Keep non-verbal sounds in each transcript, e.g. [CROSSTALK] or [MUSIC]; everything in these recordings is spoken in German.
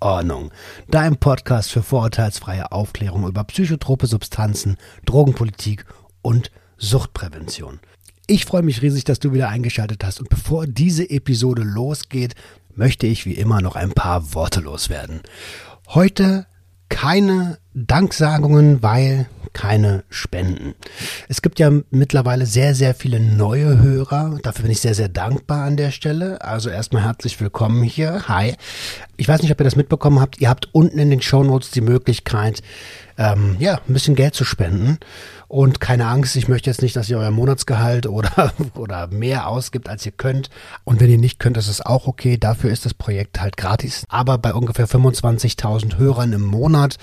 Ordnung. Dein Podcast für vorurteilsfreie Aufklärung über psychotrope Substanzen, Drogenpolitik und Suchtprävention. Ich freue mich riesig, dass du wieder eingeschaltet hast und bevor diese Episode losgeht, möchte ich wie immer noch ein paar Worte loswerden. Heute keine Danksagungen, weil keine Spenden. Es gibt ja mittlerweile sehr, sehr viele neue Hörer. Dafür bin ich sehr, sehr dankbar an der Stelle. Also erstmal herzlich willkommen hier. Hi. Ich weiß nicht, ob ihr das mitbekommen habt. Ihr habt unten in den Show Notes die Möglichkeit, ähm, ja, ein bisschen Geld zu spenden. Und keine Angst, ich möchte jetzt nicht, dass ihr euer Monatsgehalt [LAUGHS] oder, oder mehr ausgibt, als ihr könnt. Und wenn ihr nicht könnt, ist es auch okay. Dafür ist das Projekt halt gratis. Aber bei ungefähr 25.000 Hörern im Monat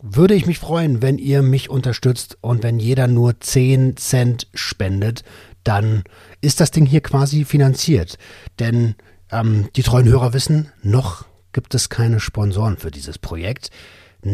würde ich mich freuen, wenn ihr mich unterstützt und wenn jeder nur 10 Cent spendet, dann ist das Ding hier quasi finanziert. Denn ähm, die treuen Hörer wissen, noch gibt es keine Sponsoren für dieses Projekt.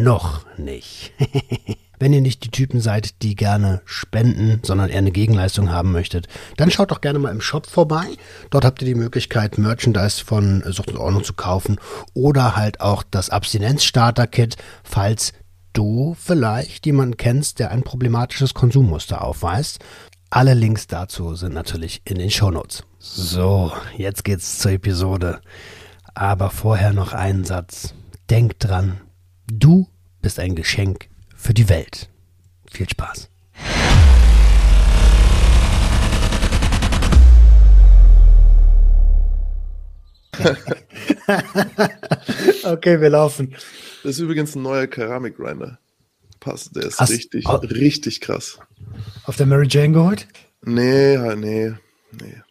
Noch nicht. [LAUGHS] Wenn ihr nicht die Typen seid, die gerne spenden, sondern eher eine Gegenleistung haben möchtet, dann schaut doch gerne mal im Shop vorbei. Dort habt ihr die Möglichkeit, Merchandise von Sucht und Ordnung zu kaufen oder halt auch das Abstinenz-Starter-Kit, falls du vielleicht jemanden kennst, der ein problematisches Konsummuster aufweist. Alle Links dazu sind natürlich in den Shownotes. So, jetzt geht's zur Episode. Aber vorher noch einen Satz. Denk dran, du bist ein Geschenk für die Welt. Viel Spaß. [LAUGHS] okay, wir laufen. Das ist übrigens ein neuer Keramikgrinder. Passt, der ist Hast, richtig, oh. richtig krass. Auf der Mary Jane geholt? Nee, nee, nee.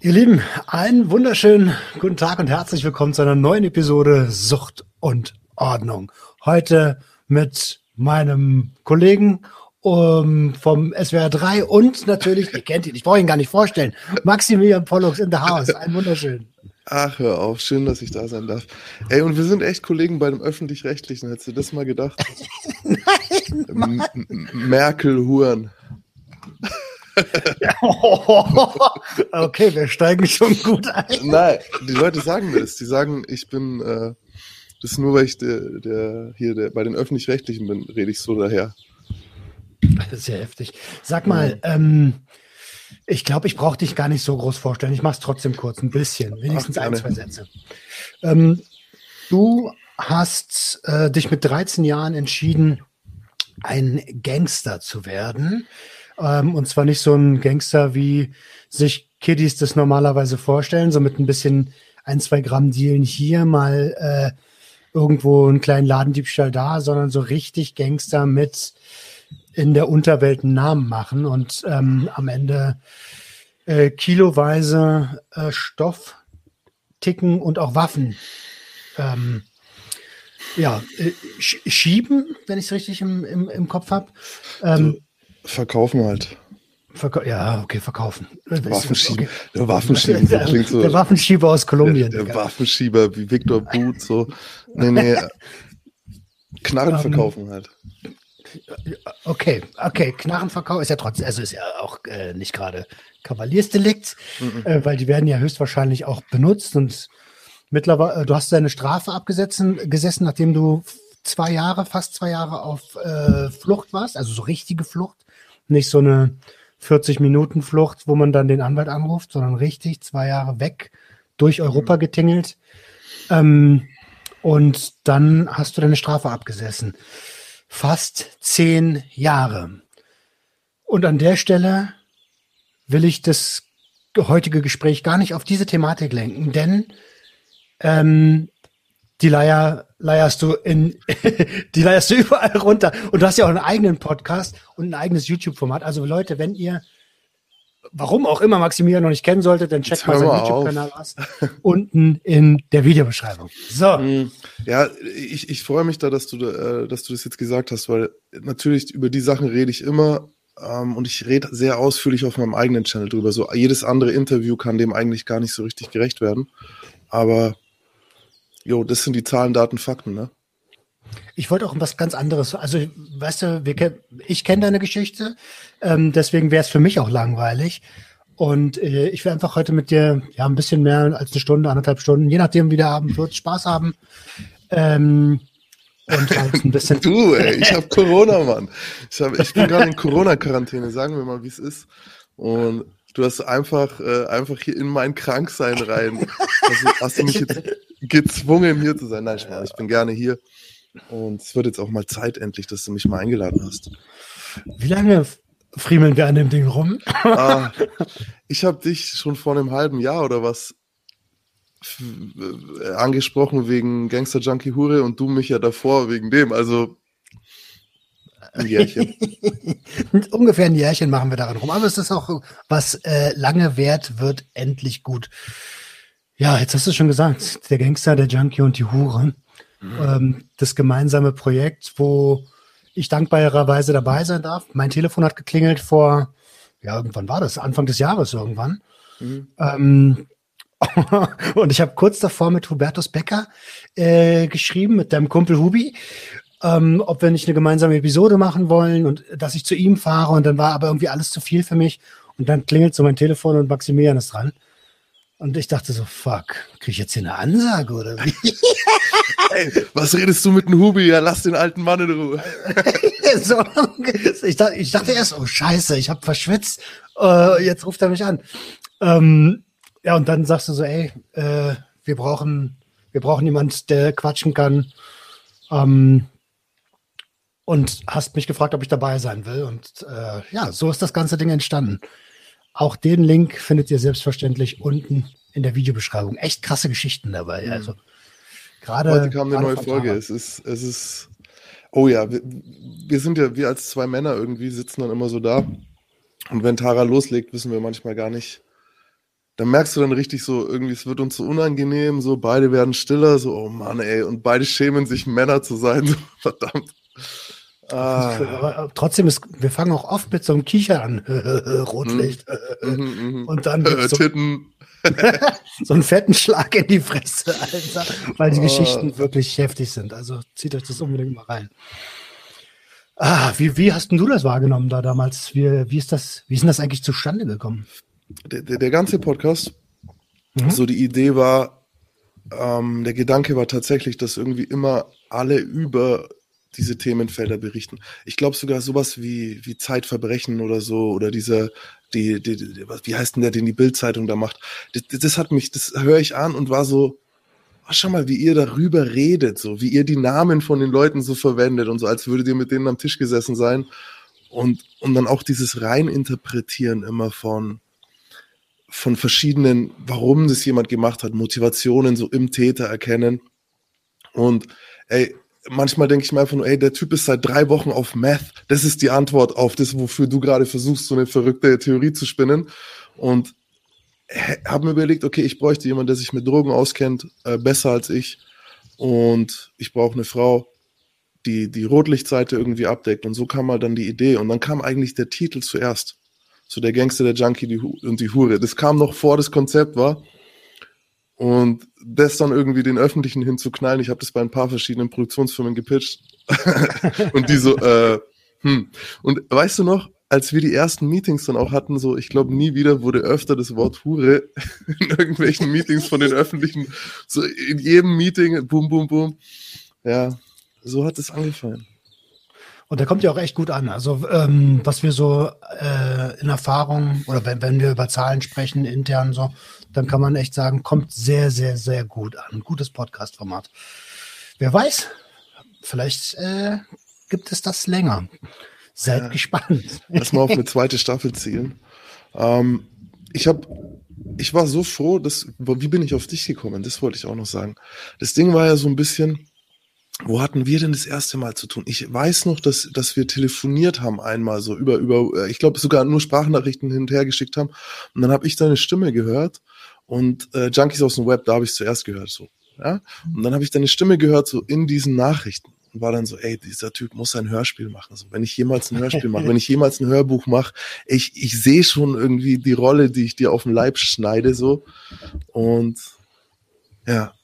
Ihr Lieben, einen wunderschönen guten Tag und herzlich willkommen zu einer neuen Episode Sucht und Ordnung. Heute mit meinem Kollegen um, vom SWR 3 und natürlich, ihr kennt ihn, ich brauche ihn gar nicht vorstellen, Maximilian Pollux in the house. Ein wunderschön. Ach, hör auf, schön, dass ich da sein darf. Ey, und wir sind echt Kollegen bei dem Öffentlich-Rechtlichen, hättest du das mal gedacht? [LAUGHS] Nein, Merkel Huren. [LAUGHS] okay, wir steigen schon gut ein. Nein, die Leute sagen mir das. Die sagen, ich bin, äh, das ist nur, weil ich der, der hier der, bei den Öffentlich-Rechtlichen bin, rede ich so daher. Das ist ja heftig. Sag mal, ähm, ich glaube, ich brauche dich gar nicht so groß vorstellen. Ich mache es trotzdem kurz, ein bisschen, wenigstens Ach, ein, zwei Sätze. Ähm, du hast äh, dich mit 13 Jahren entschieden, ein Gangster zu werden. Ähm, und zwar nicht so ein Gangster, wie sich Kiddies das normalerweise vorstellen, so mit ein bisschen ein, zwei Gramm Dealen hier, mal äh, irgendwo einen kleinen Ladendiebstahl da, sondern so richtig Gangster mit in der Unterwelt einen Namen machen und ähm, am Ende äh, kiloweise äh, Stoff ticken und auch Waffen ähm, ja, äh, schieben, wenn ich es richtig im, im, im Kopf habe. Ähm, verkaufen halt. Verka ja, okay, verkaufen. Waffenschieben. Okay. Der Waffenschieber. Der, der, so, der Waffenschieber aus Kolumbien. Der, der Waffenschieber wie Victor Boot, so. Nee, nee. [LAUGHS] Knarren um, ähm, verkaufen halt. Okay, okay, Knarrenverkauf ist ja trotzdem, also ist ja auch äh, nicht gerade Kavaliersdelikt, mhm. äh, weil die werden ja höchstwahrscheinlich auch benutzt und mittlerweile, äh, du hast deine Strafe abgesessen, gesessen, nachdem du zwei Jahre, fast zwei Jahre auf äh, Flucht warst, also so richtige Flucht, nicht so eine 40 Minuten Flucht, wo man dann den Anwalt anruft, sondern richtig zwei Jahre weg durch Europa mhm. getingelt. Ähm, und dann hast du deine Strafe abgesessen fast zehn Jahre. Und an der Stelle will ich das heutige Gespräch gar nicht auf diese Thematik lenken, denn ähm, die Leier leierst du in, [LAUGHS] die leierst du überall runter. Und du hast ja auch einen eigenen Podcast und ein eigenes YouTube-Format. Also Leute, wenn ihr warum auch immer Maximilian noch nicht kennen sollte, dann checkt mal seinen YouTube-Kanal aus. Unten in der Videobeschreibung. So. Hm. Ja, ich, ich freue mich da, dass du, äh, dass du das jetzt gesagt hast, weil natürlich über die Sachen rede ich immer ähm, und ich rede sehr ausführlich auf meinem eigenen Channel drüber. So jedes andere Interview kann dem eigentlich gar nicht so richtig gerecht werden. Aber jo, das sind die Zahlen, Daten, Fakten, ne? Ich wollte auch was ganz anderes. Also, weißt du, wir, ich kenne deine Geschichte, ähm, deswegen wäre es für mich auch langweilig. Und äh, ich will einfach heute mit dir ja ein bisschen mehr als eine Stunde, anderthalb Stunden, je nachdem, wie der Abend wird, Spaß haben. Ähm, und halt ein bisschen. [LAUGHS] du, ey, ich habe Corona, Mann. Ich, hab, ich bin gerade in Corona-Quarantäne, sagen wir mal, wie es ist. Und du hast einfach, äh, einfach hier in mein Kranksein rein. Also, hast du mich jetzt [LAUGHS] gezwungen, hier zu sein? Nein, Spaß, ich bin gerne hier. Und es wird jetzt auch mal Zeit endlich, dass du mich mal eingeladen hast. Wie lange friemeln wir an dem Ding rum? ah, [LAUGHS] ich habe dich schon vor einem halben Jahr oder was äh, angesprochen wegen Gangster Junkie Hure und du mich ja davor wegen dem. Also ein Jährchen. [LAUGHS] Ungefähr ein Jährchen machen wir daran rum. Aber es ist auch, was äh, lange währt, wird endlich gut. Ja, jetzt hast du schon gesagt, der Gangster, der Junkie und die Hure mhm. ähm, das gemeinsame Projekt, wo ich dankbarerweise dabei sein darf. Mein Telefon hat geklingelt vor, ja, irgendwann war das? Anfang des Jahres irgendwann. Mhm. Ähm, [LAUGHS] und ich habe kurz davor mit Hubertus Becker äh, geschrieben, mit deinem Kumpel Hubi, ähm, ob wir nicht eine gemeinsame Episode machen wollen und dass ich zu ihm fahre. Und dann war aber irgendwie alles zu viel für mich. Und dann klingelt so mein Telefon und Maximilian ist dran. Und ich dachte so, fuck, krieg ich jetzt hier eine Ansage oder wie? [LAUGHS] Ey, was redest du mit dem Hubi? Ja, lass den alten Mann in Ruhe. [LAUGHS] so, ich, dachte, ich dachte erst, oh scheiße, ich habe verschwitzt. Uh, jetzt ruft er mich an. Ähm, ja, und dann sagst du so, ey, äh, wir brauchen, wir brauchen jemand, der quatschen kann. Ähm, und hast mich gefragt, ob ich dabei sein will. Und äh, ja, so ist das ganze Ding entstanden. Auch den Link findet ihr selbstverständlich unten in der Videobeschreibung. Echt krasse Geschichten dabei. Mhm. Also gerade. Heute kam eine neue Folge. Es ist, es ist. Oh ja, wir, wir sind ja, wir als zwei Männer irgendwie sitzen dann immer so da. Und wenn Tara loslegt, wissen wir manchmal gar nicht. Da merkst du dann richtig so, irgendwie, es wird uns so unangenehm, so beide werden stiller, so, oh Mann, ey, und beide schämen sich, Männer zu sein, [LAUGHS] so, verdammt. Ah. Aber trotzdem ist, wir fangen auch oft mit so einem Kicher an, [LAUGHS] Rotlicht. Mhm, mhm, und dann äh, so, [LAUGHS] so einen fetten Schlag in die Fresse, Alter, weil die oh. Geschichten wirklich heftig sind. Also zieht euch das unbedingt mal rein. Ah, wie, wie hast denn du das wahrgenommen da damals? Wie, wie ist das, wie ist denn das eigentlich zustande gekommen? Der, der, der ganze Podcast, mhm. so die Idee war, ähm, der Gedanke war tatsächlich, dass irgendwie immer alle über diese Themenfelder berichten. Ich glaube sogar sowas wie, wie Zeitverbrechen oder so oder dieser, die, die, die wie heißt denn der, den die Bildzeitung da macht? Das, das hat mich, das höre ich an und war so, oh, schau mal, wie ihr darüber redet, so, wie ihr die Namen von den Leuten so verwendet und so, als würdet ihr mit denen am Tisch gesessen sein und, und dann auch dieses Reininterpretieren immer von, von verschiedenen, warum das jemand gemacht hat, Motivationen so im Täter erkennen. Und ey, manchmal denke ich mir einfach nur, ey, der Typ ist seit drei Wochen auf Meth. Das ist die Antwort auf das, wofür du gerade versuchst, so eine verrückte Theorie zu spinnen. Und habe mir überlegt, okay, ich bräuchte jemanden, der sich mit Drogen auskennt, äh, besser als ich. Und ich brauche eine Frau, die die Rotlichtseite irgendwie abdeckt. Und so kam mal dann die Idee. Und dann kam eigentlich der Titel zuerst. So der Gangster, der Junkie die und die Hure. Das kam noch vor das Konzept war. Und das dann irgendwie den Öffentlichen hinzuknallen, ich habe das bei ein paar verschiedenen Produktionsfirmen gepitcht. [LAUGHS] und die so, äh, hm. Und weißt du noch, als wir die ersten Meetings dann auch hatten, so, ich glaube, nie wieder wurde öfter das Wort Hure [LAUGHS] in irgendwelchen Meetings von den Öffentlichen, so in jedem Meeting, boom, boom, boom. Ja, so hat es angefangen. Und der kommt ja auch echt gut an. Also ähm, was wir so äh, in Erfahrung oder wenn, wenn wir über Zahlen sprechen, intern so, dann kann man echt sagen, kommt sehr, sehr, sehr gut an. Gutes Podcast-Format. Wer weiß, vielleicht äh, gibt es das länger. Seid ja, gespannt. [LAUGHS] Lass mal auf eine zweite Staffel zielen. Ähm, ich habe, ich war so froh, dass, wie bin ich auf dich gekommen? Das wollte ich auch noch sagen. Das Ding war ja so ein bisschen, wo hatten wir denn das erste Mal zu tun? Ich weiß noch, dass, dass wir telefoniert haben einmal so über, über, äh, ich glaube sogar nur Sprachnachrichten hin und her geschickt haben. Und dann habe ich deine Stimme gehört und äh, Junkies aus dem Web, da habe ich zuerst gehört so. Ja? Und dann habe ich deine Stimme gehört so in diesen Nachrichten und war dann so, ey, dieser Typ muss ein Hörspiel machen. So, wenn ich jemals ein Hörspiel mache, wenn ich jemals ein Hörbuch mache, ich, ich sehe schon irgendwie die Rolle, die ich dir auf den Leib schneide so. Und ja,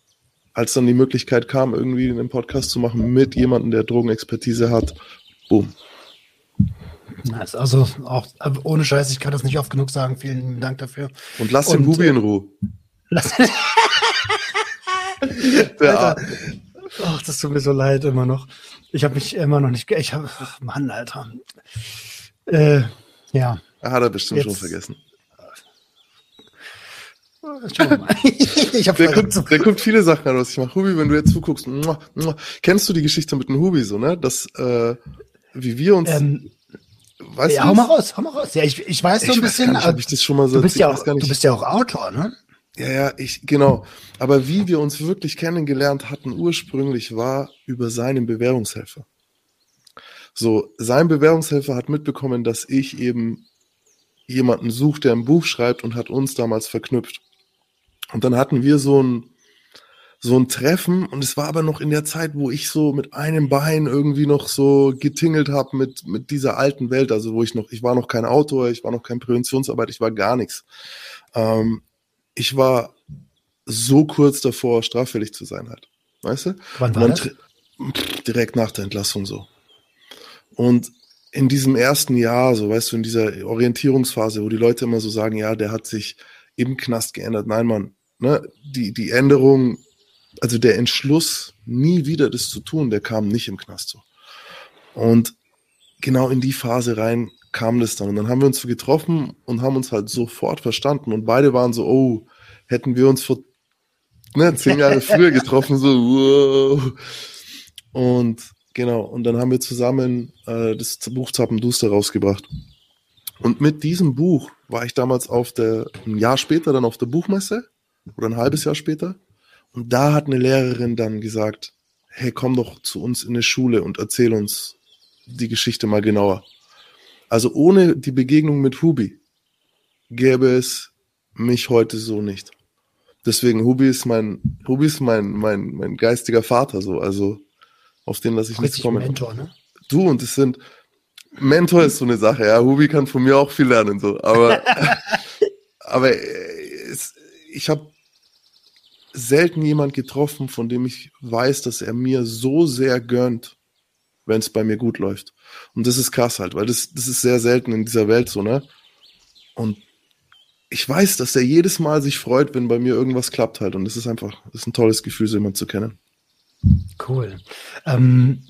als dann die Möglichkeit kam, irgendwie einen Podcast zu machen mit jemandem, der Drogenexpertise hat, boom. Nice. Also auch ohne Scheiß, ich kann das nicht oft genug sagen. Vielen Dank dafür. Und lass den Hubi in Ruhe. Lass [LAUGHS] Alter. Ach, das tut mir so leid immer noch. Ich habe mich immer noch nicht. Ich habe, Mann, Alter. Äh, ja. Er hat er bestimmt Jetzt, schon vergessen. [LAUGHS] ich der, guckt, der guckt viele Sachen an, was ich mache. Hubi, wenn du jetzt zuguckst, muah, muah. kennst du die Geschichte mit dem Hubi so, ne? Das, äh, wie wir uns. Ähm, weißt ja, hau mal raus, hau mal raus. Ja, ich, ich weiß so ein bisschen. Nicht, ich das schon mal so du, bist ja auch, du bist ja auch Autor, ne? Ja, ja, ich, genau. Aber wie wir uns wirklich kennengelernt hatten ursprünglich war über seinen Bewährungshelfer. So, sein Bewährungshelfer hat mitbekommen, dass ich eben jemanden suche, der ein Buch schreibt und hat uns damals verknüpft. Und dann hatten wir so ein, so ein Treffen und es war aber noch in der Zeit, wo ich so mit einem Bein irgendwie noch so getingelt habe mit, mit dieser alten Welt, also wo ich noch, ich war noch kein Autor, ich war noch kein Präventionsarbeit, ich war gar nichts. Ähm, ich war so kurz davor, straffällig zu sein halt. Weißt du? Wann war das? Direkt nach der Entlassung so. Und in diesem ersten Jahr, so weißt du, in dieser Orientierungsphase, wo die Leute immer so sagen, ja, der hat sich im Knast geändert. Nein, Mann, ne, die, die Änderung, also der Entschluss, nie wieder das zu tun, der kam nicht im Knast so. Und genau in die Phase rein kam das dann. Und dann haben wir uns getroffen und haben uns halt sofort verstanden. Und beide waren so, oh, hätten wir uns vor ne, zehn Jahre früher getroffen, so, wow. Und genau, und dann haben wir zusammen äh, das Buch Zappenduster rausgebracht. Und mit diesem Buch war ich damals auf der, ein Jahr später dann auf der Buchmesse oder ein halbes Jahr später. Und da hat eine Lehrerin dann gesagt, hey, komm doch zu uns in die Schule und erzähl uns die Geschichte mal genauer. Also ohne die Begegnung mit Hubi gäbe es mich heute so nicht. Deswegen Hubi ist mein, Hubi ist mein, mein, mein geistiger Vater so, also auf den lasse ich nichts kommen. Mentor, ne? Du und es sind, Mentor ist so eine Sache, ja. Hubi kann von mir auch viel lernen, so. Aber, [LAUGHS] aber es, ich habe selten jemand getroffen, von dem ich weiß, dass er mir so sehr gönnt, wenn es bei mir gut läuft. Und das ist krass halt, weil das, das ist sehr selten in dieser Welt so, ne? Und ich weiß, dass er jedes Mal sich freut, wenn bei mir irgendwas klappt halt. Und das ist einfach, das ist ein tolles Gefühl, so jemanden zu kennen. Cool. Ähm,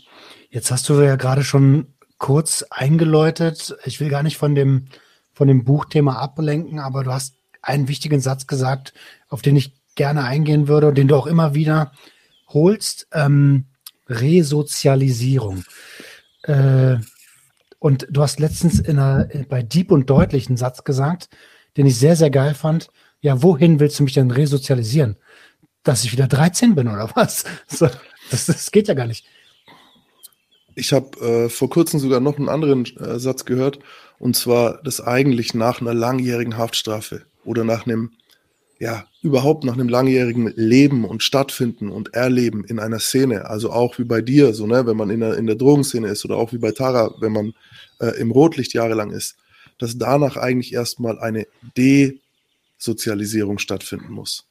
jetzt hast du ja gerade schon kurz eingeläutet. Ich will gar nicht von dem, von dem Buchthema ablenken, aber du hast einen wichtigen Satz gesagt, auf den ich gerne eingehen würde und den du auch immer wieder holst. Ähm, Resozialisierung. Äh, und du hast letztens in einer, bei Deep und Deutlich einen Satz gesagt, den ich sehr, sehr geil fand. Ja, wohin willst du mich denn resozialisieren? Dass ich wieder 13 bin oder was? [LAUGHS] Das, das geht ja gar nicht. Ich habe äh, vor kurzem sogar noch einen anderen äh, Satz gehört, und zwar, dass eigentlich nach einer langjährigen Haftstrafe oder nach einem, ja, überhaupt nach einem langjährigen Leben und Stattfinden und Erleben in einer Szene, also auch wie bei dir, so, ne, wenn man in der, in der Drogenszene ist oder auch wie bei Tara, wenn man äh, im Rotlicht jahrelang ist, dass danach eigentlich erstmal eine Desozialisierung stattfinden muss.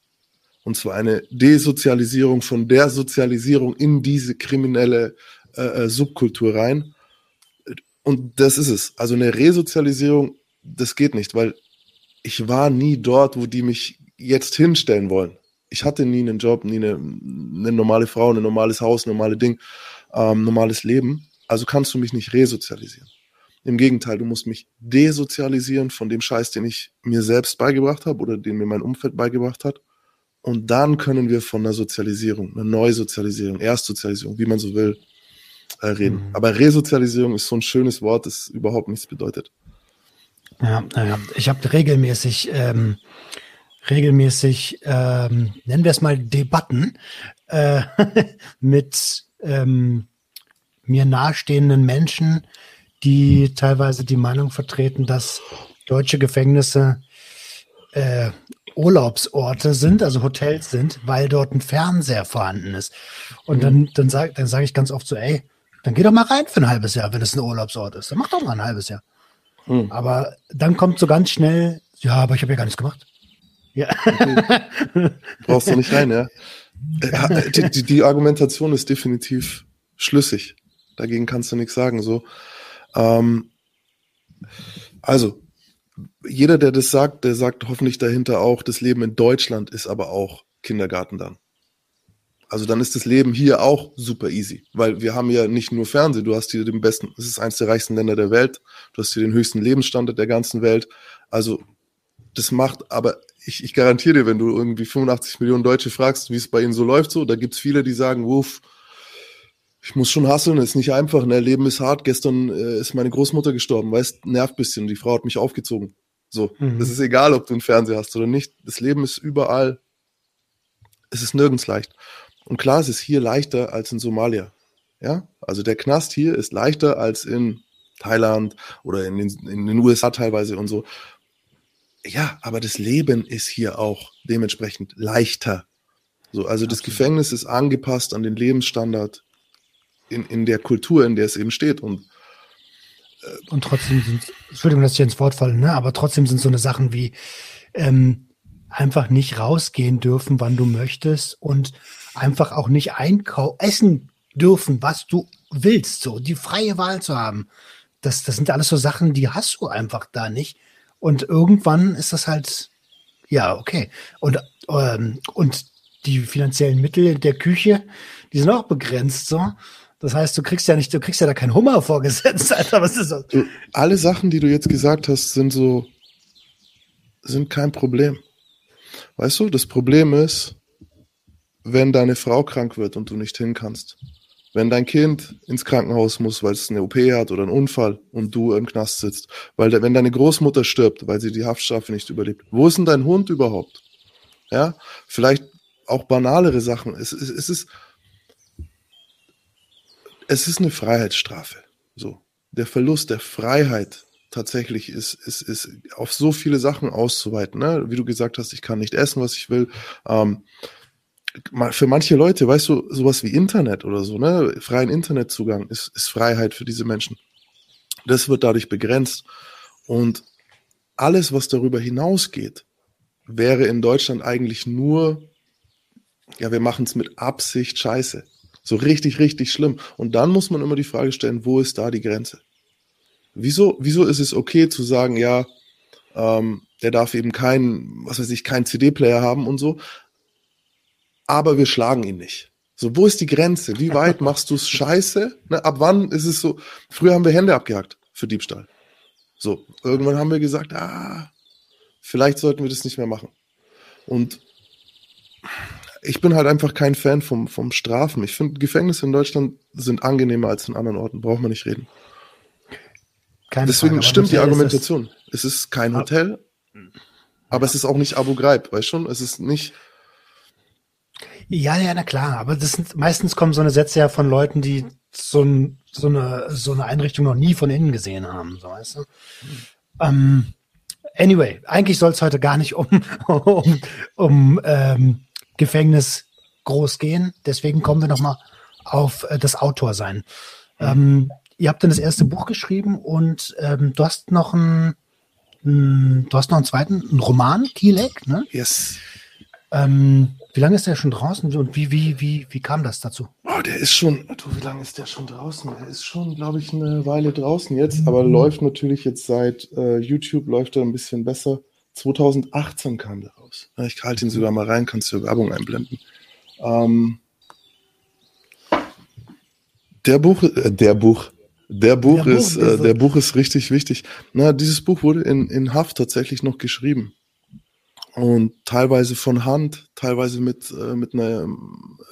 Und zwar eine Desozialisierung von der Sozialisierung in diese kriminelle äh, äh, Subkultur rein. Und das ist es. Also eine Resozialisierung, das geht nicht, weil ich war nie dort, wo die mich jetzt hinstellen wollen. Ich hatte nie einen Job, nie eine, eine normale Frau, ein normales Haus, ein normales Ding, ähm, normales Leben. Also kannst du mich nicht resozialisieren. Im Gegenteil, du musst mich desozialisieren von dem Scheiß, den ich mir selbst beigebracht habe oder den mir mein Umfeld beigebracht hat. Und dann können wir von einer Sozialisierung, einer Neusozialisierung, Erstsozialisierung, wie man so will, äh, reden. Mhm. Aber Resozialisierung ist so ein schönes Wort, das überhaupt nichts bedeutet. Ja, ja. ich habe regelmäßig, ähm, regelmäßig, ähm, nennen wir es mal Debatten äh, [LAUGHS] mit ähm, mir nahestehenden Menschen, die teilweise die Meinung vertreten, dass deutsche Gefängnisse äh, Urlaubsorte sind, also Hotels sind, weil dort ein Fernseher vorhanden ist. Und dann, dann sage dann sag ich ganz oft so, ey, dann geh doch mal rein für ein halbes Jahr, wenn es ein Urlaubsort ist. Dann mach doch mal ein halbes Jahr. Mhm. Aber dann kommt so ganz schnell, ja, aber ich habe ja gar nichts gemacht. Ja. Okay. Brauchst du nicht rein, ja. Äh, die, die, die, Argumentation ist definitiv schlüssig. Dagegen kannst du nichts sagen. So, ähm, also jeder, der das sagt, der sagt hoffentlich dahinter auch, das Leben in Deutschland ist aber auch Kindergarten dann. Also dann ist das Leben hier auch super easy, weil wir haben ja nicht nur Fernsehen, du hast hier den besten, es ist eines der reichsten Länder der Welt, du hast hier den höchsten Lebensstandard der ganzen Welt. Also das macht, aber ich, ich garantiere dir, wenn du irgendwie 85 Millionen Deutsche fragst, wie es bei ihnen so läuft, so, da gibt's viele, die sagen, wuff, ich muss schon hasseln, ist nicht einfach, ne? Leben ist hart. Gestern äh, ist meine Großmutter gestorben, weißt, nervt bisschen, die Frau hat mich aufgezogen. So, mhm. es ist egal, ob du einen Fernseher hast oder nicht. Das Leben ist überall, es ist nirgends leicht. Und klar, es ist hier leichter als in Somalia. Ja, also der Knast hier ist leichter als in Thailand oder in den, in den USA teilweise und so. Ja, aber das Leben ist hier auch dementsprechend leichter. So, also das Gefängnis ist angepasst an den Lebensstandard in, in der Kultur, in der es eben steht. Und, äh, und trotzdem sind, Entschuldigung, dass ich ins Wort falle, ne? aber trotzdem sind so eine Sachen wie ähm, einfach nicht rausgehen dürfen, wann du möchtest und einfach auch nicht einkaufen, essen dürfen, was du willst, so die freie Wahl zu haben. Das, das sind alles so Sachen, die hast du einfach da nicht. Und irgendwann ist das halt, ja, okay. Und, ähm, und die finanziellen Mittel der Küche, die sind auch begrenzt, so. Das heißt, du kriegst ja nicht, du kriegst ja da keinen Hummer [LAUGHS] vorgesetzt, Alter. Was ist das? Du, alle Sachen, die du jetzt gesagt hast, sind so, sind kein Problem. Weißt du, das Problem ist, wenn deine Frau krank wird und du nicht hin kannst. Wenn dein Kind ins Krankenhaus muss, weil es eine OP hat oder einen Unfall und du im Knast sitzt. Weil wenn deine Großmutter stirbt, weil sie die Haftstrafe nicht überlebt. Wo ist denn dein Hund überhaupt? Ja, vielleicht auch banalere Sachen. Es, es, es ist, es ist eine Freiheitsstrafe. So. Der Verlust der Freiheit tatsächlich ist, ist, ist auf so viele Sachen auszuweiten. Ne? Wie du gesagt hast, ich kann nicht essen, was ich will. Ähm, für manche Leute, weißt du, sowas wie Internet oder so, ne, freien Internetzugang ist, ist Freiheit für diese Menschen. Das wird dadurch begrenzt. Und alles, was darüber hinausgeht, wäre in Deutschland eigentlich nur, ja, wir machen es mit Absicht scheiße. So richtig, richtig schlimm. Und dann muss man immer die Frage stellen, wo ist da die Grenze? Wieso, wieso ist es okay zu sagen, ja, ähm, der darf eben keinen, was weiß ich, keinen CD-Player haben und so, aber wir schlagen ihn nicht. So, wo ist die Grenze? Wie weit [LAUGHS] machst du es scheiße? Ne, ab wann ist es so? Früher haben wir Hände abgehackt für Diebstahl. So, irgendwann haben wir gesagt, ah, vielleicht sollten wir das nicht mehr machen. Und ich bin halt einfach kein Fan vom, vom Strafen. Ich finde, Gefängnisse in Deutschland sind angenehmer als in anderen Orten. Braucht man nicht reden. Keine Deswegen Frage, stimmt die Argumentation. Es ist kein Hotel, aber es ist auch nicht Abu Ghraib, weißt schon? Es ist nicht. Ja, ja, na klar. Aber das sind, meistens kommen so eine Sätze ja von Leuten, die so, ein, so, eine, so eine Einrichtung noch nie von innen gesehen haben, so weißt du. Ähm, anyway, eigentlich soll es heute gar nicht um, [LAUGHS] um, um ähm, Gefängnis groß gehen. Deswegen kommen wir nochmal auf äh, das Autorsein. Ähm, ihr habt dann das erste Buch geschrieben und ähm, du hast noch einen, du hast noch einen zweiten, einen Roman, Kielek, ne? Yes. Ähm, wie lange ist der schon draußen und wie, wie, wie, wie kam das dazu? Oh, der ist schon, du, wie lange ist der schon draußen? Der ist schon, glaube ich, eine Weile draußen jetzt, aber mhm. läuft natürlich jetzt seit äh, YouTube, läuft er ein bisschen besser. 2018 kam der raus. Ich halte ihn sogar mal rein, kannst du Werbung einblenden. Ähm, der Buch, äh, der Buch, der Buch der ist, Buch, äh, der Buch ist richtig wichtig. Na, dieses Buch wurde in, in Haft tatsächlich noch geschrieben. Und teilweise von Hand, teilweise mit, äh, mit einer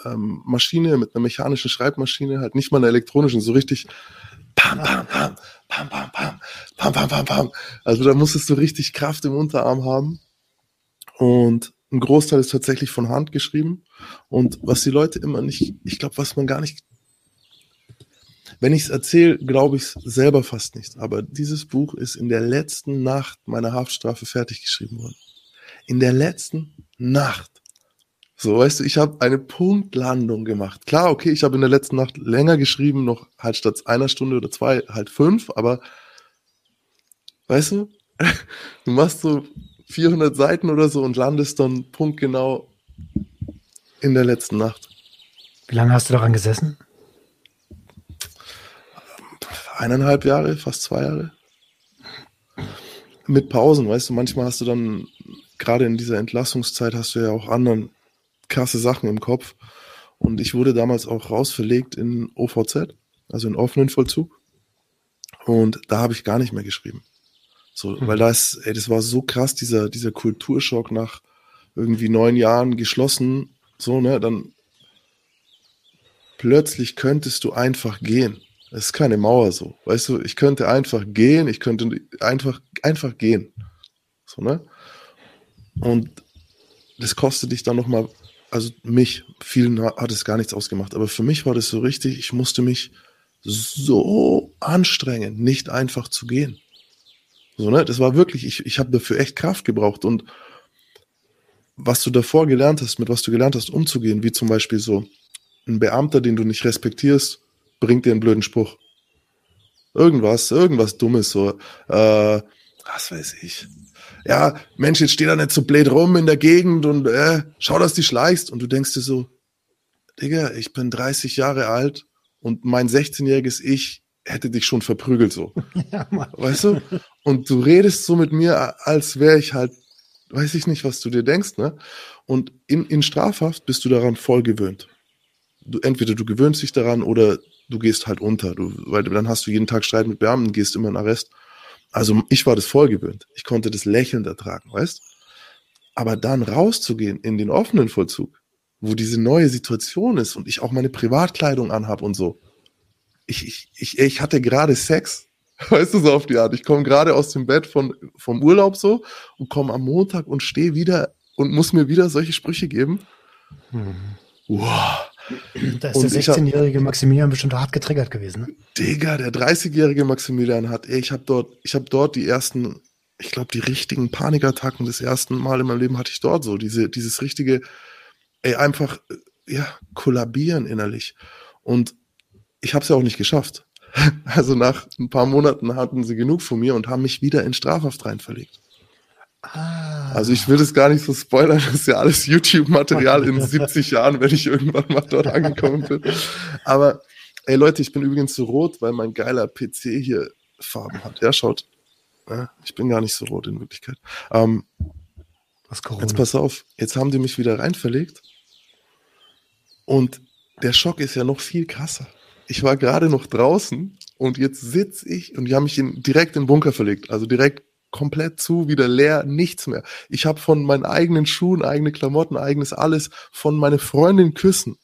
ähm, Maschine, mit einer mechanischen Schreibmaschine, halt nicht mal einer elektronischen, so richtig pam, pam, pam, pam, pam, pam, pam, pam, pam, pam. Also da musstest du richtig Kraft im Unterarm haben. Und ein Großteil ist tatsächlich von Hand geschrieben. Und was die Leute immer nicht, ich glaube, was man gar nicht wenn ich es erzähle, glaube ich es selber fast nicht. Aber dieses Buch ist in der letzten Nacht meiner Haftstrafe fertig geschrieben worden. In der letzten Nacht. So, weißt du, ich habe eine Punktlandung gemacht. Klar, okay, ich habe in der letzten Nacht länger geschrieben, noch halt statt einer Stunde oder zwei halt fünf, aber weißt du, [LAUGHS] du machst so 400 Seiten oder so und landest dann punktgenau in der letzten Nacht. Wie lange hast du daran gesessen? Eineinhalb Jahre, fast zwei Jahre. Mit Pausen, weißt du, manchmal hast du dann, gerade in dieser Entlassungszeit, hast du ja auch anderen krasse Sachen im Kopf. Und ich wurde damals auch rausverlegt in OVZ, also in offenen Vollzug. Und da habe ich gar nicht mehr geschrieben. So, mhm. weil das, ey, das war so krass, dieser, dieser Kulturschock nach irgendwie neun Jahren geschlossen, so, ne, dann plötzlich könntest du einfach gehen. Es ist keine Mauer so. Weißt du, ich könnte einfach gehen, ich könnte einfach, einfach gehen. So, ne? Und das kostet dich dann nochmal also mich, vielen hat es gar nichts ausgemacht, aber für mich war das so richtig, ich musste mich so anstrengen, nicht einfach zu gehen. So, ne? Das war wirklich, ich, ich habe dafür echt Kraft gebraucht und was du davor gelernt hast, mit was du gelernt hast, umzugehen, wie zum Beispiel so ein Beamter, den du nicht respektierst, bringt dir einen blöden Spruch. Irgendwas, irgendwas Dummes, so, äh, was weiß ich ja, Mensch, jetzt steh da nicht so blöd rum in der Gegend und äh, schau, dass du schleichst. Und du denkst dir so, Digga, ich bin 30 Jahre alt und mein 16-jähriges Ich hätte dich schon verprügelt so. [LAUGHS] Ja, weißt du? Und du redest so mit mir, als wäre ich halt, weiß ich nicht, was du dir denkst, ne? Und in, in Strafhaft bist du daran voll gewöhnt. Du, entweder du gewöhnst dich daran oder du gehst halt unter. Du, weil dann hast du jeden Tag Streit mit Beamten, gehst immer in Arrest. Also ich war das voll gewöhnt. Ich konnte das lächelnd ertragen, weißt? Aber dann rauszugehen in den offenen Vollzug, wo diese neue Situation ist und ich auch meine Privatkleidung anhab und so. Ich, ich, ich, ich hatte gerade Sex, [LAUGHS] weißt du, so auf die Art. Ich komme gerade aus dem Bett von, vom Urlaub so und komme am Montag und stehe wieder und muss mir wieder solche Sprüche geben. Hm. Wow. Da ist und der 16-jährige Maximilian bestimmt hart getriggert gewesen. Ne? Digga, der 30-jährige Maximilian hat, ey, ich habe dort, ich habe dort die ersten, ich glaube, die richtigen Panikattacken des ersten Mal in meinem Leben hatte ich dort so. Diese, dieses richtige, ey, einfach, ja, kollabieren innerlich. Und ich habe es ja auch nicht geschafft. [LAUGHS] Also nach ein paar Monaten hatten sie genug von mir und haben mich wieder in Strafhaft rein verlegt. Ah. Also ich will das gar nicht so spoilern, das ist ja alles YouTube-Material in [LAUGHS] 70 Jahren, wenn ich irgendwann mal dort angekommen bin. Aber ey Leute, ich bin übrigens so rot, weil mein geiler PC hier Farben hat. Ja, schaut. Ich bin gar nicht so rot in Wirklichkeit. Ähm? Jetzt pass auf, jetzt haben die mich wieder rein verlegt. Und der Schock ist ja noch viel krasser. Ich war gerade noch draußen und jetzt sitze ich und die haben mich in, direkt in den Bunker verlegt. Also direkt komplett zu, wieder leer, nichts mehr. Ich habe von meinen eigenen Schuhen, eigene Klamotten, eigenes alles, von meiner Freundin küssen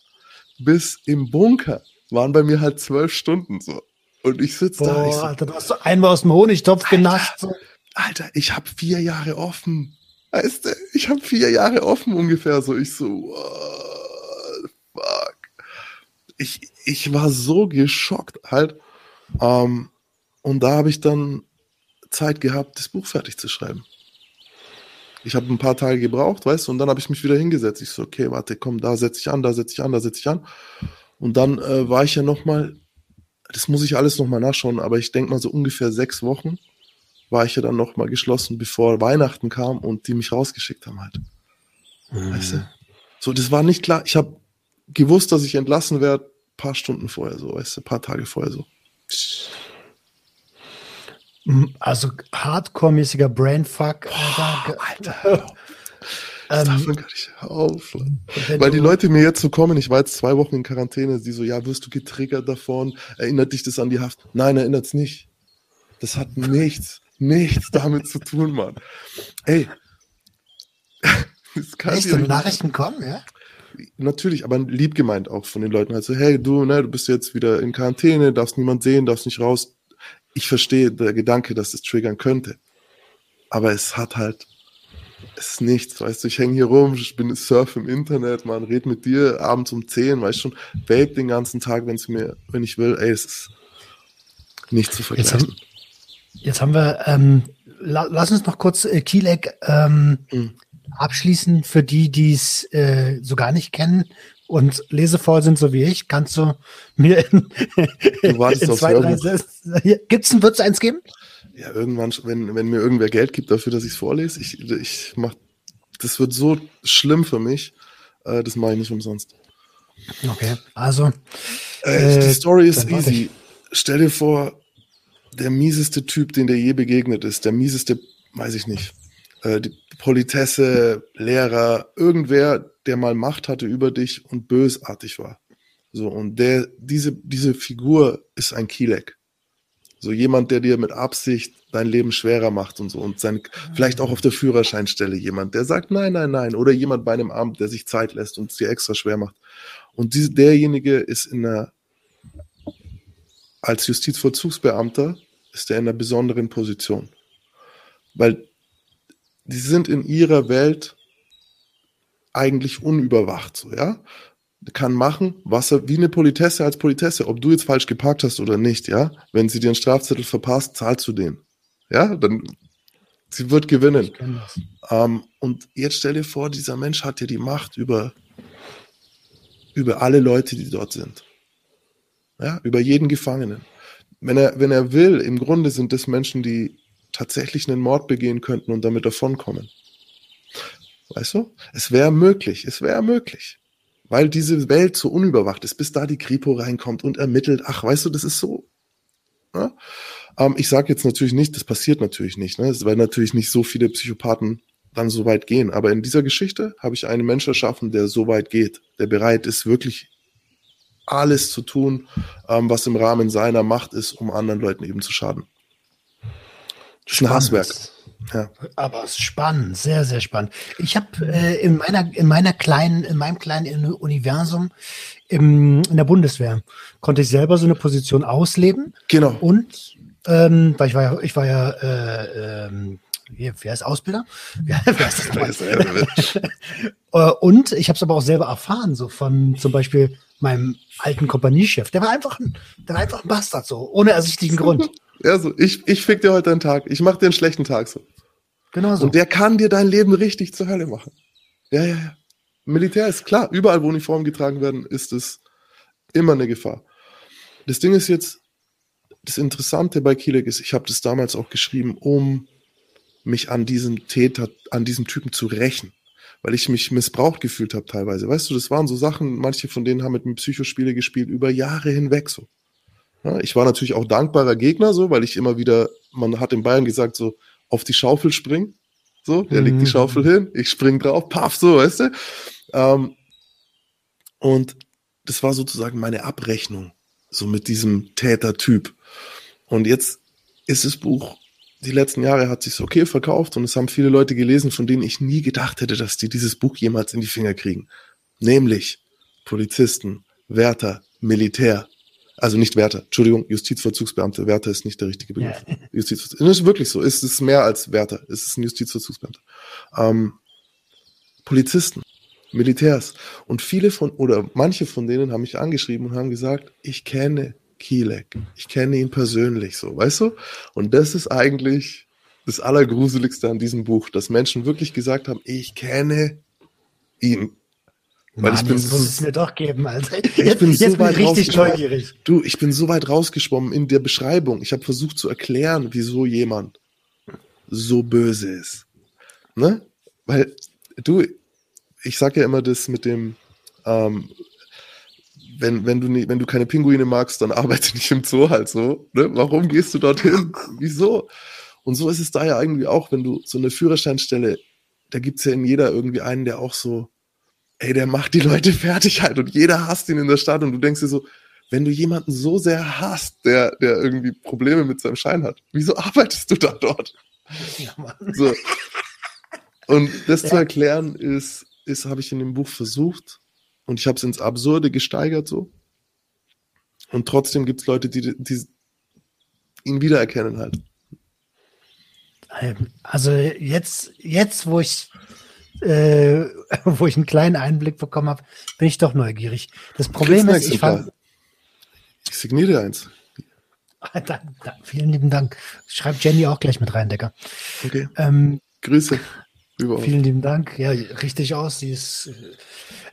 bis im Bunker waren bei mir halt zwölf Stunden so. Und ich sitze da. Ich so, Alter, du hast so einmal aus dem Honigtopf Alter, genascht. So. Alter, ich habe vier Jahre offen. Weißt du, ich habe vier Jahre offen ungefähr. So, ich so, what, fuck. Ich, ich war so geschockt halt. Ähm, und da habe ich dann Zeit gehabt, das Buch fertig zu schreiben. Ich habe ein paar Tage gebraucht, weißt du, und dann habe ich mich wieder hingesetzt. Ich so, okay, warte, komm, da setze ich an, da setze ich an, da setze ich an. Und dann äh, war ich ja nochmal, das muss ich alles nochmal nachschauen, aber ich denke mal so ungefähr sechs Wochen war ich ja dann nochmal geschlossen, bevor Weihnachten kam und die mich rausgeschickt haben halt. Mhm. Weißt du? So, das war nicht klar. Ich habe gewusst, dass ich entlassen werde, paar Stunden vorher so, weißt du, paar Tage vorher so. Also hardcore-mäßiger Brainfuck. Alter. Alter. [LAUGHS] Das darf man gar nicht auf. Weil die Leute mir jetzt so kommen, ich war jetzt zwei Wochen in Quarantäne, die so, ja, wirst du getriggert davon? Erinnert dich das an die Haft? Nein, erinnert es nicht. Das hat [LAUGHS] nichts, nichts damit zu tun, Mann. Ey. [LAUGHS] Das kann Echt, so Nachrichten kommen, ja? Natürlich, aber lieb gemeint auch von den Leuten. Also, hey, du, ne, du bist jetzt wieder in Quarantäne, darfst niemand sehen, darfst nicht raus ich verstehe der Gedanke, dass es triggern könnte. Aber es hat halt, es ist nichts, weißt du, ich hänge hier rum, ich bin surf im Internet, man redet mit dir abends um 10, weißt du schon, vape den ganzen Tag, wenn es mir, wenn ich will, ey, es ist, nicht zu vergleichen. Jetzt haben, jetzt haben wir, ähm, la, lass uns noch kurz äh, Kielek ähm, mhm. abschließen für die, die es äh, so gar nicht kennen und lesevoll sind, so wie ich. Kannst du mir in, du in zwei, drei Gibt's ein, wird's eins geben? Ja, irgendwann, wenn, wenn mir irgendwer Geld gibt dafür, dass ich es vorlese, ich, ich mach, das wird so schlimm für mich, äh, das mache ich nicht umsonst. Okay, also. Äh, die äh, Story ist easy. Stell dir vor, der mieseste Typ, den dir je begegnet ist, der mieseste, weiß ich nicht, äh, die Politesse, Lehrer, irgendwer, der mal Macht hatte über dich und bösartig war. So, und der, diese, diese Figur ist ein Kielek. So jemand, der dir mit Absicht dein Leben schwerer macht und so. Und sein, vielleicht auch auf der Führerscheinstelle jemand, der sagt nein, nein, nein. Oder jemand bei einem Amt, der sich Zeit lässt und es dir extra schwer macht. Und diese, derjenige ist in einer, als Justizvollzugsbeamter, ist er in einer besonderen Position. Weil die sind in ihrer Welt eigentlich unüberwacht, so, ja kann machen, was er, wie eine Politesse als Politesse, ob du jetzt falsch geparkt hast oder nicht, ja. Wenn sie dir einen Strafzettel verpasst, zahlst du den. Ja, dann, sie wird gewinnen. Ähm, und jetzt stell dir vor, dieser Mensch hat ja die Macht über, über alle Leute, die dort sind. Ja, über jeden Gefangenen. Wenn er, wenn er will, im Grunde sind das Menschen, die tatsächlich einen Mord begehen könnten und damit davonkommen. Weißt du? Es wäre möglich, es wäre möglich weil diese Welt so unüberwacht ist, bis da die Kripo reinkommt und ermittelt. Ach, weißt du, das ist so. Ne? Ähm, ich sage jetzt natürlich nicht, das passiert natürlich nicht, ne? weil natürlich nicht so viele Psychopathen dann so weit gehen. Aber in dieser Geschichte habe ich einen Mensch erschaffen, der so weit geht, der bereit ist, wirklich alles zu tun, ähm, was im Rahmen seiner Macht ist, um anderen Leuten eben zu schaden. Das ist ein Hasswerk. Ja. Aber spannend, sehr, sehr spannend. Ich habe äh, in meiner, in meiner kleinen, in meinem kleinen Universum im, in der Bundeswehr konnte ich selber so eine Position ausleben. Genau. Und ähm, weil ich war ja, ich war ja äh, ähm, wie, wer ist Ausbilder? [LAUGHS] Wer, wer ist das [LAUGHS] [LAUGHS] äh, Und ich habe es aber auch selber erfahren, so von zum Beispiel meinem alten Kompaniechef. Der war einfach ein, der war einfach ein Bastard, so, ohne ersichtlichen Grund. Ja, so, ich, ich fick dir heute einen Tag. Ich mach dir einen schlechten Tag so. Genau so. Und der kann dir dein Leben richtig zur Hölle machen. Ja, ja, ja. Militär ist klar, überall, wo Uniformen getragen werden, ist es immer eine Gefahr. Das Ding ist jetzt, das Interessante bei Kielek ist, ich habe das damals auch geschrieben, um mich an diesem Täter, an diesem Typen zu rächen. Weil ich mich missbraucht gefühlt habe teilweise. Weißt du, das waren so Sachen, manche von denen haben mit mir Psychospiele gespielt, über Jahre hinweg so. Ja, ich war natürlich auch dankbarer Gegner, so, weil ich immer wieder, man hat in Bayern gesagt, so, auf die Schaufel springen. So, der mhm. legt die mhm. Schaufel hin, ich spring drauf, paff, so, weißt du. Ähm, und das war sozusagen meine Abrechnung, so mit diesem Tätertyp. Und jetzt ist das Buch, die letzten Jahre hat sich okay verkauft und es haben viele Leute gelesen, von denen ich nie gedacht hätte, dass die dieses Buch jemals in die Finger kriegen. Nämlich Polizisten, Wärter, Militär, also nicht Wärter, Entschuldigung, Justizvollzugsbeamte. Wärter ist nicht der richtige Begriff. Ja. Justizvollzugs das ist wirklich so. Es ist mehr als Wärter. Es ist ein Justizvollzugsbeamter. Ähm, Polizisten, Militärs. Und viele von, oder manche von denen haben mich angeschrieben und haben gesagt, ich kenne Kielek. Ich kenne ihn persönlich so, weißt du? Und das ist eigentlich das Allergruseligste an diesem Buch, dass Menschen wirklich gesagt haben, ich kenne ihn weil Mann, ich bin, muss es mir doch geben, Alter. Jetzt, [LAUGHS] ich bin, so bin ich richtig neugierig. Du, ich bin so weit rausgeschwommen in der Beschreibung. Ich habe versucht zu erklären, wieso jemand so böse ist. Ne? Weil du, ich sag ja immer das mit dem, ähm, wenn, wenn, du nie, wenn du keine Pinguine magst, dann arbeite nicht im Zoo halt so. Ne? Warum gehst du dorthin? Wieso? Und so ist es da ja irgendwie auch, wenn du so eine Führerscheinstelle, da gibt's ja in jeder irgendwie einen, der auch so ey, der macht die Leute [LAUGHS] fertig halt und jeder hasst ihn in der Stadt und du denkst dir so, wenn du jemanden so sehr hasst, der, der irgendwie Probleme mit seinem Schein hat, wieso arbeitest du da dort? Ja, so. Und das ja. zu erklären ist, ist habe ich in dem Buch versucht und ich habe es ins Absurde gesteigert so. Und trotzdem gibt es Leute, die, die ihn wiedererkennen halt. Also jetzt, jetzt, wo ich äh, [LAUGHS] wo ich einen kleinen Einblick bekommen habe, bin ich doch neugierig. Das Problem ist, ich fand. Ich signiere dir eins. Ah, dann, dann, vielen lieben Dank. Schreibt Jenny auch gleich mit rein, Decker. Okay. Ähm, Grüße. Überhaupt. vielen lieben Dank. Ja, richtig aus. Sie ist,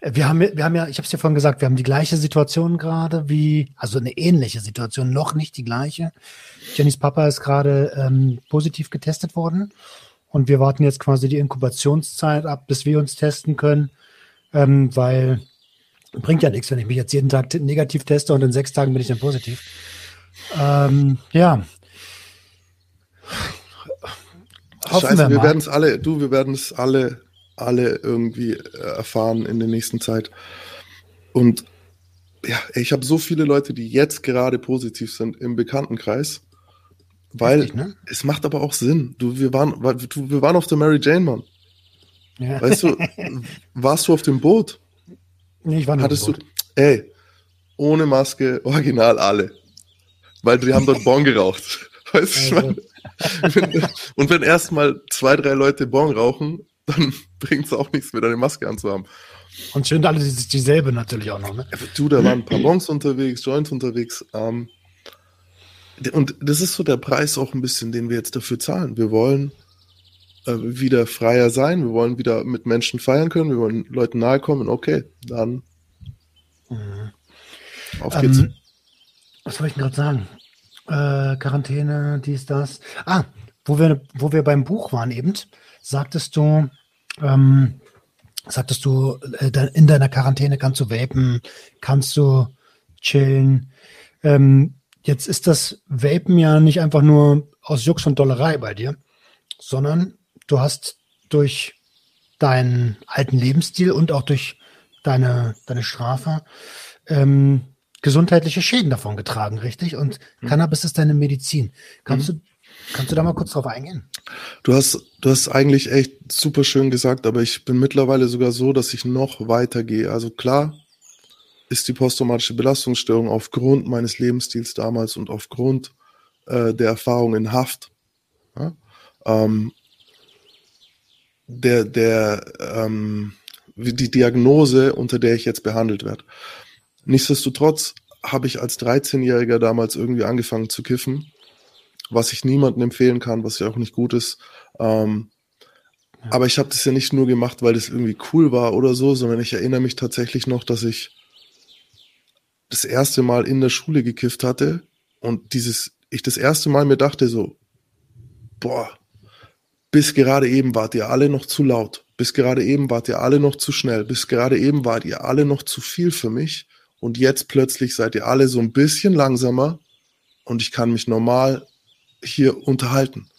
äh, wir haben, wir haben ja, ich habe es dir vorhin gesagt, wir haben die gleiche Situation gerade wie, also eine ähnliche Situation, noch nicht die gleiche. Jennys Papa ist gerade ähm, positiv getestet worden und wir warten jetzt quasi die Inkubationszeit ab, bis wir uns testen können, ähm, weil bringt ja nichts, wenn ich mich jetzt jeden Tag negativ teste und in sechs Tagen bin ich dann positiv. Ähm, ja. Hoffen Scheiße, wir wir werden es alle, du, wir werden es alle, alle irgendwie erfahren in der nächsten Zeit. Und ja, ich habe so viele Leute, die jetzt gerade positiv sind im Bekanntenkreis, weil Heftig, ne? es macht aber auch Sinn. Du, wir waren, du, wir waren auf der Mary Jane, Mann. Ja. Weißt du, [LAUGHS] warst du auf dem Boot? nee, ich war nur Hattest du, im Boot. ey, ohne Maske, original alle. Weil die haben dort Bon geraucht. [LAUGHS] Weißt du, ich Also. meine, wenn, und wenn erstmal zwei, drei Leute Bon rauchen, dann [LAUGHS] bringt es auch nichts mehr, eine Maske anzuhaben. Und schön alle die- dieselbe natürlich auch noch, ne? Du, da waren ein paar Bons unterwegs, Joints unterwegs. Ähm, und das ist so der Preis auch ein bisschen, den wir jetzt dafür zahlen. Wir wollen äh, wieder freier sein, wir wollen wieder mit Menschen feiern können, wir wollen Leuten nahe kommen. Okay, dann auf geht's. Ähm, was wollte ich denn gerade sagen? Äh, Quarantäne, dies, das. Ah, wo wir, wo wir beim Buch waren eben, sagtest du, ähm, sagtest du, äh, in deiner Quarantäne kannst du vapen, kannst du chillen. Ähm, jetzt ist das Vapen ja nicht einfach nur aus Jux und Dollerei bei dir, sondern du hast durch deinen alten Lebensstil und auch durch deine, deine Strafe ähm, gesundheitliche Schäden davon getragen, richtig? Und Cannabis ist deine Medizin. Kannst du, kannst du da mal kurz drauf eingehen? Du hast, du hast eigentlich echt super schön gesagt, aber ich bin mittlerweile sogar so, dass ich noch weiter gehe. Also klar ist die posttraumatische Belastungsstörung aufgrund meines Lebensstils damals und aufgrund äh, der Erfahrung in Haft, ja, ähm, der, der, ähm, die Diagnose, unter der ich jetzt behandelt werde. Nichtsdestotrotz habe ich als 13-Jähriger damals irgendwie angefangen zu kiffen, was ich niemandem empfehlen kann, was ja auch nicht gut ist. Ähm, Aber ich habe das ja nicht nur gemacht, weil das irgendwie cool war oder so, sondern ich erinnere mich tatsächlich noch, dass ich das erste Mal in der Schule gekifft hatte und dieses, ich das erste Mal mir dachte so, boah, bis gerade eben wart ihr alle noch zu laut, bis gerade eben wart ihr alle noch zu schnell, bis gerade eben wart ihr alle noch zu viel für mich und jetzt plötzlich seid ihr alle so ein bisschen langsamer und ich kann mich normal hier unterhalten.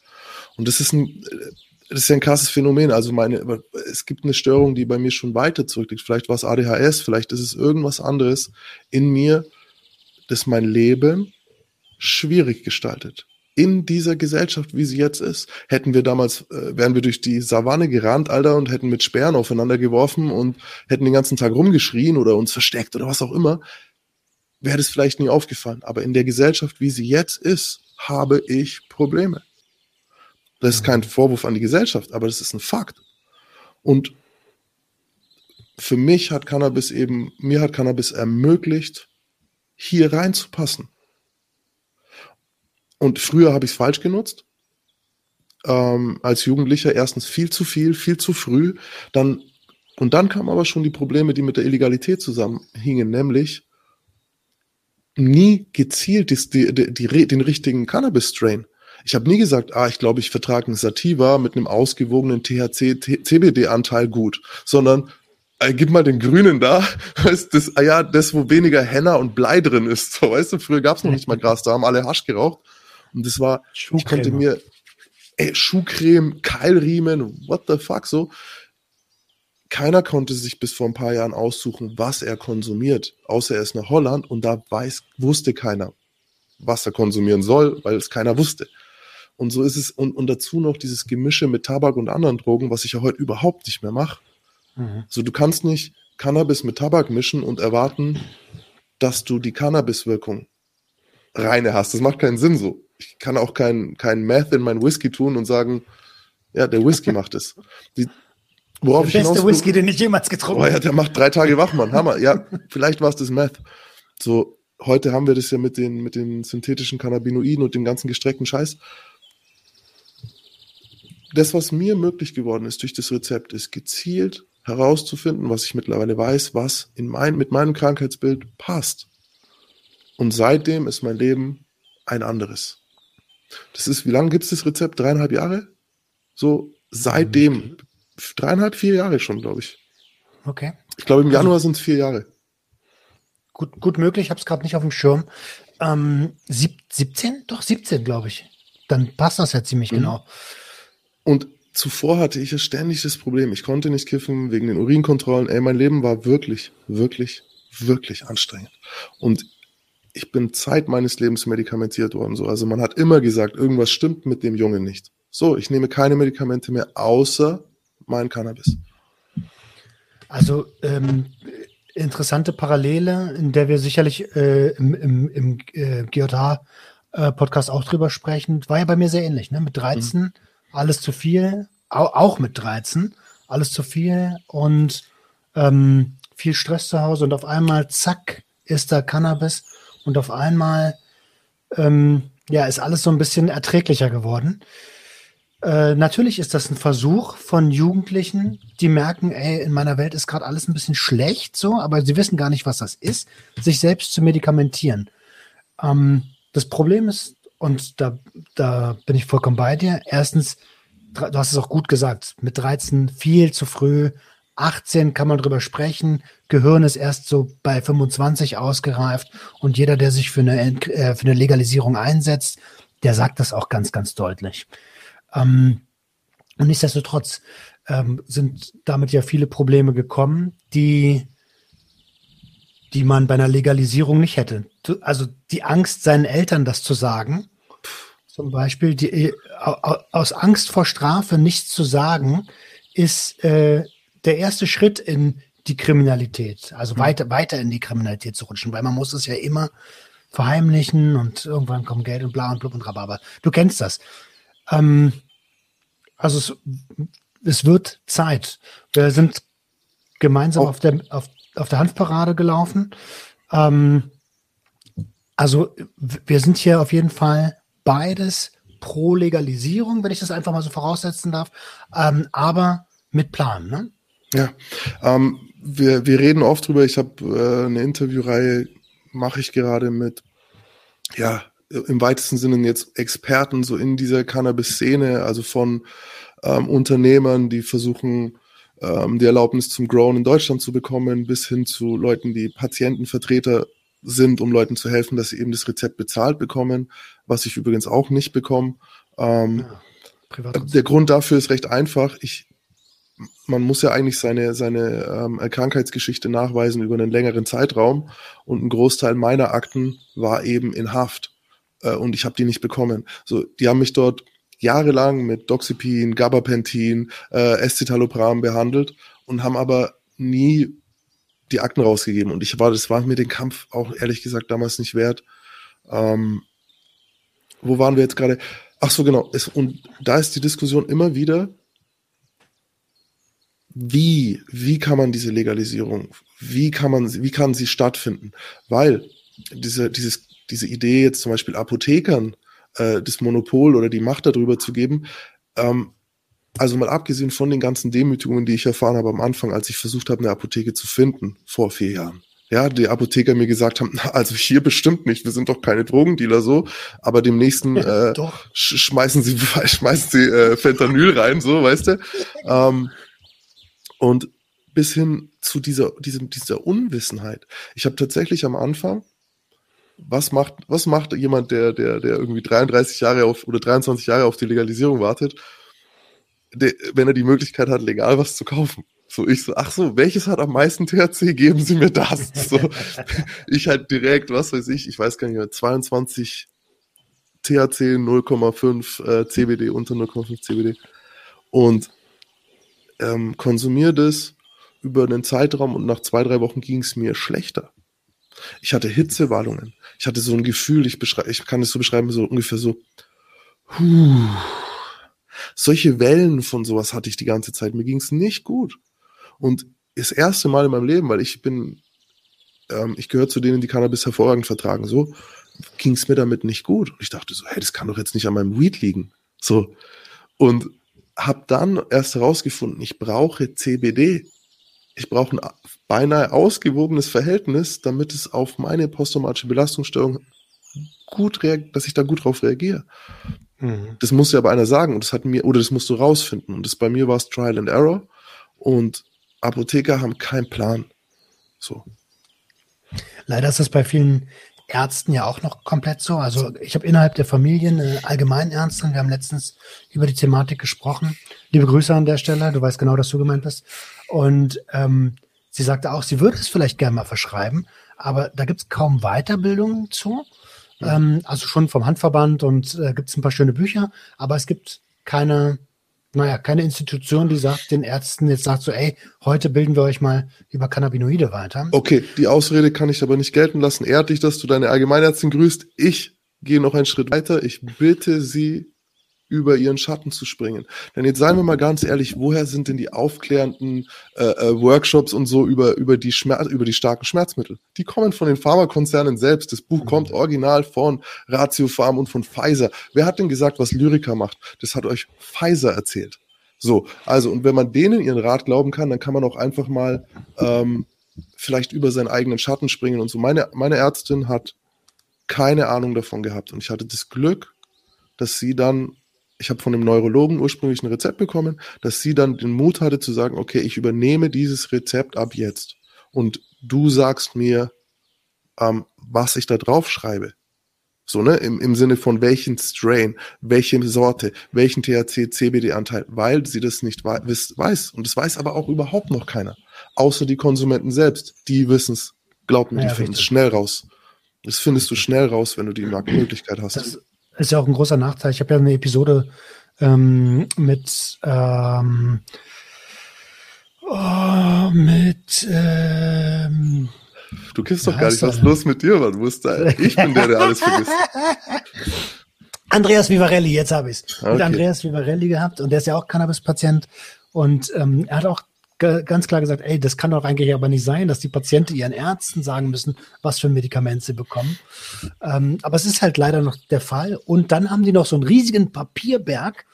Und das ist ein, das ist ja ein krasses Phänomen. Also meine, es gibt eine Störung, die bei mir schon weiter zurückliegt. Vielleicht war es ADHS, vielleicht ist es irgendwas anderes in mir, das mein Leben schwierig gestaltet. In dieser Gesellschaft, wie sie jetzt ist, hätten wir damals, äh, wären wir durch die Savanne gerannt, Alter, und hätten mit Sperren aufeinander geworfen und hätten den ganzen Tag rumgeschrien oder uns versteckt oder was auch immer, wäre das vielleicht nie aufgefallen. Aber in der Gesellschaft, wie sie jetzt ist, habe ich Probleme. Das ist kein Vorwurf an die Gesellschaft, aber das ist ein Fakt. Und für mich hat Cannabis eben, mir hat Cannabis ermöglicht, hier reinzupassen. Und früher habe ich es falsch genutzt. Ähm, als Jugendlicher erstens viel zu viel, viel zu früh. Dann, und dann kamen aber schon die Probleme, die mit der Illegalität zusammenhingen, nämlich nie gezielt die, die, die, den richtigen Cannabis-Strain. Ich habe nie gesagt, ah, ich glaube, ich vertrage einen Sativa mit einem ausgewogenen THC-CBD-Anteil gut, sondern äh, gib mal den Grünen da, [LAUGHS] weißt das, ah ja, das, wo weniger Henna und Blei drin ist. So, weißt du, früher gab's noch nicht mal Gras, da haben alle Hasch geraucht. Und das war, ich konnte mir, ey, Schuhcreme, Keilriemen, what the fuck, so. Keiner konnte sich bis vor ein paar Jahren aussuchen, was er konsumiert, außer er ist nach Holland und da weiß, wusste keiner, was er konsumieren soll, weil es keiner wusste. Und so ist es, und, und dazu noch dieses Gemische mit Tabak und anderen Drogen, was ich ja heute überhaupt nicht mehr mache. Mhm. So, du kannst nicht Cannabis mit Tabak mischen und erwarten, dass du die Cannabis-Wirkung reine hast. Das macht keinen Sinn so. Ich kann auch kein, kein Meth in mein Whisky tun und sagen, ja, der Whisky macht es. Die, worauf Der ich beste hinaus Whisky, den ich jemals getrunken Oh ja, habe. der macht drei Tage wach, Mann. Hammer. Ja, vielleicht war es das Meth. So, heute haben wir das ja mit den, mit den synthetischen Cannabinoiden und dem ganzen gestreckten Scheiß. Das, was mir möglich geworden ist durch das Rezept, ist gezielt herauszufinden, was ich mittlerweile weiß, was in mein, mit meinem Krankheitsbild passt. Und seitdem ist mein Leben ein anderes. Das ist, wie lange gibt es das Rezept? Dreieinhalb Jahre? So, seitdem. Okay. Dreieinhalb, vier Jahre schon, glaube ich. Okay. Ich glaube, im Januar sind es vier Jahre. Gut, gut möglich, ich habe es gerade nicht auf dem Schirm. Ähm, sieb, 17? Doch, 17, glaube ich. Dann passt das ja ziemlich mhm. genau. Und zuvor hatte ich ja ständig das Problem, ich konnte nicht kiffen wegen den Urinkontrollen. Ey, mein Leben war wirklich, wirklich, wirklich anstrengend. Und ich bin Zeit meines Lebens medikamentiert worden. So. Also man hat immer gesagt, irgendwas stimmt mit dem Jungen nicht. So, ich nehme keine Medikamente mehr, außer mein Cannabis. Also ähm, interessante Parallele, in der wir sicherlich äh, im, im, im äh, GJH-Podcast äh, auch drüber sprechen, war ja bei mir sehr ähnlich. Ne? Mit 13 mhm. Alles zu viel, auch, mit 13 alles zu viel und ähm, viel Stress zu Hause und auf einmal, zack, ist da Cannabis und auf einmal ähm, ja, ist alles so ein bisschen erträglicher geworden. Äh, natürlich ist das ein Versuch von Jugendlichen, die merken, ey, in meiner Welt ist gerade alles ein bisschen schlecht, so, aber sie wissen gar nicht, was das ist, sich selbst zu medikamentieren. Ähm, das Problem ist, und da, da bin ich vollkommen bei dir, erstens, du hast es auch gut gesagt, mit 13 viel zu früh, 18 kann man drüber sprechen, Gehirn ist erst so bei 25 ausgereift. Und jeder, der sich für eine, äh, für eine Legalisierung einsetzt, der sagt das auch ganz, ganz deutlich. Ähm, und nichtsdestotrotz ähm, sind damit ja viele Probleme gekommen, die, die man bei einer Legalisierung nicht hätte. Also die Angst, seinen Eltern das zu sagen, zum Beispiel, die, aus Angst vor Strafe nichts zu sagen, ist äh, der erste Schritt in die Kriminalität, also mhm. weiter, weiter in die Kriminalität zu rutschen, weil man muss es ja immer verheimlichen und irgendwann kommt Geld und bla und blub und Rhabarber. Du kennst das. Ähm, also es, es wird Zeit. Wir sind gemeinsam auf der, auf, auf der Hanfparade gelaufen. Ähm, also wir sind hier auf jeden Fall beides pro Legalisierung, wenn ich das einfach mal so voraussetzen darf, ähm, aber mit Plan. Ne? Ja, ähm, wir, wir reden oft drüber. Ich habe äh, eine Interviewreihe, mache ich gerade mit ja im weitesten Sinne jetzt Experten so in dieser Cannabis-Szene, also von ähm, Unternehmern, die versuchen, ähm, die Erlaubnis zum Grown in Deutschland zu bekommen, bis hin zu Leuten, die Patientenvertreter sind, um Leuten zu helfen, dass sie eben das Rezept bezahlt bekommen, was ich übrigens auch nicht bekomme. Ähm, ja, der Grund dafür ist recht einfach. Ich, man muss ja eigentlich seine, seine ähm, Krankheitsgeschichte nachweisen über einen längeren Zeitraum und ein Großteil meiner Akten war eben in Haft äh, und ich habe die nicht bekommen. So, die haben mich dort jahrelang mit Doxepin, Gabapentin, äh, Escitalopram behandelt und haben aber nie die Akten rausgegeben. Und ich war, das war mir den Kampf auch ehrlich gesagt damals nicht wert. Ähm, wo waren wir jetzt gerade? Ach so, genau. Es, und da ist die Diskussion immer wieder, wie, wie kann man diese Legalisierung, wie kann man, wie kann sie stattfinden? Weil diese, dieses diese Idee jetzt zum Beispiel Apothekern äh, das Monopol oder die Macht darüber zu geben, ähm, also mal abgesehen von den ganzen Demütigungen, die ich erfahren habe am Anfang, als ich versucht habe, eine Apotheke zu finden vor vier Jahren. Ja, die Apotheker mir gesagt haben, [LAUGHS] also hier bestimmt nicht, wir sind doch keine Drogendealer so, aber dem nächsten [LAUGHS] äh, sch schmeißen sie [LAUGHS] schmeißen sie äh, Fentanyl rein, so, weißt du? Ähm, und bis hin zu dieser, diesem, dieser Unwissenheit. Ich habe tatsächlich am Anfang was macht, was macht jemand, der, der, der irgendwie 33 Jahre auf oder 23 Jahre auf die Legalisierung wartet, der, wenn er die Möglichkeit hat, legal was zu kaufen? So, ich so, ach so, welches hat am meisten THC? Geben Sie mir das. [LAUGHS] So, ich halt direkt, was weiß ich, ich weiß gar nicht mehr, 22 THC, 0,5 äh, CBD, unter 0,5 CBD. Und ähm, konsumiere das über einen Zeitraum und nach zwei, drei Wochen ging es mir schlechter. Ich hatte Hitzewallungen. Ich hatte so ein Gefühl, ich, ich kann es so beschreiben, so ungefähr so, huh. Solche Wellen von sowas hatte ich die ganze Zeit. Mir ging es nicht gut. Und das erste Mal in meinem Leben, weil ich bin ähm, ich gehöre zu denen, die Cannabis hervorragend vertragen. So ging es mir damit nicht gut. Und ich dachte so, hey, das kann doch jetzt nicht an meinem Weed liegen. So. Und habe dann erst herausgefunden, ich brauche CBD. Ich brauche ein beinahe ausgewogenes Verhältnis, damit es auf meine posttraumatische Belastungsstörung gut reagiert, dass ich da gut drauf reagiere. Mhm. Das muss ja aber einer sagen und das hat mir, oder das musst du rausfinden. Und das bei mir war es Trial and Error. Und Apotheker haben keinen Plan. So. Leider ist das bei vielen Ärzten ja auch noch komplett so. Also ich habe innerhalb der Familie eine Allgemeinärztin, wir haben letztens über die Thematik gesprochen. Liebe Grüße an der Stelle, du weißt genau, dass du gemeint bist. Und ähm, sie sagte auch, sie würde es vielleicht gerne mal verschreiben, aber da gibt es kaum Weiterbildungen zu. Ähm, also schon vom Handverband und äh, gibt es ein paar schöne Bücher, aber es gibt keine naja, keine Institution, die sagt den Ärzten jetzt sagt so, ey, heute bilden wir euch mal über Cannabinoide weiter. Okay, die Ausrede kann ich aber nicht gelten lassen. Ehrt dich, dass du deine Allgemeinärztin grüßt. Ich gehe noch einen Schritt weiter. Ich bitte sie, über ihren Schatten zu springen. Denn jetzt seien wir mal ganz ehrlich, woher sind denn die aufklärenden äh, äh, Workshops und so über, über, die Schmerz, über die starken Schmerzmittel? Die kommen von den Pharmakonzernen selbst. Das Buch kommt original von Ratio Pharm und von Pfizer. Wer hat denn gesagt, was Lyrica macht? Das hat euch Pfizer erzählt. So, also, und wenn man denen ihren Rat glauben kann, dann kann man auch einfach mal ähm, vielleicht über seinen eigenen Schatten springen und so. Meine, meine Ärztin hat keine Ahnung davon gehabt. Und ich hatte das Glück, dass sie dann ich habe von dem Neurologen ursprünglich ein Rezept bekommen, dass sie dann den Mut hatte zu sagen, okay, ich übernehme dieses Rezept ab jetzt und du sagst mir, ähm, was ich da drauf schreibe. So, ne, im, im Sinne von welchen Strain, welche Sorte, welchen THC, CBD-Anteil, weil sie das nicht wei weiß. Und das weiß aber auch überhaupt noch keiner. Außer die Konsumenten selbst. Die wissen es. Glaub mir, ja, die finden es schnell raus. Das findest du schnell raus, wenn du die [CLEARS THROAT] Möglichkeit hast. Das, ist ja auch ein großer Nachteil. Ich habe ja eine Episode ähm, mit ähm, oh, mit ähm, Du kennst doch gar nicht, was los mit dir, Mann. Ich bin der, der alles vergisst. [LAUGHS] Andreas Vivarelli, jetzt habe ich es. Okay. Mit Andreas Vivarelli gehabt und der ist ja auch Cannabis-Patient und ähm, er hat auch ganz klar gesagt, ey, das kann doch eigentlich aber nicht sein, dass die Patienten ihren Ärzten sagen müssen, was für ein Medikament sie bekommen. Ähm, aber es ist halt leider noch der Fall. Und dann haben die noch so einen riesigen Papierberg.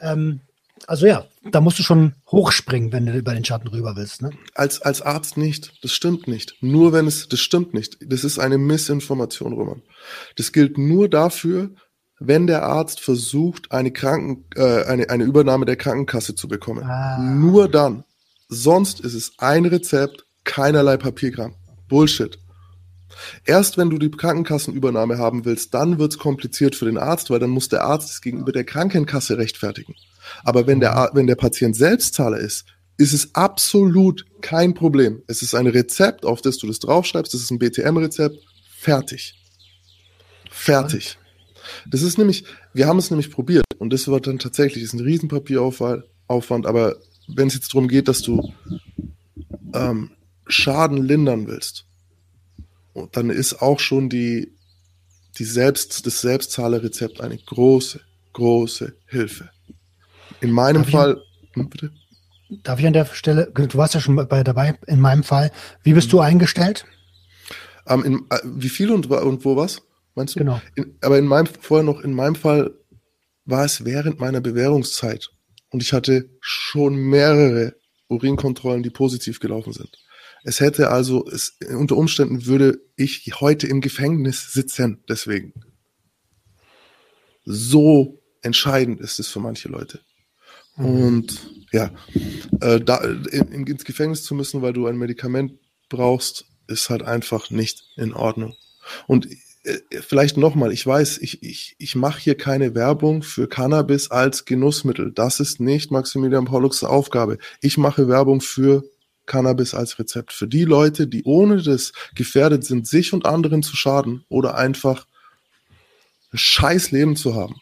Ähm, also ja, da musst du schon hochspringen, wenn du über den Schatten rüber willst. Ne? Als, als Arzt nicht. Das stimmt nicht. Nur wenn es, das stimmt nicht. Das ist eine Missinformation, Roman. Das gilt nur dafür, wenn der Arzt versucht, eine, Kranken, äh, eine, eine Übernahme der Krankenkasse zu bekommen. Ah. Nur dann. Sonst ist es ein Rezept, keinerlei Papierkram. Bullshit. Erst wenn du die Krankenkassenübernahme haben willst, dann wird's kompliziert für den Arzt, weil dann muss der Arzt es gegenüber der Krankenkasse rechtfertigen. Aber wenn der, wenn der Patient Selbstzahler ist, ist es absolut kein Problem. Es ist ein Rezept, auf das du das draufschreibst, das ist ein BTM-Rezept, fertig. Fertig. Das ist nämlich, wir haben es nämlich probiert und das war dann tatsächlich, ist ein Riesenpapieraufwand, aber wenn es jetzt darum geht, dass du ähm, Schaden lindern willst, und dann ist auch schon die, die Selbst, das Selbstzahlerrezept eine große, große Hilfe. In meinem darf Fall, ich, hm, bitte? Darf ich an der Stelle, du warst ja schon bei dabei, in meinem Fall, wie bist mhm. du eingestellt? Ähm, in, äh, wie viel und, und wo was? Meinst du? Genau. In, aber in meinem, vorher noch, in meinem Fall war es während meiner Bewährungszeit. Und ich hatte schon mehrere Urinkontrollen, die positiv gelaufen sind. Es hätte also, es, unter Umständen würde ich heute im Gefängnis sitzen, deswegen. So entscheidend ist es für manche Leute. Mhm. Und ja, äh, da, in, ins Gefängnis zu müssen, weil du ein Medikament brauchst, ist halt einfach nicht in Ordnung. Und vielleicht nochmal, ich weiß, ich, ich, ich mache hier keine Werbung für Cannabis als Genussmittel. Das ist nicht Maximilian Pollux Aufgabe. Ich mache Werbung für Cannabis als Rezept. Für die Leute, die ohne das gefährdet sind, sich und anderen zu schaden oder einfach ein scheiß Leben zu haben.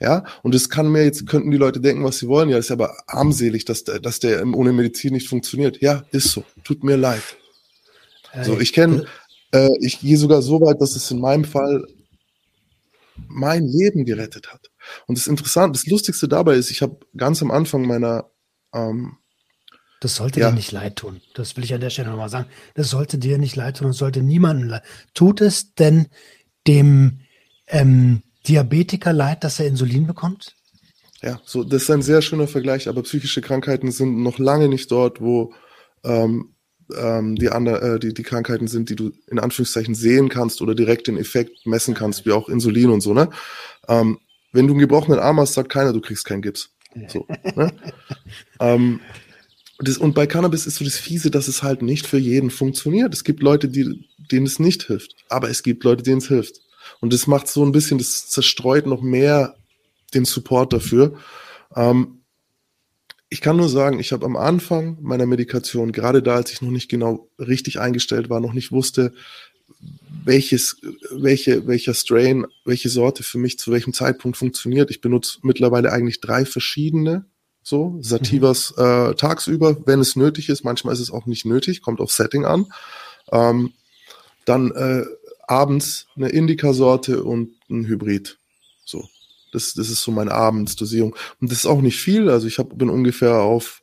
Ja, und es kann mir jetzt, könnten die Leute denken, was sie wollen. Ja, ist aber armselig, dass der, dass der ohne Medizin nicht funktioniert. Ja, ist so. Tut mir leid. So, ich kenne äh, ich gehe sogar so weit, dass es in meinem Fall mein Leben gerettet hat. Und das Interessante, das Lustigste dabei ist, ich habe ganz am Anfang meiner, ähm, Das sollte ja. dir nicht leid tun. Das will ich an der Stelle nochmal sagen. Das sollte dir nicht leid tun. Das sollte niemandem leid Tut es denn dem ähm, Diabetiker leid, dass er Insulin bekommt? Ja, so, das ist ein sehr schöner Vergleich, aber psychische Krankheiten sind noch lange nicht dort, wo ähm, ähm, die, andere, äh, die, die Krankheiten sind, die du in Anführungszeichen sehen kannst oder direkt den Effekt messen kannst, wie auch Insulin und so, ne? Ähm, wenn du einen gebrochenen Arm hast, sagt keiner, du kriegst keinen Gips. So, ne? ähm, das, und bei Cannabis ist so das Fiese, dass es halt nicht für jeden funktioniert. Es gibt Leute, die, denen es nicht hilft, aber es gibt Leute, denen es hilft. Und das macht so ein bisschen, das zerstreut noch mehr den Support dafür. Ähm, ich kann nur sagen, ich habe am Anfang meiner Medikation, gerade da, als ich noch nicht genau richtig eingestellt war, noch nicht wusste, welches, welche, welcher Strain, welche Sorte für mich zu welchem Zeitpunkt funktioniert. Ich benutze mittlerweile eigentlich drei verschiedene, so Sativas mhm. äh, tagsüber, wenn es nötig ist. Manchmal ist es auch nicht nötig, kommt auf Setting an. Ähm, dann äh, abends eine Indica-Sorte und ein Hybrid. Das, das ist so meine Abendsdosierung. Und das ist auch nicht viel. Also ich hab, bin ungefähr auf,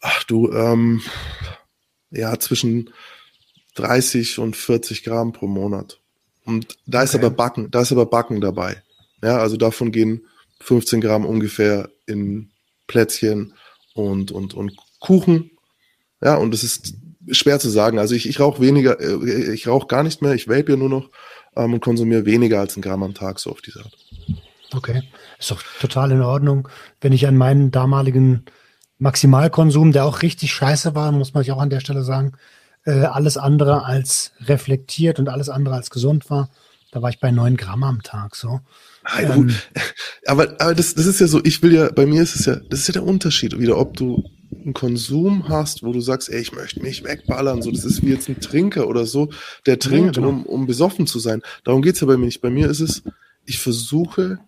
ach du, ähm, ja, zwischen 30 und 40 Gramm pro Monat. Und da ist aber Backen, da ist aber Backen dabei. Ja, also davon gehen 15 Gramm ungefähr in Plätzchen und, und, und Kuchen. Ja, und es ist schwer zu sagen. Also ich, ich rauche weniger, äh, ich rauche gar nicht mehr, ich vape ja nur noch ähm, und konsumiere weniger als ein Gramm am Tag, so auf diese Art. Okay, ist doch total in Ordnung. Wenn ich an meinen damaligen Maximalkonsum, der auch richtig scheiße war, muss man sich auch an der Stelle sagen, äh, alles andere als reflektiert und alles andere als gesund war. Da war ich bei neun Gramm am Tag so. Ähm, [LAUGHS] aber aber das, das ist ja so, ich will ja, bei mir ist es ja, das ist ja der Unterschied wieder, ob du einen Konsum hast, wo du sagst, ey, ich möchte mich wegballern, so, das ist wie jetzt ein Trinker oder so, der trinkt, ja, genau. um, um besoffen zu sein. Darum geht's ja bei mir nicht. Bei mir ist es, ich versuche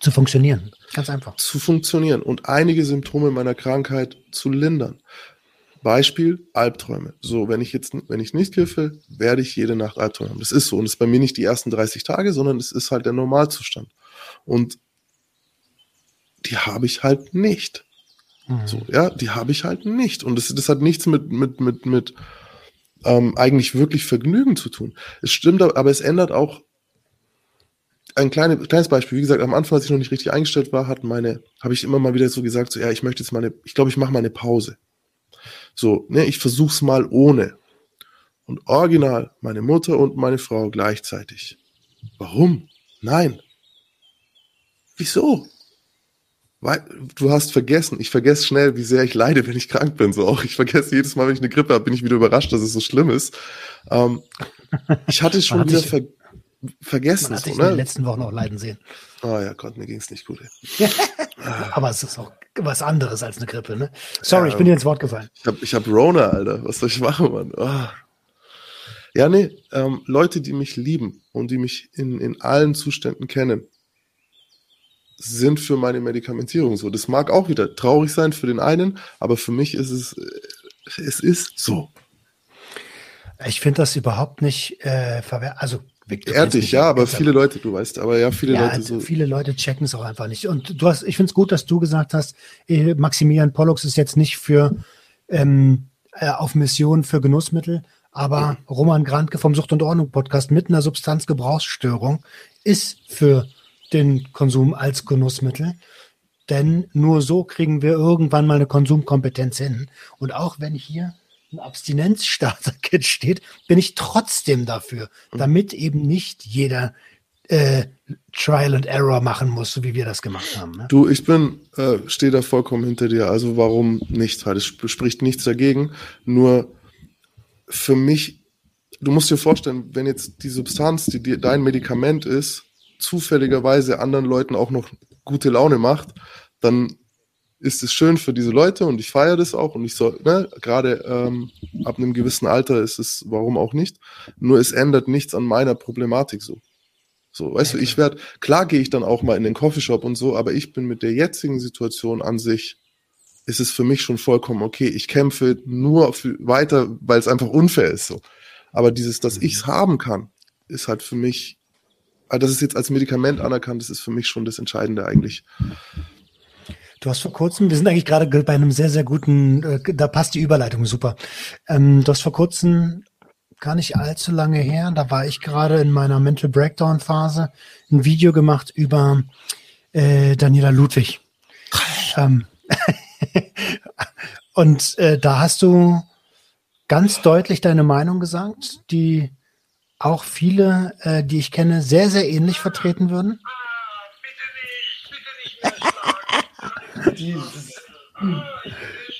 zu funktionieren. Ganz einfach. Zu funktionieren und einige Symptome meiner Krankheit zu lindern. Beispiel Albträume. So, wenn ich jetzt, wenn ich nicht kiffe, werde ich jede Nacht Albträume haben. Das ist so. Und es ist bei mir nicht die ersten 30 Tage, sondern es ist halt der Normalzustand. Und die habe ich halt nicht. Mhm. So, ja, die habe ich halt nicht. Und das, das hat nichts mit, mit, mit, mit ähm, eigentlich wirklich Vergnügen zu tun. Es stimmt, aber es ändert auch ein kleine, kleines Beispiel. Wie gesagt, am Anfang, als ich noch nicht richtig eingestellt war, hat meine, habe ich immer mal wieder so gesagt, so, ja, ich möchte jetzt mal eine, ich glaube, ich mache mal eine Pause. So, ne, ich versuch's mal ohne. Und original, meine Mutter und meine Frau gleichzeitig. Warum? Nein. Wieso? Weil du hast vergessen, ich vergesse schnell, wie sehr ich leide, wenn ich krank bin. So auch ich vergesse jedes Mal, wenn ich eine Grippe habe, bin ich wieder überrascht, dass es so schlimm ist. Ähm, ich hatte schon wieder ver vergessen. Man hat dich so, ne? in den letzten Wochen auch leiden sehen. Oh ja, Gott, mir ging's nicht gut. [LAUGHS] Aber es ist auch was anderes als eine Grippe, ne? Sorry, ja, ich bin dir ins Wort gefallen. Ich habe ich hab Rona, Alter. Was soll ich machen, Mann? Oh. Ja, nee, ähm, Leute, die mich lieben und die mich in, in allen Zuständen kennen, sind für meine Medikamentierung so. Das mag auch wieder traurig sein für den einen, aber für mich ist es, äh, es ist so. Ich finde das überhaupt nicht äh, verwerf. Also Ehrlich, ja, aber viele Leute, du weißt, aber ja, viele ja, Leute so. Viele Leute checken es auch einfach nicht. Und du hast, ich finde es gut, dass du gesagt hast, eh, Maximilian Pollux ist jetzt nicht für ähm, äh, auf Mission für Genussmittel, aber Roman Grantke vom Sucht und Ordnung Podcast mit einer Substanzgebrauchsstörung ist für den Konsum als Genussmittel. Denn nur so kriegen wir irgendwann mal eine Konsumkompetenz hin. Und auch wenn hier ein Abstinenzstarter-Kit steht, bin ich trotzdem dafür, mhm. damit eben nicht jeder äh, Trial and Error machen muss, so wie wir das gemacht haben. Ne? Du, ich bin, äh, stehe da vollkommen hinter dir. Also warum nicht? Weil es spricht nichts dagegen. Nur für mich, du musst dir vorstellen, wenn jetzt die Substanz, die dir dein Medikament ist, zufälligerweise anderen Leuten auch noch gute Laune macht, dann ist es schön für diese Leute und ich feiere das auch und ich soll, ne, gerade ähm, ab einem gewissen Alter ist es, warum auch nicht. Nur es ändert nichts an meiner Problematik so. So, weißt du, ich werde, klar gehe ich dann auch mal in den Coffeeshop und so, aber ich bin mit der jetzigen Situation an sich, ist es für mich schon vollkommen okay. Ich kämpfe nur für, weiter, weil es einfach unfair ist so. Aber dieses, dass mhm. ich es haben kann, ist halt für mich, also das ist jetzt als Medikament anerkannt, das ist für mich schon das Entscheidende eigentlich. Du hast vor kurzem, wir sind eigentlich gerade bei einem sehr, sehr guten, äh, da passt die Überleitung super. Ähm, du hast vor kurzem, gar nicht allzu lange her, da war ich gerade in meiner Mental Breakdown Phase, ein Video gemacht über äh, Daniela Ludwig. ähm, [LAUGHS] und äh, da hast du ganz deutlich deine Meinung gesagt, die auch viele, äh, die ich kenne, sehr, sehr ähnlich vertreten würden.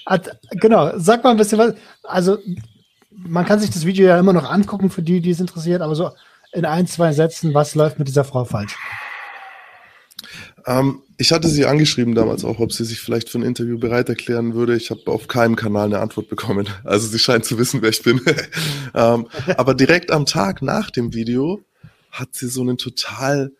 Hat, genau, sag mal ein bisschen was. Also, man kann sich das Video ja immer noch angucken für die, die es interessiert, aber so in ein, zwei Sätzen, was läuft mit dieser Frau falsch? Ähm, ich hatte sie angeschrieben damals auch, ob sie sich vielleicht für ein Interview bereit erklären würde. Ich habe auf keinem Kanal eine Antwort bekommen. [LAUGHS] Also sie scheint zu wissen, wer ich bin. [LAUGHS] ähm, aber direkt am Tag nach dem Video hat sie so einen total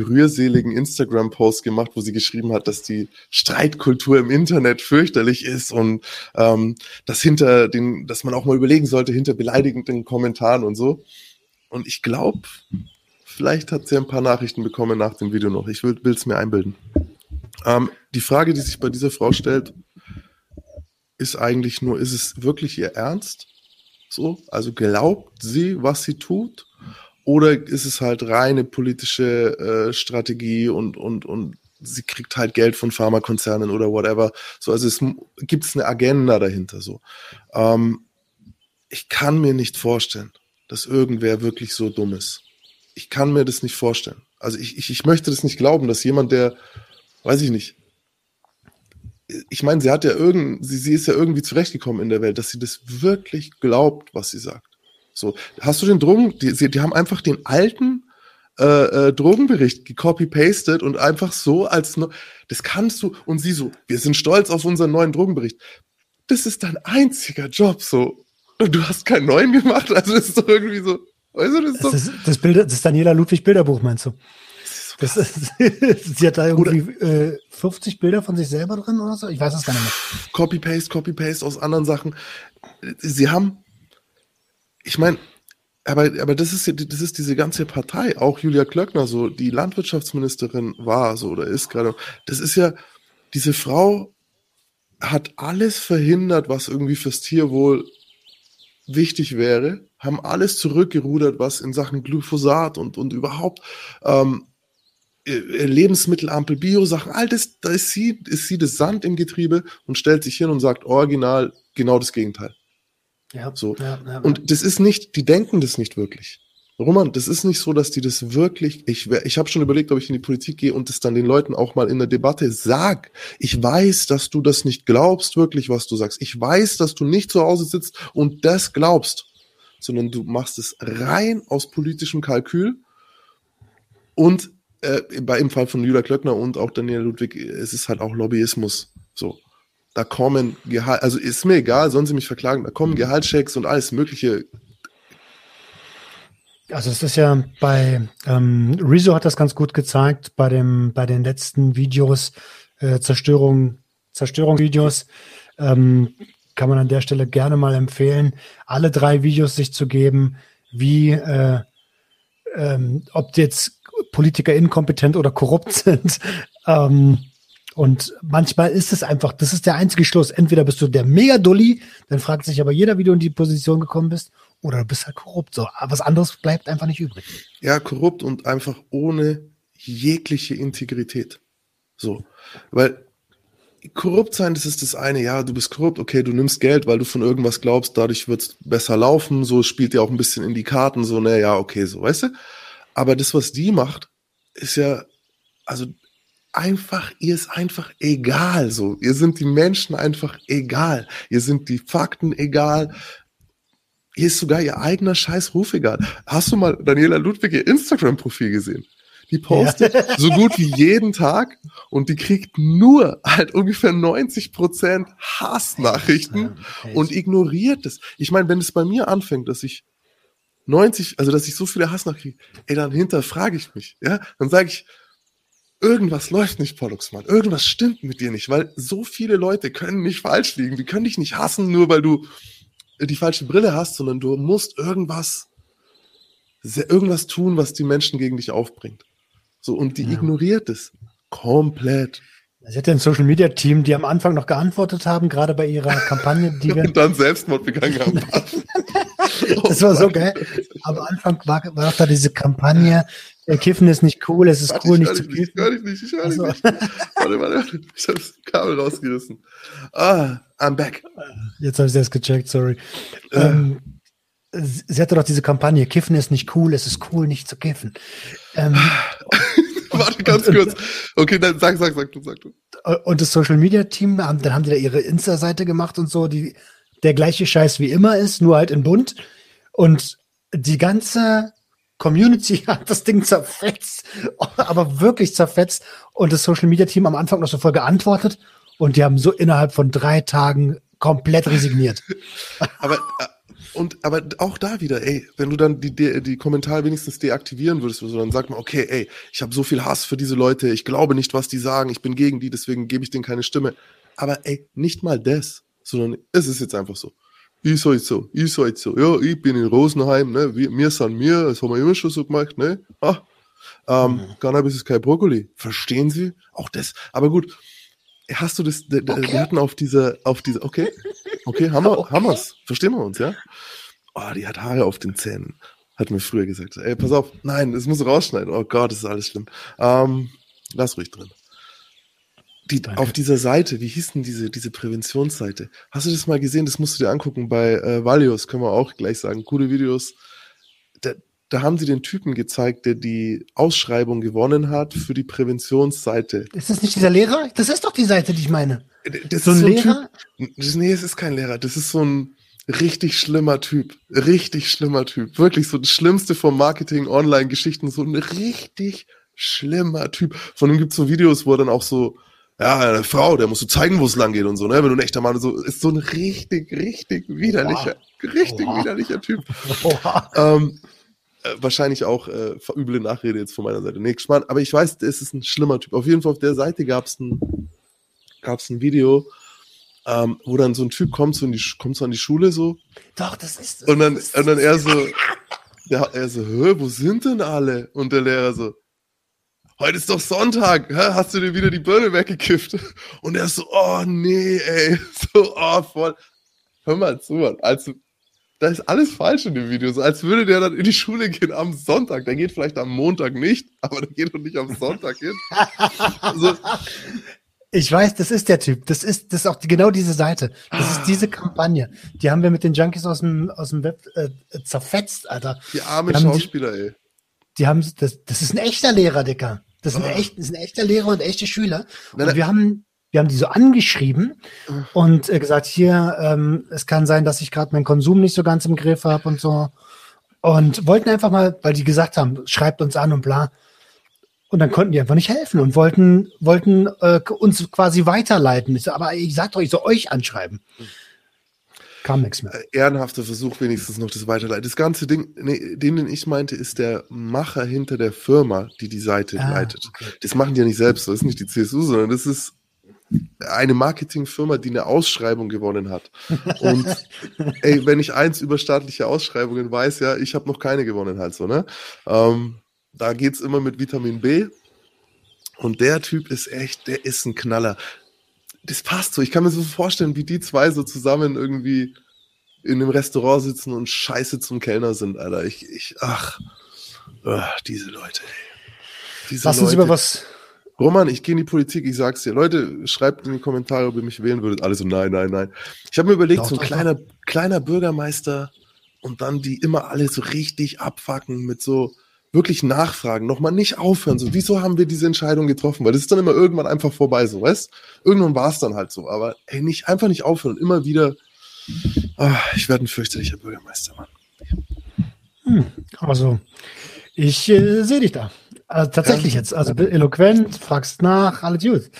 rührseligen Instagram-Post gemacht, wo sie geschrieben hat, dass die Streitkultur im Internet fürchterlich ist und ähm, dass hinter den, dass man auch mal überlegen sollte, hinter beleidigenden Kommentaren und so. Und ich glaube, vielleicht hat sie ein paar Nachrichten bekommen nach dem Video noch. Ich will es mir einbilden. Ähm, die Frage, die sich bei dieser Frau stellt, ist eigentlich nur, ist es wirklich ihr Ernst? So, also glaubt sie, was sie tut? Oder ist es halt reine politische äh, Strategie und, und, und sie kriegt halt Geld von Pharmakonzernen oder whatever. So, also es gibt eine Agenda dahinter. So, ähm, ich kann mir nicht vorstellen, dass irgendwer wirklich so dumm ist. Ich kann mir das nicht vorstellen. Also ich, ich, ich möchte das nicht glauben, dass jemand, der, weiß ich nicht, ich meine, sie hat ja irgend, sie, sie ist ja irgendwie zurechtgekommen in der Welt, dass sie das wirklich glaubt, was sie sagt. So, hast du den Drogen, die, die haben einfach den alten äh, äh, Drogenbericht gecopy-pasted und einfach so als, no, das kannst du, und sie so, wir sind stolz auf unseren neuen Drogenbericht. Das ist dein einziger Job, so. Und du hast keinen neuen gemacht, also das ist doch irgendwie so, weißt du, das ist das, ist, das, Bild, das Daniela Ludwig Bilderbuch, meinst du? Das ist, [LAUGHS] sie hat da irgendwie äh, 50 Bilder von sich selber drin oder so? Ich weiß es gar nicht mehr. Copy-Paste, Copy-Paste aus anderen Sachen. Sie haben ich meine, aber, aber das ist das ist diese ganze Partei, auch Julia Klöckner, so, die Landwirtschaftsministerin war, so, oder ist gerade, das ist ja, diese Frau hat alles verhindert, was irgendwie fürs Tierwohl wichtig wäre, haben alles zurückgerudert, was in Sachen Glyphosat und, und überhaupt ähm, äh, Lebensmittelampel, Bio-Sachen, all das, da ist sie, ist sie das Sand im Getriebe und stellt sich hin und sagt original genau das Gegenteil. Ja, so. Ja, ja, und das ist nicht, die denken das nicht wirklich. Roman, das ist nicht so, dass die das wirklich, ich, ich habe schon überlegt, ob ich in die Politik gehe und das dann den Leuten auch mal in der Debatte sag. Ich weiß, dass du das nicht glaubst, wirklich, was du sagst. Ich weiß, dass du nicht zu Hause sitzt und das glaubst, sondern du machst es rein aus politischem Kalkül und äh, bei im Fall von Julia Klöckner und auch Daniel Ludwig, es ist halt auch Lobbyismus. So da kommen Gehalt, also ist mir egal, sollen sie mich verklagen, da kommen. Gehaltschecks und alles Mögliche. Also es ist ja bei ähm, Rezo hat das ganz gut gezeigt bei dem bei den letzten Videos äh, Zerstörung Zerstörungsvideos ähm, kann man an der Stelle gerne mal empfehlen, alle drei Videos sich zu geben, wie äh, ähm, ob jetzt Politiker inkompetent oder korrupt [LAUGHS] sind. Ähm, und manchmal ist es einfach, das ist der einzige Schluss. Entweder bist du der Mega-Dulli, dann fragt sich aber jeder, wie du in die Position gekommen bist, oder du bist halt korrupt. So, was anderes bleibt einfach nicht übrig. Ja, korrupt und einfach ohne jegliche Integrität. So, weil korrupt sein, das ist das eine. Ja, du bist korrupt, okay, du nimmst Geld, weil du von irgendwas glaubst, dadurch wird es besser laufen. So spielt dir auch ein bisschen in die Karten. So, ne, ja, okay, so, weißt du. Aber das, was die macht, ist ja, also einfach, ihr ist einfach egal, so. Ihr sind die Menschen einfach egal. Ihr sind die Fakten egal. Ihr ist sogar ihr eigener Scheißruf egal. Hast du mal Daniela Ludwig ihr Instagram-Profil gesehen? Die postet ja. so gut wie jeden Tag und die kriegt nur halt ungefähr 90 Prozent Hassnachrichten und ignoriert es. Ich meine, wenn es bei mir anfängt, dass ich 90, also dass ich so viele Hassnachrichten, ey, dann hinterfrage ich mich, ja, dann sage ich, irgendwas läuft nicht, Pollux, Mann. Irgendwas stimmt mit dir nicht, weil so viele Leute können nicht falsch liegen. Die können dich nicht hassen, nur weil du die falsche Brille hast, sondern du musst irgendwas, irgendwas tun, was die Menschen gegen dich aufbringt. So, und die ja. ignoriert es komplett. Sie hat ja ein Social Media Team, die am Anfang noch geantwortet haben, gerade bei ihrer Kampagne, die wir. [LAUGHS] Und dann Selbstmord begangen haben. [LAUGHS] das war so geil. Am Anfang war, war doch da diese Kampagne, der Kiffen ist nicht cool, es ist Warte, cool, ich nicht zu nicht, kiffen. ich hör dich nicht, ich höre dich Ach so. nicht. Warte, warte, warte. Ich habe das Kabel rausgerissen. Ah, I'm back. Jetzt habe ich das gecheckt, sorry. Ähm, sie hatte doch diese Kampagne, Kiffen ist nicht cool, es ist cool, nicht zu kiffen. Ähm, [LAUGHS] Warte ganz und- kurz. Okay, dann sag, sag, sag du, sag du. und das Social Media Team, dann haben die da ihre Insta-Seite gemacht und so, die der gleiche Scheiß wie immer ist, nur halt in bunt. Und die ganze Community [LAUGHS] hat das Ding zerfetzt, aber wirklich zerfetzt. Und das Social Media Team am Anfang noch so voll geantwortet und die haben so innerhalb von drei Tagen komplett resigniert. [LAUGHS] Aber, äh, und, aber auch da wieder, ey, wenn du dann die, die, die Kommentare wenigstens deaktivieren würdest, so, dann sag mal, okay, ey, ich habe so viel Hass für diese Leute, ich glaube nicht, was die sagen, ich bin gegen die, deswegen gebe ich denen keine Stimme. Aber ey, nicht mal das, sondern es ist jetzt einfach so. Ich halt so, ich halt so, ja, ich bin in Rosenheim, ne, wir, wir sind mir, das haben wir immer schon so gemacht, ne, ah, ähm, Cannabis ist kein Brokkoli. Verstehen Sie? Auch das. Aber gut, hast du das, d- d- Okay. wir hatten auf dieser, auf dieser, okay, okay, haben wir, [LAUGHS] haben wir's. Verstehen wir uns, ja? Oh, die hat Haare auf den Zähnen. Hat mir früher gesagt. Ey, pass auf, nein, das muss rausschneiden. Oh Gott, das ist alles schlimm. Ähm, lass ruhig drin. Die, Danke. auf dieser Seite, wie hieß denn diese, diese Präventionsseite? Hast du das mal gesehen? Das musst du dir angucken bei äh, Valios, können wir auch gleich sagen. Coole Videos. Da, da haben sie den Typen gezeigt, der die Ausschreibung gewonnen hat für die Präventionsseite. Ist das nicht dieser Lehrer? Das ist doch die Seite, die ich meine. Das So ein ist Lehrer? Typ, das, nee, es ist kein Lehrer. Das ist so ein richtig schlimmer Typ. Richtig schlimmer Typ. Wirklich so das Schlimmste vom Marketing, Online-Geschichten. So ein richtig schlimmer Typ. Von ihm gibt's so Videos, wo er dann auch so, ja, eine Frau, der muss so zeigen, wo es lang geht und so, ne? Wenn du ein echter Mann so, ist so ein richtig, richtig widerlicher, richtig Oha. widerlicher Typ. [LAUGHS] Oha. Ähm, äh, wahrscheinlich auch äh, üble Nachrede jetzt von meiner Seite. Nee, Schmarrn. Aber ich weiß, es ist ein schlimmer Typ. Auf jeden Fall auf der Seite gab's ein, gab's ein Video, ähm, wo dann so ein Typ kommt so, in die, kommt so an die Schule so Doch, das ist es. und dann, Das und dann es. er so, der, er so, hä, wo sind denn alle? Und der Lehrer so, heute ist doch Sonntag, hä? hast du dir wieder die Birne weggekifft? Und er so, oh nee, ey, [LAUGHS] so, oh, voll. Hör mal zu, Mann, also, da ist alles falsch in dem Video, so als würde der dann in die Schule gehen am Sonntag. Der geht vielleicht am Montag nicht, [LAUGHS] aber der geht doch nicht am Sonntag hin. So, Ich weiß, das ist der Typ. Das ist, das ist auch die, genau diese Seite. Das ist diese Kampagne. Die haben wir mit den Junkies aus dem, aus dem Web äh, zerfetzt, Alter. die armen haben die- Schauspieler, ey. Die haben, das, das ist ein echter Lehrer, Dicker. Das ist ein, Ah. echt, das ist ein echter Lehrer und echte Schüler. Und wir haben, wir haben die so angeschrieben und äh, gesagt, hier, ähm, es kann sein, dass ich gerade meinen Konsum nicht so ganz im Griff habe und so. Und wollten einfach mal, weil die gesagt haben, schreibt uns an und bla. Und dann konnten die einfach nicht helfen und wollten, wollten äh, uns quasi weiterleiten. Ich so, aber ich sag doch, ich soll euch anschreiben. Kam nichts mehr. Äh, ehrenhafter Versuch, wenigstens noch das weiterleiten. Das ganze Ding, nee, den, den ich meinte, ist der Macher hinter der Firma, die die Seite Ah, leitet. okay. Das machen die ja nicht selbst, das ist nicht die CSU, sondern das ist eine Marketingfirma, die eine Ausschreibung gewonnen hat. Und [LAUGHS] ey, wenn ich eins über staatliche Ausschreibungen weiß, ja, ich habe noch keine gewonnen halt so, ne? Ähm, da geht's immer mit Vitamin B. Und der Typ ist echt, der ist ein Knaller. Das passt so. Ich kann mir so vorstellen, wie die zwei so zusammen irgendwie in einem Restaurant sitzen und scheiße zum Kellner sind, Alter. Ich, ich, ach, ach diese Leute, ey. Diese Lass uns Leute. über was. Roman, ich gehe in die Politik, ich sag's dir. Leute, schreibt in die Kommentare, ob ihr mich wählen würdet. Alle so, nein, nein, nein. Ich habe mir überlegt, Doch, so ein kleiner, kleiner Bürgermeister und dann die immer alle so richtig abfacken mit so wirklich nachfragen, nochmal nicht aufhören. So, wieso haben wir diese Entscheidung getroffen? Weil das ist dann immer irgendwann einfach vorbei, so, weißt? Irgendwann war es dann halt so. Aber ey, nicht, einfach nicht aufhören. Immer wieder. Ah, ich werde ein fürchterlicher Bürgermeister, Mann. Also, ich äh, sehe dich da. Also, tatsächlich Ja. jetzt. Also eloquent, fragst nach, alles gut.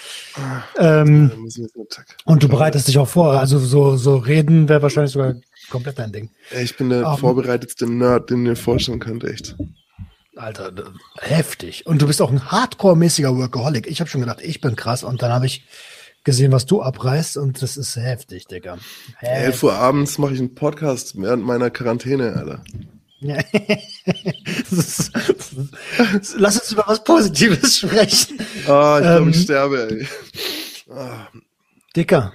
Ähm, einen Tag. und du bereitest dich auch vor. Also so, so reden wäre wahrscheinlich sogar komplett dein Ding. Ich bin der Ähm. vorbereitetste Nerd, den ihr vorstellen könnt, echt. Alter, heftig. Und du bist auch ein hardcore-mäßiger Workaholic. Ich habe schon gedacht, ich bin krass. Und dann habe ich gesehen, was du abreißt. Und das ist heftig, Digga. 11 Uhr abends mache ich einen Podcast während meiner Quarantäne, Alter. [LAUGHS] Lass uns über was Positives sprechen. Ah, ich glaube, ähm, ich sterbe, ey. Dicker,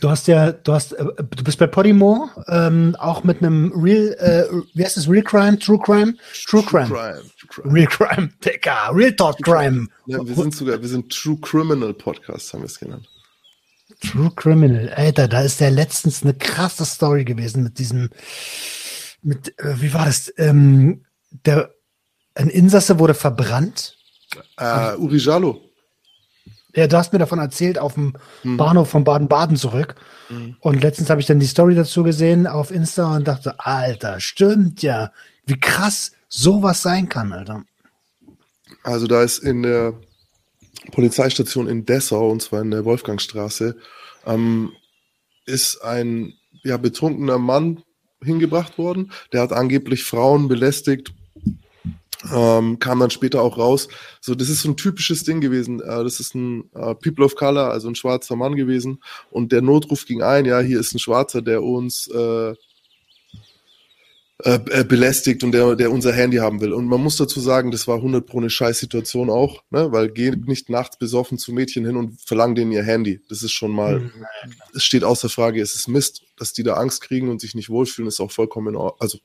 du hast ja, du hast, äh, du bist bei Podimo ähm, auch mit einem Real, äh, wie heißt das, Real Crime, True Crime, True, True Crime. Crime. True Crime, Real Crime, Dicker, Real Talk Crime. Ja, wir sind sogar, wir sind True Criminal Podcast, haben wir es genannt. True Criminal, Alter, da ist ja letztens eine krasse Story gewesen mit diesem, mit, äh, wie war das, ähm, der, ein Insasse wurde verbrannt. Äh, Uri Jalo. Ja, du hast mir davon erzählt auf dem hm. Bahnhof von Baden-Baden zurück. Hm. Und letztens habe ich dann die Story dazu gesehen auf Insta und dachte, Alter, stimmt ja. Wie krass sowas sein kann, Alter. Also da ist in der Polizeistation in Dessau, und zwar in der Wolfgangstraße, ähm, ist ein ja, betrunkener Mann hingebracht worden. Der hat angeblich Frauen belästigt ähm, kam dann später auch raus. So, das ist so ein typisches Ding gewesen. Äh, das ist ein äh, People of Color, also ein schwarzer Mann gewesen. Und der Notruf ging ein, ja, hier ist ein Schwarzer, der uns äh, äh, äh belästigt und der, der unser Handy haben will. Und man muss dazu sagen, das war 100 pro eine Scheißsituation auch, ne? weil geh nicht nachts besoffen zu Mädchen hin und verlang denen ihr Handy. Das ist schon mal, mhm. es steht außer Frage, es ist Mist, dass die da Angst kriegen und sich nicht wohlfühlen, ist auch vollkommen, also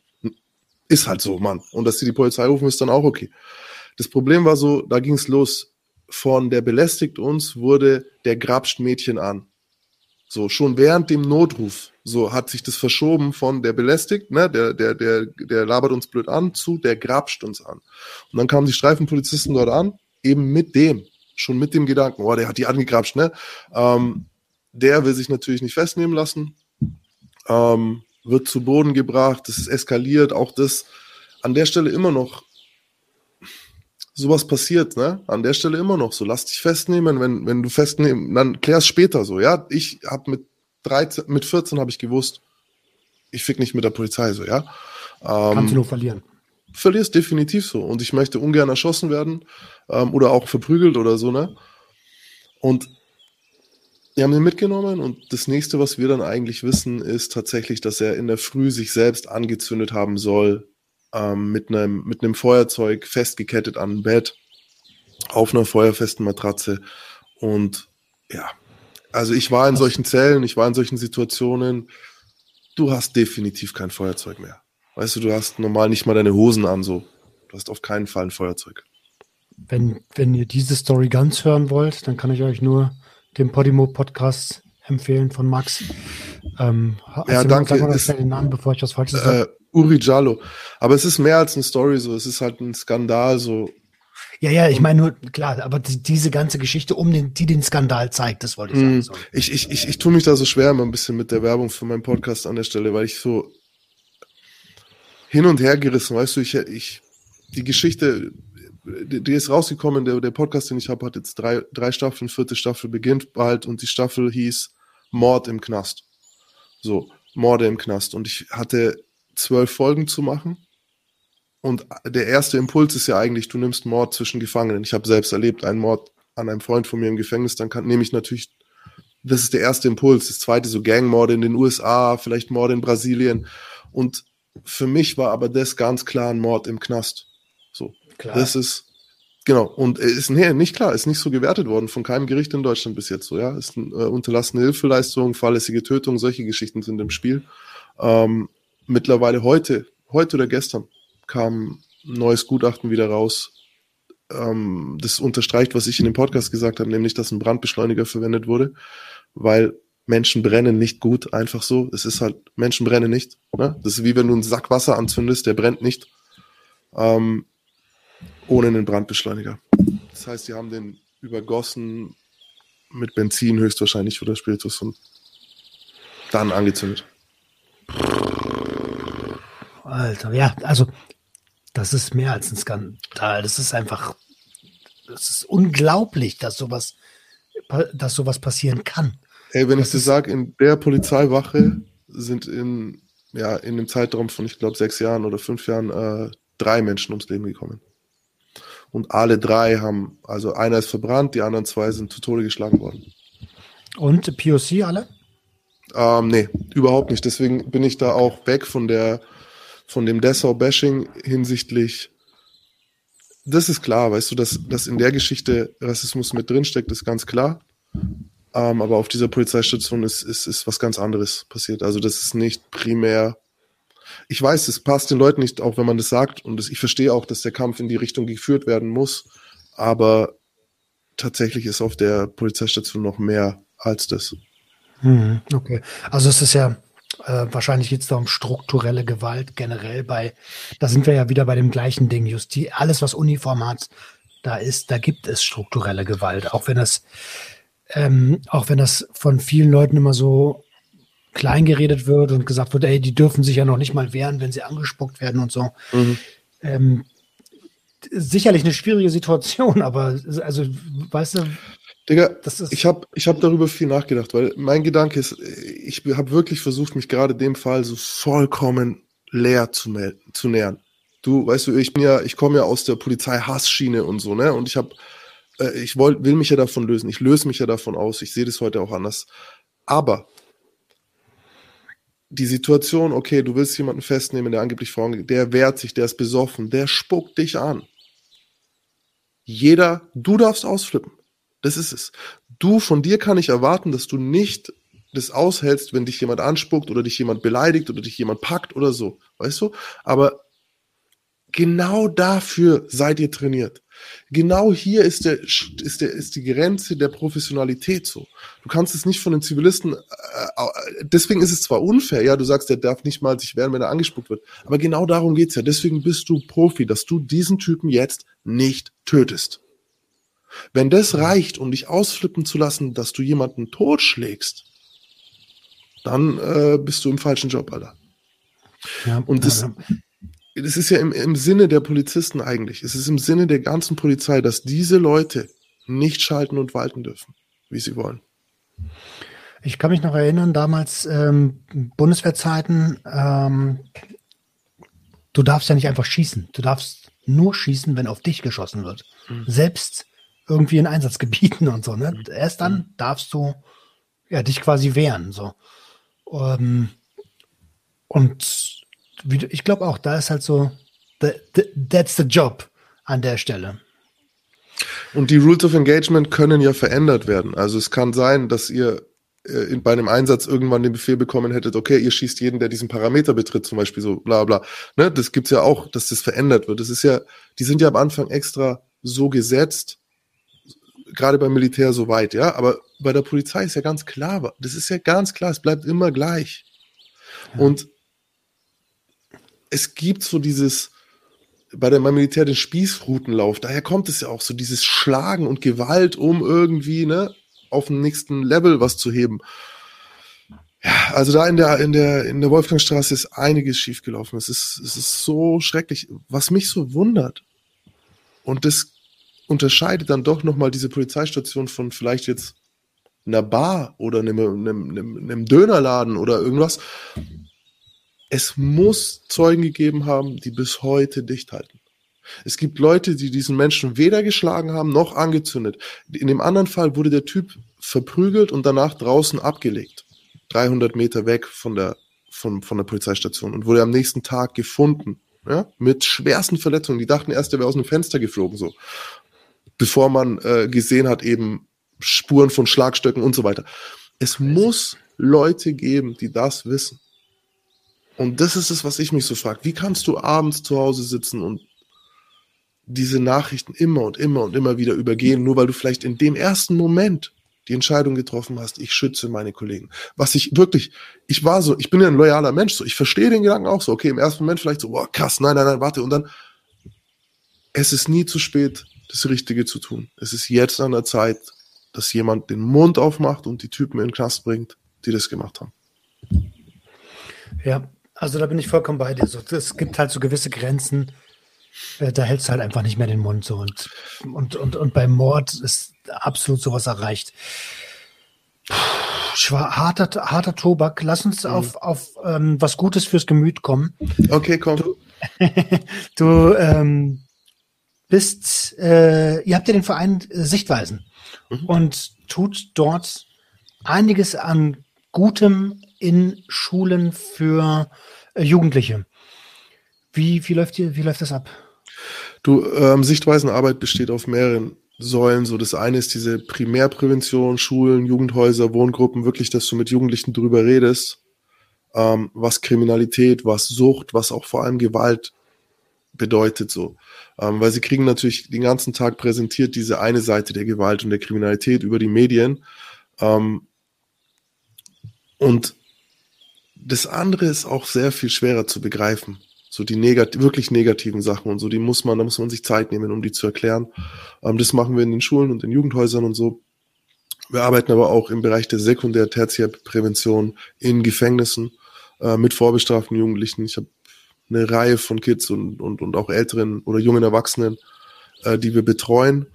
ist halt so, Mann. Und dass sie die Polizei rufen, ist dann auch okay. Das Problem war so, da ging es los. Von der belästigt uns wurde der grapscht Mädchen an. So, schon während dem Notruf, so hat sich das verschoben von der belästigt, ne, der, der, der, der labert uns blöd an, zu der grapscht uns an. Und dann kamen die Streifenpolizisten dort an, eben mit dem, schon mit dem Gedanken, oh, der hat die angegrapscht, ne? Ähm, der will sich natürlich nicht festnehmen lassen. Ähm, wird zu Boden gebracht, es ist eskaliert, auch das an der Stelle immer noch sowas passiert, ne? An der Stelle immer noch so. Lass dich festnehmen, wenn, wenn du festnehmen, dann klär's später so, ja? Ich hab mit 13, mit 14 habe ich gewusst, ich fick nicht mit der Polizei so, ja? Ähm, Kannst du nur verlieren. Verlierst definitiv so. Und ich möchte ungern erschossen werden ähm, oder auch verprügelt oder so, ne? Und wir haben ihn mitgenommen und das nächste, was wir dann eigentlich wissen, ist tatsächlich, dass er in der Früh sich selbst angezündet haben soll, ähm, mit einem mit einem Feuerzeug festgekettet an ein Bett, auf einer feuerfesten Matratze. Und ja, also ich war in solchen Zellen, ich war in solchen Situationen. Du hast definitiv kein Feuerzeug mehr. Weißt du, du hast normal nicht mal deine Hosen an, so. Du hast auf keinen Fall ein Feuerzeug. Wenn, wenn ihr diese Story ganz hören wollt, dann kann ich euch nur den Podimo-Podcast empfehlen von Max. Ähm, ja, danke. Sag mal ist, den Namen, bevor ich das Falsches sage. Äh, Uri Jallo. Aber es ist mehr als eine Story, so. Es ist halt ein Skandal, so. Ja, ja, ich meine nur, klar, aber die, diese ganze Geschichte um den, die den Skandal zeigt, das wollte ich sagen. So. Ich, ich, ich, ich tue mich da so schwer immer ein bisschen mit der Werbung für meinen Podcast an der Stelle, weil ich so hin und her gerissen, weißt du, ich, ich, die Geschichte, die, ist rausgekommen, der, der Podcast, den ich habe, hat jetzt drei, drei Staffeln, vierte Staffel beginnt bald und die Staffel hieß Mord im Knast. So, Morde im Knast. Und ich hatte zwölf Folgen zu machen. Und der erste Impuls ist ja eigentlich, du nimmst Mord zwischen Gefangenen. Ich habe selbst erlebt, einen Mord an einem Freund von mir im Gefängnis, dann kann, nehme ich natürlich, das ist der erste Impuls. Das zweite so Gangmorde in den USA, vielleicht Morde in Brasilien. Und für mich war aber das ganz klar ein Mord im Knast. Klar. das ist Genau, und ist nee, nicht klar, ist nicht so gewertet worden von keinem Gericht in Deutschland bis jetzt so, ja. Ist äh, unterlassene Hilfeleistung, fahrlässige Tötung, solche Geschichten sind im Spiel. Ähm, mittlerweile heute, heute oder gestern kam ein neues Gutachten wieder raus. Ähm, das unterstreicht, was ich in dem Podcast gesagt habe, nämlich, dass ein Brandbeschleuniger verwendet wurde, weil Menschen brennen nicht gut, einfach so. Es ist halt, Menschen brennen nicht. Ne? Das ist wie wenn du einen Sack Wasser anzündest, der brennt nicht. Ähm, ohne einen Brandbeschleuniger. Das heißt, sie haben den übergossen mit Benzin höchstwahrscheinlich oder Spiritus und dann angezündet. Alter, ja, also das ist mehr als ein Skandal. Das ist einfach, das ist unglaublich, dass sowas, dass sowas passieren kann. Ey, wenn das ich dir sage, in der Polizeiwache sind in, ja, in dem Zeitraum von, ich glaube, sechs Jahren oder fünf Jahren äh, drei Menschen ums Leben gekommen. Und alle drei haben, also einer ist verbrannt, die anderen zwei sind zu Tode geschlagen worden. Und POC alle? Ähm, nee, überhaupt nicht. Deswegen bin ich da auch weg von der von dem Dessau-Bashing hinsichtlich, das ist klar, weißt du, dass, dass in der Geschichte Rassismus mit drinsteckt, ist ganz klar. Ähm, aber auf dieser Polizeistation ist, ist, ist was ganz anderes passiert. Also das ist nicht primär. Ich weiß, es passt den Leuten nicht, auch wenn man das sagt. Und ich verstehe auch, dass der Kampf in die Richtung geführt werden muss. Aber tatsächlich ist auf der Polizeistation noch mehr als das. Hm, okay. Also es ist ja äh, wahrscheinlich geht es da um strukturelle Gewalt generell bei, da sind wir ja wieder bei dem gleichen Ding, Justi, alles was Uniform hat, da ist, da gibt es strukturelle Gewalt, auch wenn das, ähm, auch wenn das von vielen Leuten immer so klein geredet wird und gesagt wird, ey, die dürfen sich ja noch nicht mal wehren, wenn sie angespuckt werden und so. Mhm. Ähm, sicherlich eine schwierige Situation, aber also, weißt du, Digga, ich habe ich hab darüber viel nachgedacht, weil mein Gedanke ist, ich habe wirklich versucht, mich gerade dem Fall so vollkommen leer zu, melden, zu nähern. Du, weißt du, ich bin ja, ich komme ja aus der Polizei-Hassschiene und so, ne? Und ich habe, äh, ich wollt, will mich ja davon lösen. Ich löse mich ja davon aus. Ich sehe das heute auch anders. Aber die Situation, okay, du willst jemanden festnehmen, der angeblich Frauen, der wehrt sich, der ist besoffen, der spuckt dich an. Jeder, du darfst ausflippen. Das ist es. Du, von dir kann ich erwarten, dass du nicht das aushältst, wenn dich jemand anspuckt oder dich jemand beleidigt oder dich jemand packt oder so. Weißt du? Aber genau dafür seid ihr trainiert. Genau hier ist, der, ist, der, ist die Grenze der Professionalität so. Du kannst es nicht von den Zivilisten, äh, deswegen ist es zwar unfair, ja, du sagst, der darf nicht mal sich wehren, wenn er angespuckt wird, aber genau darum geht's ja. Deswegen bist du Profi, dass du diesen Typen jetzt nicht tötest. Wenn das reicht, um dich ausflippen zu lassen, dass du jemanden totschlägst, dann äh, bist du im falschen Job, Alter. Ja, und das, ja, ja. Das ist ja im, im Sinne der Polizisten eigentlich. Es ist im Sinne der ganzen Polizei, dass diese Leute nicht schalten und walten dürfen, wie sie wollen. Ich kann mich noch erinnern, damals ähm, Bundeswehrzeiten, ähm, du darfst ja nicht einfach schießen. Du darfst nur schießen, wenn auf dich geschossen wird. Mhm. Selbst irgendwie in Einsatzgebieten [LAUGHS] und so. Ne? Mhm. Erst dann mhm. darfst du ja, dich quasi wehren. So. Ähm, und ich glaube auch, da ist halt so, that's the job an der Stelle. Und die Rules of Engagement können ja verändert werden. Also es kann sein, dass ihr äh, in, bei einem Einsatz irgendwann den Befehl bekommen hättet, okay, ihr schießt jeden, der diesen Parameter betritt, zum Beispiel so bla bla. Ne, das gibt's ja auch, dass das verändert wird. Das ist ja, die sind ja am Anfang extra so gesetzt, gerade beim Militär so weit, ja, aber bei der Polizei ist ja ganz klar, das ist ja ganz klar, es bleibt immer gleich. Ja. Und es gibt so dieses, bei der beim Militär den Spießrutenlauf, daher kommt es ja auch so, dieses Schlagen und Gewalt, um irgendwie, ne, auf dem nächsten Level was zu heben. Ja, also da in der, in der, in der Wolfgangstraße ist einiges schiefgelaufen. Es ist, es ist so schrecklich. Was mich so wundert, und das unterscheidet dann doch nochmal diese Polizeistation von vielleicht jetzt einer Bar oder einem, einem, einem, einem Dönerladen oder irgendwas. Es muss Zeugen gegeben haben, die bis heute dicht halten. Es gibt Leute, die diesen Menschen weder geschlagen haben noch angezündet. In dem anderen Fall wurde der Typ verprügelt und danach draußen abgelegt. 300 Meter weg von der, von, von der Polizeistation und wurde am nächsten Tag gefunden. Ja, mit schwersten Verletzungen. Die dachten erst, er wäre aus einem Fenster geflogen, so bevor man äh, gesehen hat, eben Spuren von Schlagstöcken und so weiter. Es muss Leute geben, die das wissen. Und das ist es, was ich mich so frage. Wie kannst du abends zu Hause sitzen und diese Nachrichten immer und immer und immer wieder übergehen, nur weil du vielleicht in dem ersten Moment die Entscheidung getroffen hast, ich schütze meine Kollegen. Was ich wirklich, ich war so, ich bin ja ein loyaler Mensch, so, ich verstehe den Gedanken auch so, okay, im ersten Moment vielleicht so, boah, krass, nein, nein, nein, warte, und dann, es ist nie zu spät, das Richtige zu tun. Es ist jetzt an der Zeit, dass jemand den Mund aufmacht und die Typen in den Knast bringt, die das gemacht haben. Ja, also da bin ich vollkommen bei dir. So, es gibt halt so gewisse Grenzen, äh, da hältst du halt einfach nicht mehr den Mund so. Und, und, und, und beim Mord ist absolut sowas erreicht. harter, harter Tobak. Lass uns mhm. auf, auf ähm, was Gutes fürs Gemüt kommen. Okay, komm. Du, [LAUGHS] du ähm, bist, äh, ihr habt ja den Verein äh, Sichtweisen mhm. und tut dort einiges an Gutem in Schulen für äh, Jugendliche. Wie, wie, läuft, die, wie läuft das ab? Du, ähm, Sichtweisenarbeit besteht auf mehreren Säulen. So, das eine ist diese Primärprävention, Schulen, Jugendhäuser, Wohngruppen, wirklich, dass du mit Jugendlichen drüber redest, ähm, was Kriminalität, was Sucht, was auch vor allem Gewalt bedeutet so. Ähm, weil sie kriegen natürlich den ganzen Tag präsentiert diese eine Seite der Gewalt und der Kriminalität über die Medien. Ähm, und das andere ist auch sehr viel schwerer zu begreifen. So die negat wirklich negativen Sachen und so, die muss man, da muss man sich Zeit nehmen, um die zu erklären. Ähm, das machen wir in den Schulen und in Jugendhäusern und so. Wir arbeiten aber auch im Bereich der Sekundär-, Tertiärprävention in Gefängnissen äh, mit vorbestraften Jugendlichen. Ich habe eine Reihe von Kids und, und, und auch älteren oder jungen Erwachsenen, äh, die wir betreuen.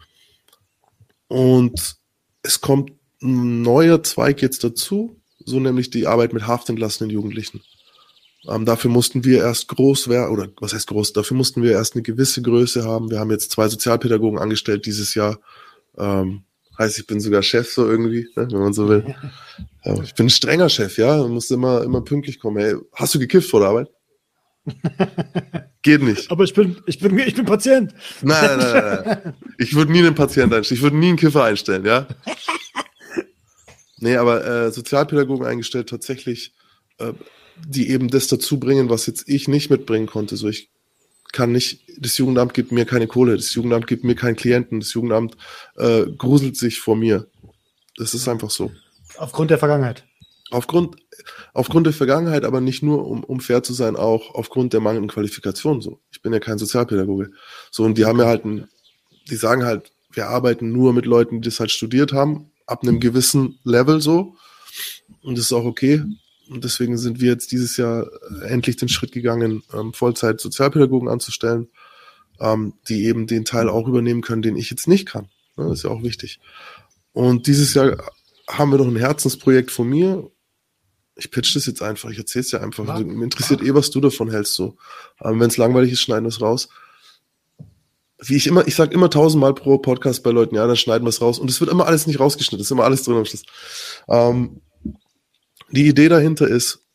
Und es kommt ein neuer Zweig jetzt dazu, so nämlich die Arbeit mit haftentlassenen Jugendlichen. Ähm, dafür mussten wir erst groß werden, oder was heißt groß, dafür mussten wir erst eine gewisse Größe haben. Wir haben jetzt zwei Sozialpädagogen angestellt dieses Jahr. Ähm, heißt, ich bin sogar Chef so irgendwie, ne, wenn man so will. [LAUGHS] Ja, ich bin ein strenger Chef, ja, du musst immer, immer pünktlich kommen. Hey, hast du gekifft vor der Arbeit? [LAUGHS] Geht nicht. Aber ich bin, ich bin, ich bin Patient. Nein, nein, nein, nein. [LAUGHS] Ich würde nie einen Patienten einstellen. Ich würde nie einen Kiffer einstellen, ja. Nee, aber äh, Sozialpädagogen eingestellt tatsächlich, äh, die eben das dazu bringen, was jetzt ich nicht mitbringen konnte. So, ich kann nicht, das Jugendamt gibt mir keine Kohle, das Jugendamt gibt mir keinen Klienten, das Jugendamt äh, gruselt sich vor mir. Das ist einfach so. Aufgrund der Vergangenheit. Aufgrund, aufgrund der Vergangenheit, aber nicht nur, um, um fair zu sein, auch aufgrund der mangelnden Qualifikation. So, ich bin ja kein Sozialpädagoge. So, und die haben ja halt, ein, die sagen halt, wir arbeiten nur mit Leuten, die das halt studiert haben, ab einem gewissen Level so. Und das ist auch okay. Und deswegen sind wir jetzt dieses Jahr äh, endlich den Schritt gegangen, ähm, Vollzeit Sozialpädagogen anzustellen, ähm, die eben den Teil auch übernehmen können, den ich jetzt nicht kann. Ne, das ist ja auch wichtig. Und dieses Jahr haben wir noch ein Herzensprojekt von mir ich pitch das jetzt einfach, ich erzähl's dir einfach. Mach, Mir interessiert eh, was du davon hältst. So. Wenn es langweilig ist, schneiden wir es raus. Wie ich immer, ich sag immer tausendmal pro Podcast bei Leuten, ja, dann schneiden wir es raus. Und es wird immer alles nicht rausgeschnitten, es ist immer alles drin am Schluss. Ähm, die Idee dahinter ist,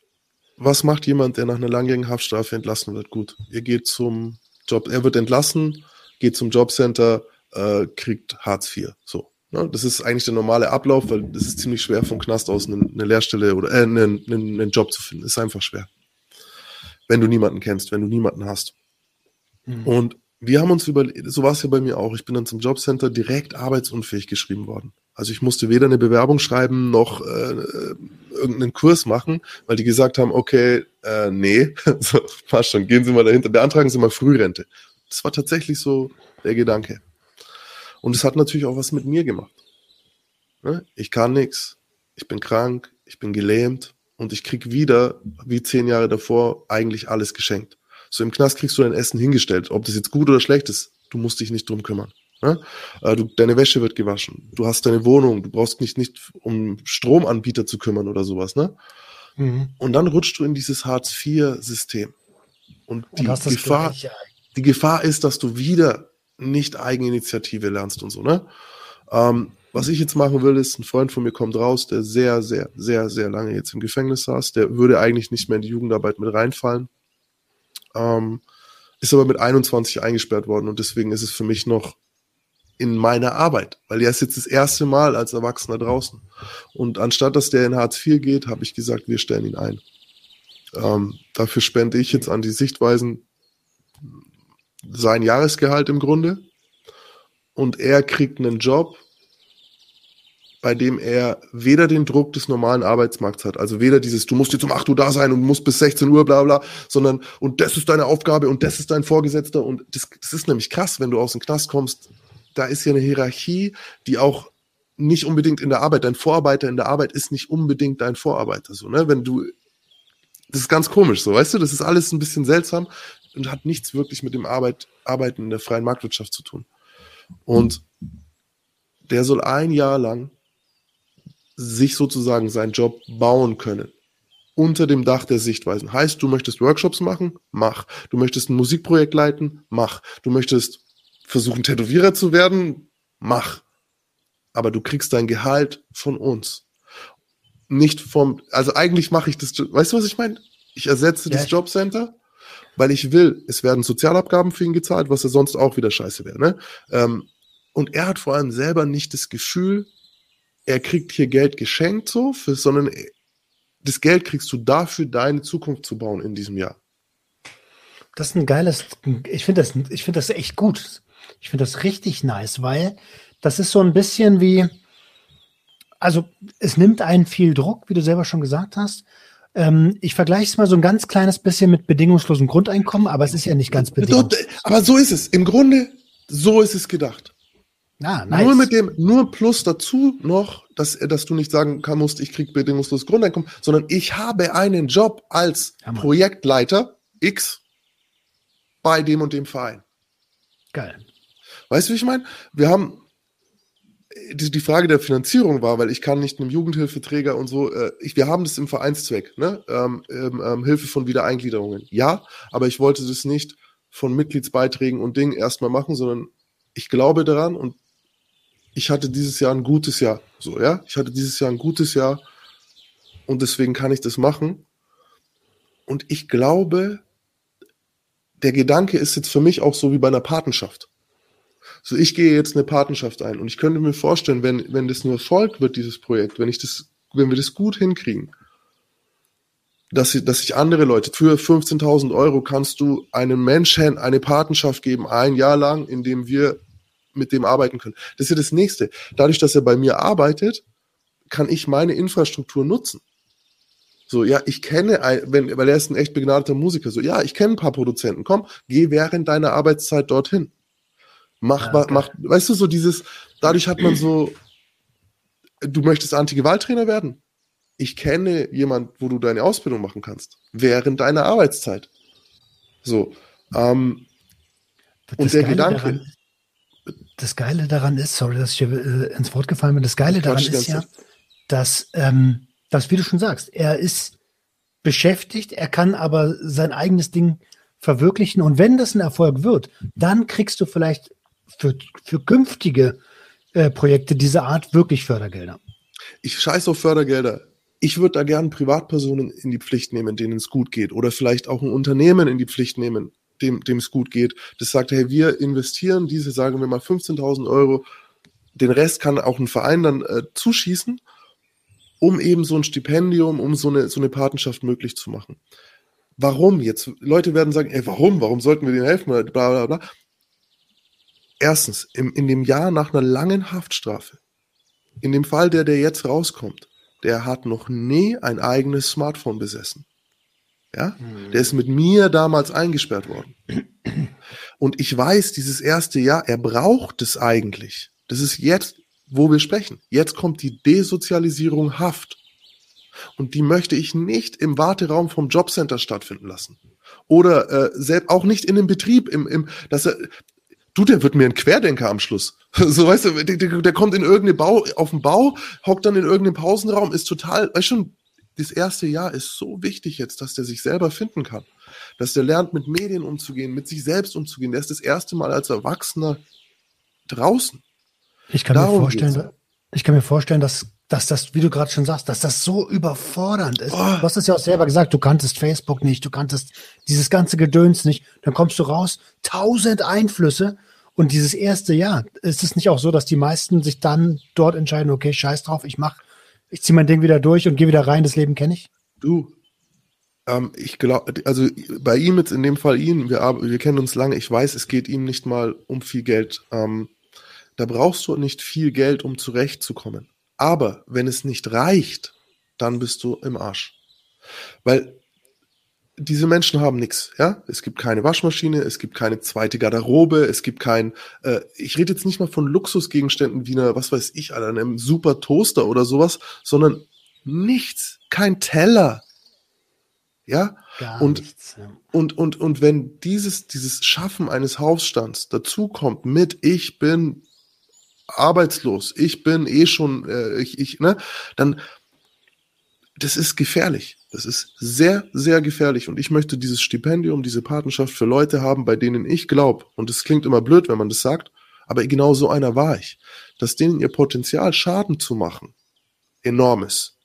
was macht jemand, der nach einer langjährigen Haftstrafe entlassen wird? Gut, ihr geht zum Job, er wird entlassen, geht zum Jobcenter, äh, kriegt Hartz IV. So. Ne? Das ist eigentlich der normale Ablauf, weil es ist ziemlich schwer vom Knast aus eine, eine Lehrstelle oder äh, einen, einen, einen Job zu finden. Ist einfach schwer. Wenn du niemanden kennst, wenn du niemanden hast. Mhm. Und wir haben uns über, so war es ja bei mir auch. Ich bin dann zum Jobcenter direkt arbeitsunfähig geschrieben worden. Also ich musste weder eine Bewerbung schreiben noch äh, irgendeinen Kurs machen, weil die gesagt haben, okay, äh, nee, [LAUGHS] so, passt schon, gehen Sie mal dahinter, beantragen Sie mal Frührente. Das war tatsächlich so der Gedanke. Und es hat natürlich auch was mit mir gemacht. Ne? Ich kann nichts, ich bin krank, ich bin gelähmt und ich krieg wieder, wie zehn Jahre davor, eigentlich alles geschenkt. So im Knast kriegst du dein Essen hingestellt. Ob das jetzt gut oder schlecht ist, du musst dich nicht drum kümmern. Ne? Äh, du, deine Wäsche wird gewaschen. Du hast deine Wohnung. Du brauchst nicht, nicht um Stromanbieter zu kümmern oder sowas. Ne? Mhm. Und dann rutscht du in dieses Hartz-IV-System. Und die und Gefahr, die Gefahr ist, dass du wieder nicht Eigeninitiative lernst und so, ne? Ähm, was ich jetzt machen will, ist, ein Freund von mir kommt raus, der sehr, sehr, sehr, sehr lange jetzt im Gefängnis saß. Der würde eigentlich nicht mehr in die Jugendarbeit mit reinfallen. Ähm, ist aber mit 21 eingesperrt worden und deswegen ist es für mich noch in meiner Arbeit, weil er ist jetzt das erste Mal als Erwachsener draußen. Und anstatt dass der in Hartz IV geht, habe ich gesagt, wir stellen ihn ein. Ähm, dafür spende ich jetzt an die Sichtweisen sein Jahresgehalt im Grunde und er kriegt einen Job, bei dem er weder den Druck des normalen Arbeitsmarkts hat, also weder dieses, du musst jetzt um 8 Uhr da sein und musst bis 16 Uhr, bla bla, sondern und das ist deine Aufgabe und das ist dein Vorgesetzter und das, das ist nämlich krass, wenn du aus dem Knast kommst, da ist ja eine Hierarchie, die auch nicht unbedingt in der Arbeit, dein Vorarbeiter in der Arbeit ist nicht unbedingt dein Vorarbeiter, so, ne, wenn du, das ist ganz komisch, so, weißt du, das ist alles ein bisschen seltsam, und hat nichts wirklich mit dem Arbeit, Arbeiten in der freien Marktwirtschaft zu tun. Und der soll ein Jahr lang sich sozusagen seinen Job bauen können. Unter dem Dach der Sichtweisen. Heißt, du möchtest Workshops machen? Mach. Du möchtest ein Musikprojekt leiten? Mach. Du möchtest versuchen, Tätowierer zu werden? Mach. Aber du kriegst dein Gehalt von uns. Nicht vom, also eigentlich mache ich das, weißt du, was ich meine? Ich ersetze ja, das Jobcenter weil ich will, es werden Sozialabgaben für ihn gezahlt, was ja sonst auch wieder scheiße wäre. Ne? Ähm, und er hat vor allem selber nicht das Gefühl, er kriegt hier Geld geschenkt so, für, sondern das Geld kriegst du dafür, deine Zukunft zu bauen in diesem Jahr. Das ist ein geiles, ich finde das, ich finde das echt gut. Ich finde das richtig nice, weil das ist so ein bisschen wie, also es nimmt einen viel Druck, wie du selber schon gesagt hast. Ähm, ich vergleiche es mal so ein ganz kleines bisschen mit bedingungslosem Grundeinkommen, aber es ist ja nicht ganz bedingungslos. Aber so ist es. Im Grunde, so ist es gedacht. Ah, nice. Nur mit dem, nur plus dazu noch, dass, dass du nicht sagen kann, musst, ich krieg bedingungsloses Grundeinkommen, sondern ich habe einen Job als ja, Projektleiter X bei dem und dem Verein. Geil. Weißt du, wie ich meine? Wir haben die, die Frage der Finanzierung war, weil ich kann nicht einem Jugendhilfeträger und so, äh, ich, wir haben das im Vereinszweck, ne? Ähm, ähm, ähm, Hilfe von Wiedereingliederungen. Ja, aber ich wollte das nicht von Mitgliedsbeiträgen und Dingen erstmal machen, sondern ich glaube daran und ich hatte dieses Jahr ein gutes Jahr. So, ja, ich hatte dieses Jahr ein gutes Jahr und deswegen kann ich das machen. Und ich glaube, der Gedanke ist jetzt für mich auch so wie bei einer Patenschaft. So, ich gehe jetzt eine Patenschaft ein und ich könnte mir vorstellen, wenn, wenn das nur Erfolg wird, dieses Projekt, wenn ich das, wenn wir das gut hinkriegen, dass, ich, dass sich andere Leute für 15.000 Euro kannst du einem Menschen eine Patenschaft geben, ein Jahr lang, in dem wir mit dem arbeiten können. Das ist ja das nächste. Dadurch, dass er bei mir arbeitet, kann ich meine Infrastruktur nutzen. So, ja, ich kenne, wenn, weil er ist ein echt begnadeter Musiker, so, ja, ich kenne ein paar Produzenten. Komm, geh während deiner Arbeitszeit dorthin. Mach, okay. mach, weißt du, so dieses, dadurch hat man so, du möchtest Anti-Gewalttrainer werden? Ich kenne jemand, wo du deine Ausbildung machen kannst, während deiner Arbeitszeit. So, ähm, und der Gedanke. Daran, das Geile daran ist, sorry, dass ich hier äh, ins Wort gefallen bin, das Geile daran ist ja, dass, ähm, dass, wie du schon sagst, er ist beschäftigt, er kann aber sein eigenes Ding verwirklichen und wenn das ein Erfolg wird, dann kriegst du vielleicht für, für künftige äh, Projekte dieser Art wirklich Fördergelder? Ich scheiße auf Fördergelder. Ich würde da gerne Privatpersonen in die Pflicht nehmen, denen es gut geht. Oder vielleicht auch ein Unternehmen in die Pflicht nehmen, dem, es gut geht. Das sagt, hey, wir investieren diese, sagen wir mal, 15.000 Euro. Den Rest kann auch ein Verein dann äh, zuschießen, um eben so ein Stipendium, um so eine, so eine Patenschaft möglich zu machen. Warum jetzt? Leute werden sagen, ey, warum? Warum sollten wir denen helfen? Bla, bla, bla. Erstens, im, in dem Jahr nach einer langen Haftstrafe, in dem Fall, der, der jetzt rauskommt, der hat noch nie ein eigenes Smartphone besessen. Ja, der ist mit mir damals eingesperrt worden. Und ich weiß, dieses erste Jahr, er braucht es eigentlich. Das ist jetzt, wo wir sprechen. Jetzt kommt die Desozialisierung Haft. Und die möchte ich nicht im Warteraum vom Jobcenter stattfinden lassen. Oder äh, selbst auch nicht in dem Betrieb, im, im, dass er, du, der wird mir ein Querdenker am Schluss. [LAUGHS] So, weißt du, der, der kommt in irgendeine Bau, auf den Bau, hockt dann in irgendeinem Pausenraum, ist total, weißt schon, das erste Jahr ist so wichtig jetzt, dass der sich selber finden kann. Dass der lernt, mit Medien umzugehen, mit sich selbst umzugehen. Der ist das erste Mal als Erwachsener draußen. Ich kann Darum mir vorstellen, ich kann mir vorstellen, dass, dass das, wie du gerade schon sagst, dass das so überfordernd ist. Oh. Du hast es ja auch selber gesagt, du kanntest Facebook nicht, du kanntest dieses ganze Gedöns nicht. Dann kommst du raus, tausend Einflüsse und dieses erste Jahr, ist es nicht auch so, dass die meisten sich dann dort entscheiden, okay, scheiß drauf, ich mach, ich ziehe mein Ding wieder durch und gehe wieder rein, das Leben kenne ich? Du, ähm, ich glaube, also bei ihm jetzt in dem Fall ihn, wir, wir kennen uns lange, ich weiß, es geht ihm nicht mal um viel Geld. Ähm, da brauchst du nicht viel Geld, um zurechtzukommen. Aber wenn es nicht reicht, dann bist du im Arsch. Weil diese Menschen haben nichts, ja. Es gibt keine Waschmaschine, es gibt keine zweite Garderobe, es gibt kein, äh, ich rede jetzt nicht mal von Luxusgegenständen wie einer, was weiß ich, einem super Toaster oder sowas, sondern nichts, kein Teller, ja. Gar und, nichts, ja. und, und, und wenn dieses, dieses Schaffen eines Hausstands dazukommt mit, ich bin arbeitslos, ich bin eh schon, äh, ich, ich, ne, dann, das ist gefährlich. Das ist sehr, sehr gefährlich. Und ich möchte dieses Stipendium, diese Patenschaft für Leute haben, bei denen ich glaube, und es klingt immer blöd, wenn man das sagt, aber genau so einer war ich, dass denen ihr Potenzial, Schaden zu machen, enorm ist.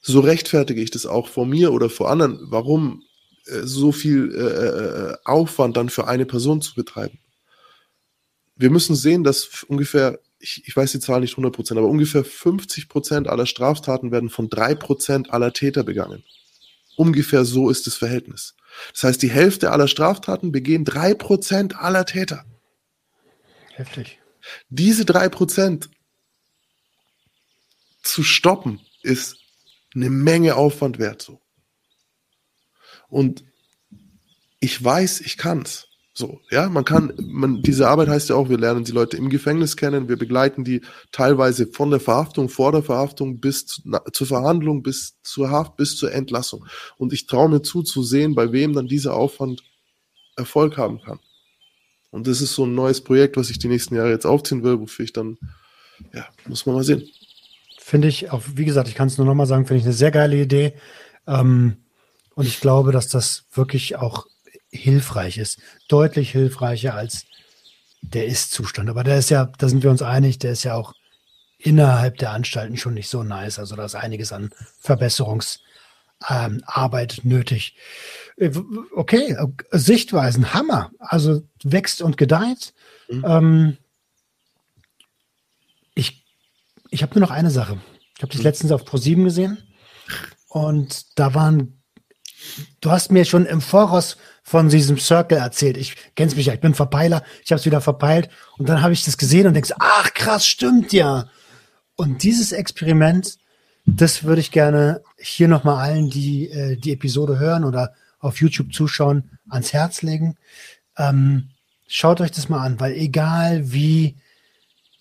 So rechtfertige ich das auch vor mir oder vor anderen, warum äh, so viel äh, äh, Aufwand dann für eine Person zu betreiben. Wir müssen sehen, dass ungefähr, ich, ich weiß die Zahl nicht 100 Prozent, aber ungefähr 50 Prozent aller Straftaten werden von drei Prozent aller Täter begangen. Ungefähr so ist das Verhältnis. Das heißt, die Hälfte aller Straftaten begehen drei Prozent aller Täter. Heftig. Diese drei Prozent zu stoppen, ist eine Menge Aufwand wert. So. Und ich weiß, ich kann's. So, ja, man kann, man, diese Arbeit heißt ja auch, wir lernen die Leute im Gefängnis kennen, wir begleiten die teilweise von der Verhaftung, vor der Verhaftung bis zu, na, zur Verhandlung, bis zur Haft, bis zur Entlassung. Und ich traue mir zu, zu sehen, bei wem dann dieser Aufwand Erfolg haben kann. Und das ist so ein neues Projekt, was ich die nächsten Jahre jetzt aufziehen will, wofür ich dann, ja, muss man mal sehen. Finde ich, auch, wie gesagt, ich kann es nur nochmal sagen, finde ich eine sehr geile Idee. Ähm, und ich glaube, dass das wirklich auch hilfreich ist. Deutlich hilfreicher als der Ist-Zustand. Aber der ist ja, da sind wir uns einig, der ist ja auch innerhalb der Anstalten schon nicht so nice. Also da ist einiges an Verbesserungsarbeit ähm, nötig. Äh, okay, Sichtweisen, Hammer. Also wächst und gedeiht. Mhm. Ähm, ich ich habe nur noch eine Sache. Ich habe dich mhm. letztens auf Pro7 gesehen und da waren, du hast mir schon im Voraus von diesem Circle erzählt. Ich kenn's mich ja, ich bin Verpeiler, ich habe es wieder verpeilt und dann habe ich das gesehen und denkst, ach krass, stimmt ja. Und dieses Experiment, das würde ich gerne hier nochmal allen, die äh, die Episode hören oder auf YouTube zuschauen, ans Herz legen. Ähm, schaut euch das mal an, weil egal wie,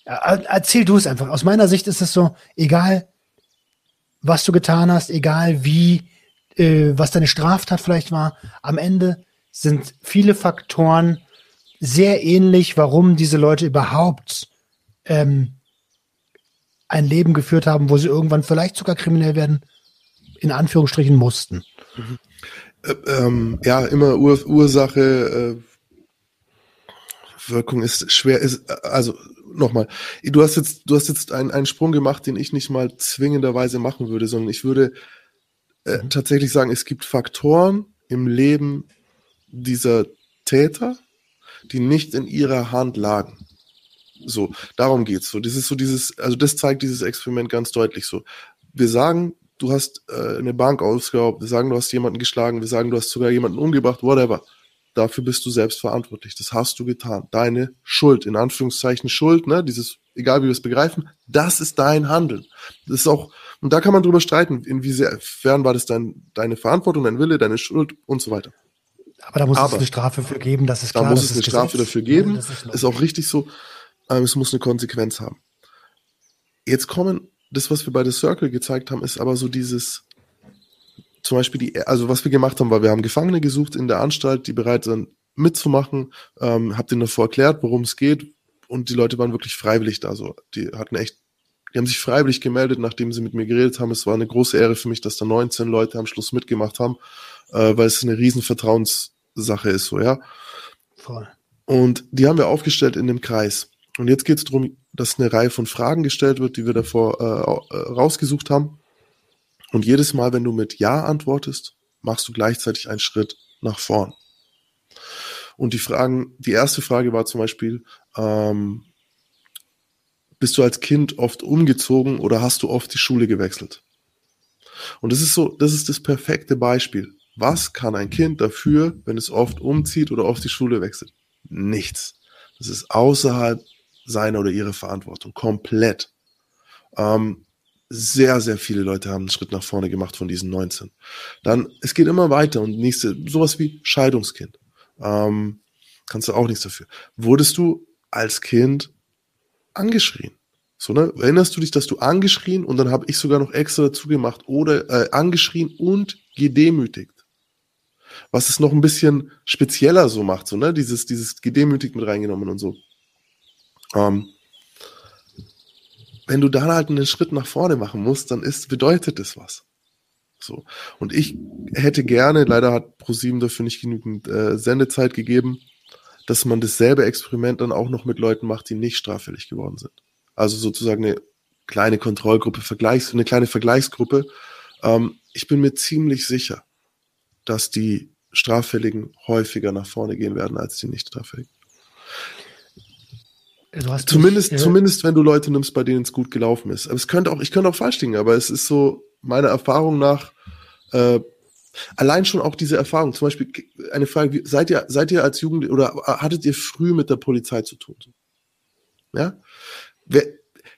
äh, erzähl du es einfach. Aus meiner Sicht ist es so, egal was du getan hast, egal wie, äh, was deine Straftat vielleicht war, am Ende sind viele Faktoren sehr ähnlich, warum diese Leute überhaupt ähm, ein Leben geführt haben, wo sie irgendwann vielleicht sogar kriminell werden, in Anführungsstrichen mussten. Mhm. Äh, ähm, ja, immer Ur Ursache, äh, Wirkung ist schwer, ist, also nochmal, du hast jetzt, du hast jetzt einen, einen Sprung gemacht, den ich nicht mal zwingenderweise machen würde, sondern ich würde äh, mhm. tatsächlich sagen, es gibt Faktoren im Leben dieser Täter, die nicht in ihrer Hand lagen. So, darum geht's so. Das ist so dieses, also das zeigt dieses Experiment ganz deutlich so. Wir sagen, du hast äh, eine Bank ausgeraubt, wir sagen, du hast jemanden geschlagen, wir sagen, du hast sogar jemanden umgebracht, whatever. Dafür bist du selbst verantwortlich. Das hast du getan. Deine Schuld, in Anführungszeichen Schuld, ne, dieses, egal wie wir es begreifen, das ist dein Handeln. Das ist auch, und da kann man drüber streiten, inwiefern war das dein, deine Verantwortung, dein Wille, deine Schuld und so weiter. Aber da muss Aber es eine Strafe für geben, das ist klar. Da muss es eine Strafe Gesetz. dafür geben. Ja, ist, ist, auch richtig so. Ähm, es muss eine Konsequenz haben. Jetzt kommen, das, was wir bei The Circle gezeigt haben, ist aber so dieses, zum Beispiel die, also was wir gemacht haben, war, wir haben Gefangene gesucht in der Anstalt, die bereit sind mitzumachen, ähm, hab denen davor erklärt, worum es geht und die Leute waren wirklich freiwillig da, so, die hatten echt, die haben sich freiwillig gemeldet, nachdem sie mit mir geredet haben. Es war eine große Ehre für mich, dass da 19 Leute am Schluss mitgemacht haben, äh, weil es eine riesen Vertrauenssache ist, so, ja. Voll. Und die haben wir aufgestellt in dem Kreis. Und jetzt geht es darum, dass eine Reihe von Fragen gestellt wird, die wir davor äh, äh rausgesucht haben. Und jedes Mal, wenn du mit Ja antwortest, machst du gleichzeitig einen Schritt nach vorn. Und die Fragen, die erste Frage war zum Beispiel, ähm, bist du als Kind oft umgezogen oder hast du oft die Schule gewechselt? Und das ist so, das ist das perfekte Beispiel. Was kann ein Kind dafür, wenn es oft umzieht oder oft die Schule wechselt? Nichts. Das ist außerhalb seiner oder ihrer Verantwortung. Komplett. Ähm, sehr, sehr viele Leute haben einen Schritt nach vorne gemacht von diesen 19. Dann, es geht immer weiter und nächste, sowas wie Scheidungskind. Ähm, kannst du auch nichts dafür. Wurdest du als Kind angeschrien? So, ne? Erinnerst du dich, dass du angeschrien und dann habe ich sogar noch extra dazu gemacht oder äh, angeschrien und gedemütigt. Was es noch ein bisschen spezieller so macht, so, ne? Dieses, dieses gedemütigt mit reingenommen und so. Ähm, wenn du dann halt einen Schritt nach vorne machen musst, dann ist, bedeutet das was. So. Und ich hätte gerne, leider hat ProSieben dafür nicht genügend äh, Sendezeit gegeben, dass man dasselbe Experiment dann auch noch mit Leuten macht, die nicht straffällig geworden sind. Also sozusagen eine kleine Kontrollgruppe, Vergleichs, eine kleine Vergleichsgruppe. Ähm, ich bin mir ziemlich sicher, dass die Straffälligen häufiger nach vorne gehen werden als die nicht straffälligen. zumindest, mich, zumindest wenn du Leute nimmst, bei denen es gut gelaufen ist. Aber es könnte auch, ich könnte auch falsch liegen, aber es ist so meiner Erfahrung nach äh, allein schon auch diese Erfahrung. Zum Beispiel eine Frage: wie, Seid ihr, seid ihr als Jugendliche oder hattet ihr früh mit der Polizei zu tun? Ja, Wer,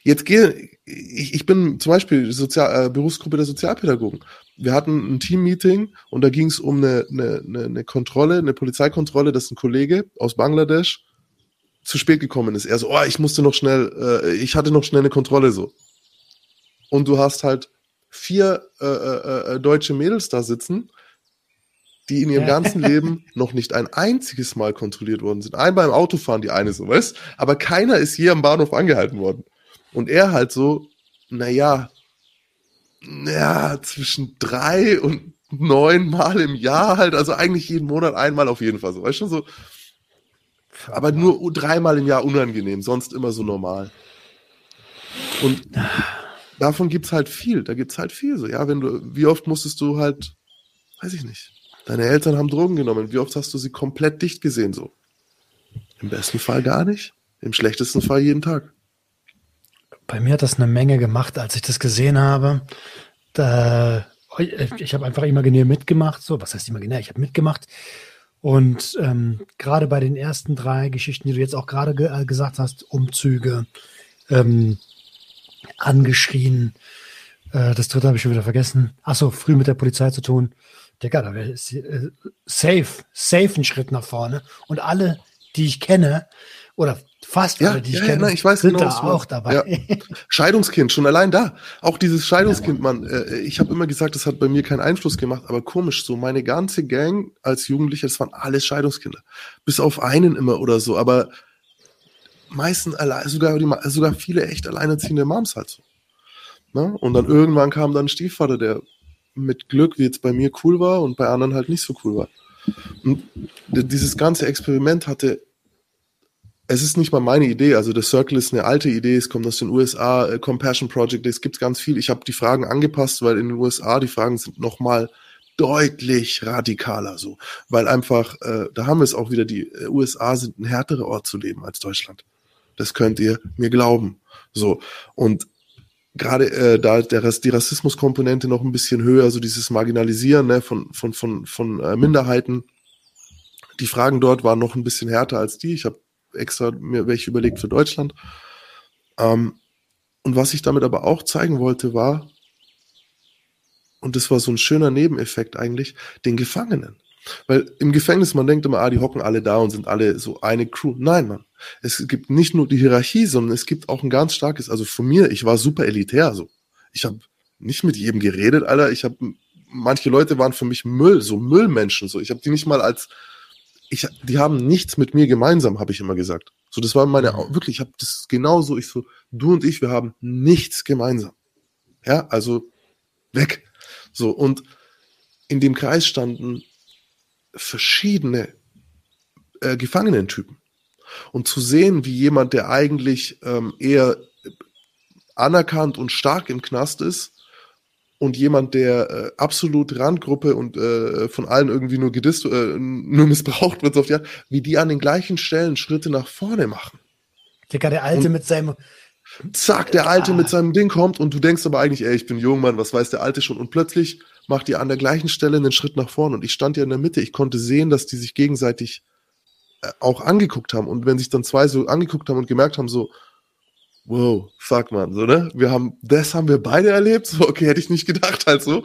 jetzt gehe ich, ich bin zum Beispiel Sozial, äh, Berufsgruppe der Sozialpädagogen. Wir hatten ein Team-Meeting und da ging es um eine, eine, eine Kontrolle, eine Polizeikontrolle, dass ein Kollege aus Bangladesch zu spät gekommen ist. Er so, oh, ich musste noch schnell, äh, ich hatte noch schnell eine Kontrolle so. Und du hast halt vier äh, äh, äh deutsche Mädels da sitzen, die in ihrem ganzen Leben [LAUGHS] noch nicht ein einziges Mal kontrolliert worden sind. Einmal im Autofahren, die eine so, weißt Aber keiner ist je am Bahnhof angehalten worden. Und er halt so, naja, ja, zwischen drei und neun Mal im Jahr halt, also eigentlich jeden Monat einmal auf jeden Fall so, weißt du, so. Aber nur dreimal im Jahr unangenehm, sonst immer so normal. Und davon gibt's halt viel, da gibt's halt viel so, ja, wenn du, wie oft musstest du halt, weiß ich nicht, deine Eltern haben Drogen genommen, wie oft hast du sie komplett dicht gesehen so? Im besten Fall gar nicht, im schlechtesten Fall jeden Tag. Bei mir hat das eine Menge gemacht, als ich das gesehen habe. Da, ich habe einfach imaginär mitgemacht. So, was heißt imaginär? Ich habe mitgemacht. Und ähm, gerade bei den ersten drei Geschichten, die du jetzt auch gerade ge äh, gesagt hast, Umzüge, ähm, angeschrien, äh, das dritte habe ich schon wieder vergessen. Achso, früh mit der Polizei zu tun. Digga, da wäre äh, safe, safe ein Schritt nach vorne. Und alle, die ich kenne, oder Fast ja, alle, die ich ja, kenne, nein, ich weiß sind genau, da auch dabei. Ja. Scheidungskind, schon allein da. Auch dieses Scheidungskind, ja, Mann. Äh, ich habe immer gesagt, das hat bei mir keinen Einfluss gemacht, aber komisch, so meine ganze Gang als Jugendlicher, das waren alles Scheidungskinder. Bis auf einen immer oder so, aber meistens allein, sogar, die, sogar viele echt alleinerziehende Moms halt so. Ne? Und dann irgendwann kam dann ein Stiefvater, der mit Glück, wie jetzt bei mir cool war und bei anderen halt nicht so cool war. Und dieses ganze Experiment hatte es ist nicht mal meine Idee. Also der Circle ist eine alte Idee. Es kommt aus den USA. Äh, Compassion Project. Es gibt ganz viel. Ich habe die Fragen angepasst, weil in den USA die Fragen sind noch mal deutlich radikaler so, weil einfach äh, da haben wir es auch wieder. Die äh, USA sind ein härterer Ort zu leben als Deutschland. Das könnt ihr mir glauben. So und gerade äh, da der die Rassismuskomponente noch ein bisschen höher, so dieses Marginalisieren ne, von von von von äh, Minderheiten. Die Fragen dort waren noch ein bisschen härter als die. Ich habe extra mir welche überlegt für Deutschland. Ähm, und was ich damit aber auch zeigen wollte, war, und das war so ein schöner Nebeneffekt eigentlich, den Gefangenen. Weil im Gefängnis, man denkt immer, ah, die hocken alle da und sind alle so eine Crew. Nein, Mann. Es gibt nicht nur die Hierarchie, sondern es gibt auch ein ganz starkes, also von mir, ich war super elitär so. Ich habe nicht mit jedem geredet, Alter. Ich habe, manche Leute waren für mich Müll, so Müllmenschen, so. Ich habe die nicht mal als ich, die haben nichts mit mir gemeinsam, habe ich immer gesagt. So, das war meine, mhm. wirklich, ich habe das genauso, ich so, du und ich, wir haben nichts gemeinsam. Ja, also weg. So, und in dem Kreis standen verschiedene äh, Gefangenentypen. Und zu sehen, wie jemand, der eigentlich ähm, eher anerkannt und stark im Knast ist, und jemand, der äh, absolut Randgruppe und äh, von allen irgendwie nur gedisst, äh, nur missbraucht wird, auf die Art, wie die an den gleichen Stellen Schritte nach vorne machen. Digga, der Alte und mit seinem. Zack, der Alte ah. mit seinem Ding kommt und du denkst aber eigentlich, ey, ich bin jung, Mann, was weiß der Alte schon? Und plötzlich macht ihr an der gleichen Stelle einen Schritt nach vorne. Und ich stand ja in der Mitte. Ich konnte sehen, dass die sich gegenseitig äh, auch angeguckt haben. Und wenn sich dann zwei so angeguckt haben und gemerkt haben, so, wow, fuck man, so, ne? Wir haben, das haben wir beide erlebt, so, okay, hätte ich nicht gedacht, halt so.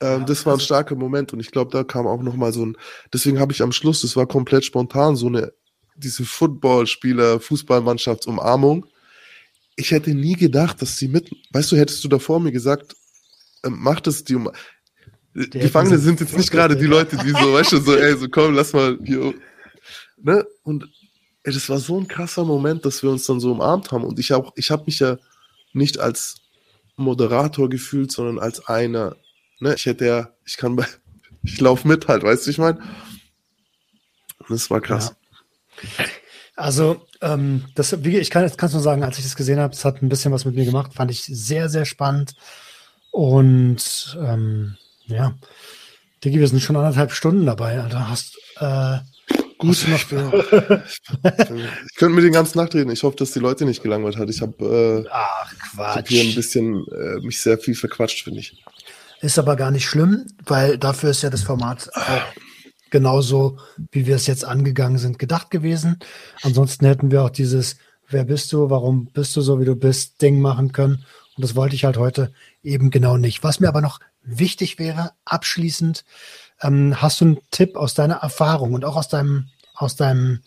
Ähm, ja, das war ein starker Moment und ich glaube, da kam auch nochmal so ein, deswegen habe ich am Schluss, das war komplett spontan, so eine, diese Footballspieler, Fußballmannschaftsumarmung. Ich hätte nie gedacht, dass sie mit, weißt du, hättest du da vor mir gesagt, ähm, mach das, die um, der Gefangene sind jetzt nicht gerade die Leute, die so, weißt du, so, ey, so komm, lass mal hier, ne? Und ey, das war so ein krasser Moment, dass wir uns dann so umarmt haben. Und ich auch, ich habe mich ja nicht als Moderator gefühlt, sondern als einer. Ne? Ich hätte ja, ich kann bei, [LAUGHS] ich laufe mit halt, weißt du, ich meine. Das war krass. Ja. Also, ähm, das, ich kann kannst nur sagen, als ich das gesehen habe, es hat ein bisschen was mit mir gemacht, fand ich sehr, sehr spannend. Und ähm, ja, Digi, wir sind schon anderthalb Stunden dabei, Alter. Hast, äh, Gut, noch [LAUGHS] ich könnte mit den ganzen Nacht reden. Ich hoffe, dass die Leute nicht gelangweilt hat. Ich habe äh, Ach, Quatsch. hab hier ein bisschen äh, mich sehr viel verquatscht, finde ich. Ist aber gar nicht schlimm, weil dafür ist ja das Format auch genauso, wie wir es jetzt angegangen sind, gedacht gewesen. Ansonsten hätten wir auch dieses Wer bist du, warum bist du so, wie du bist, Ding machen können. Und das wollte ich halt heute eben genau nicht. Was mir aber noch wichtig wäre, abschließend, ähm, hast du einen Tipp aus deiner Erfahrung und auch aus deinem, aus deinem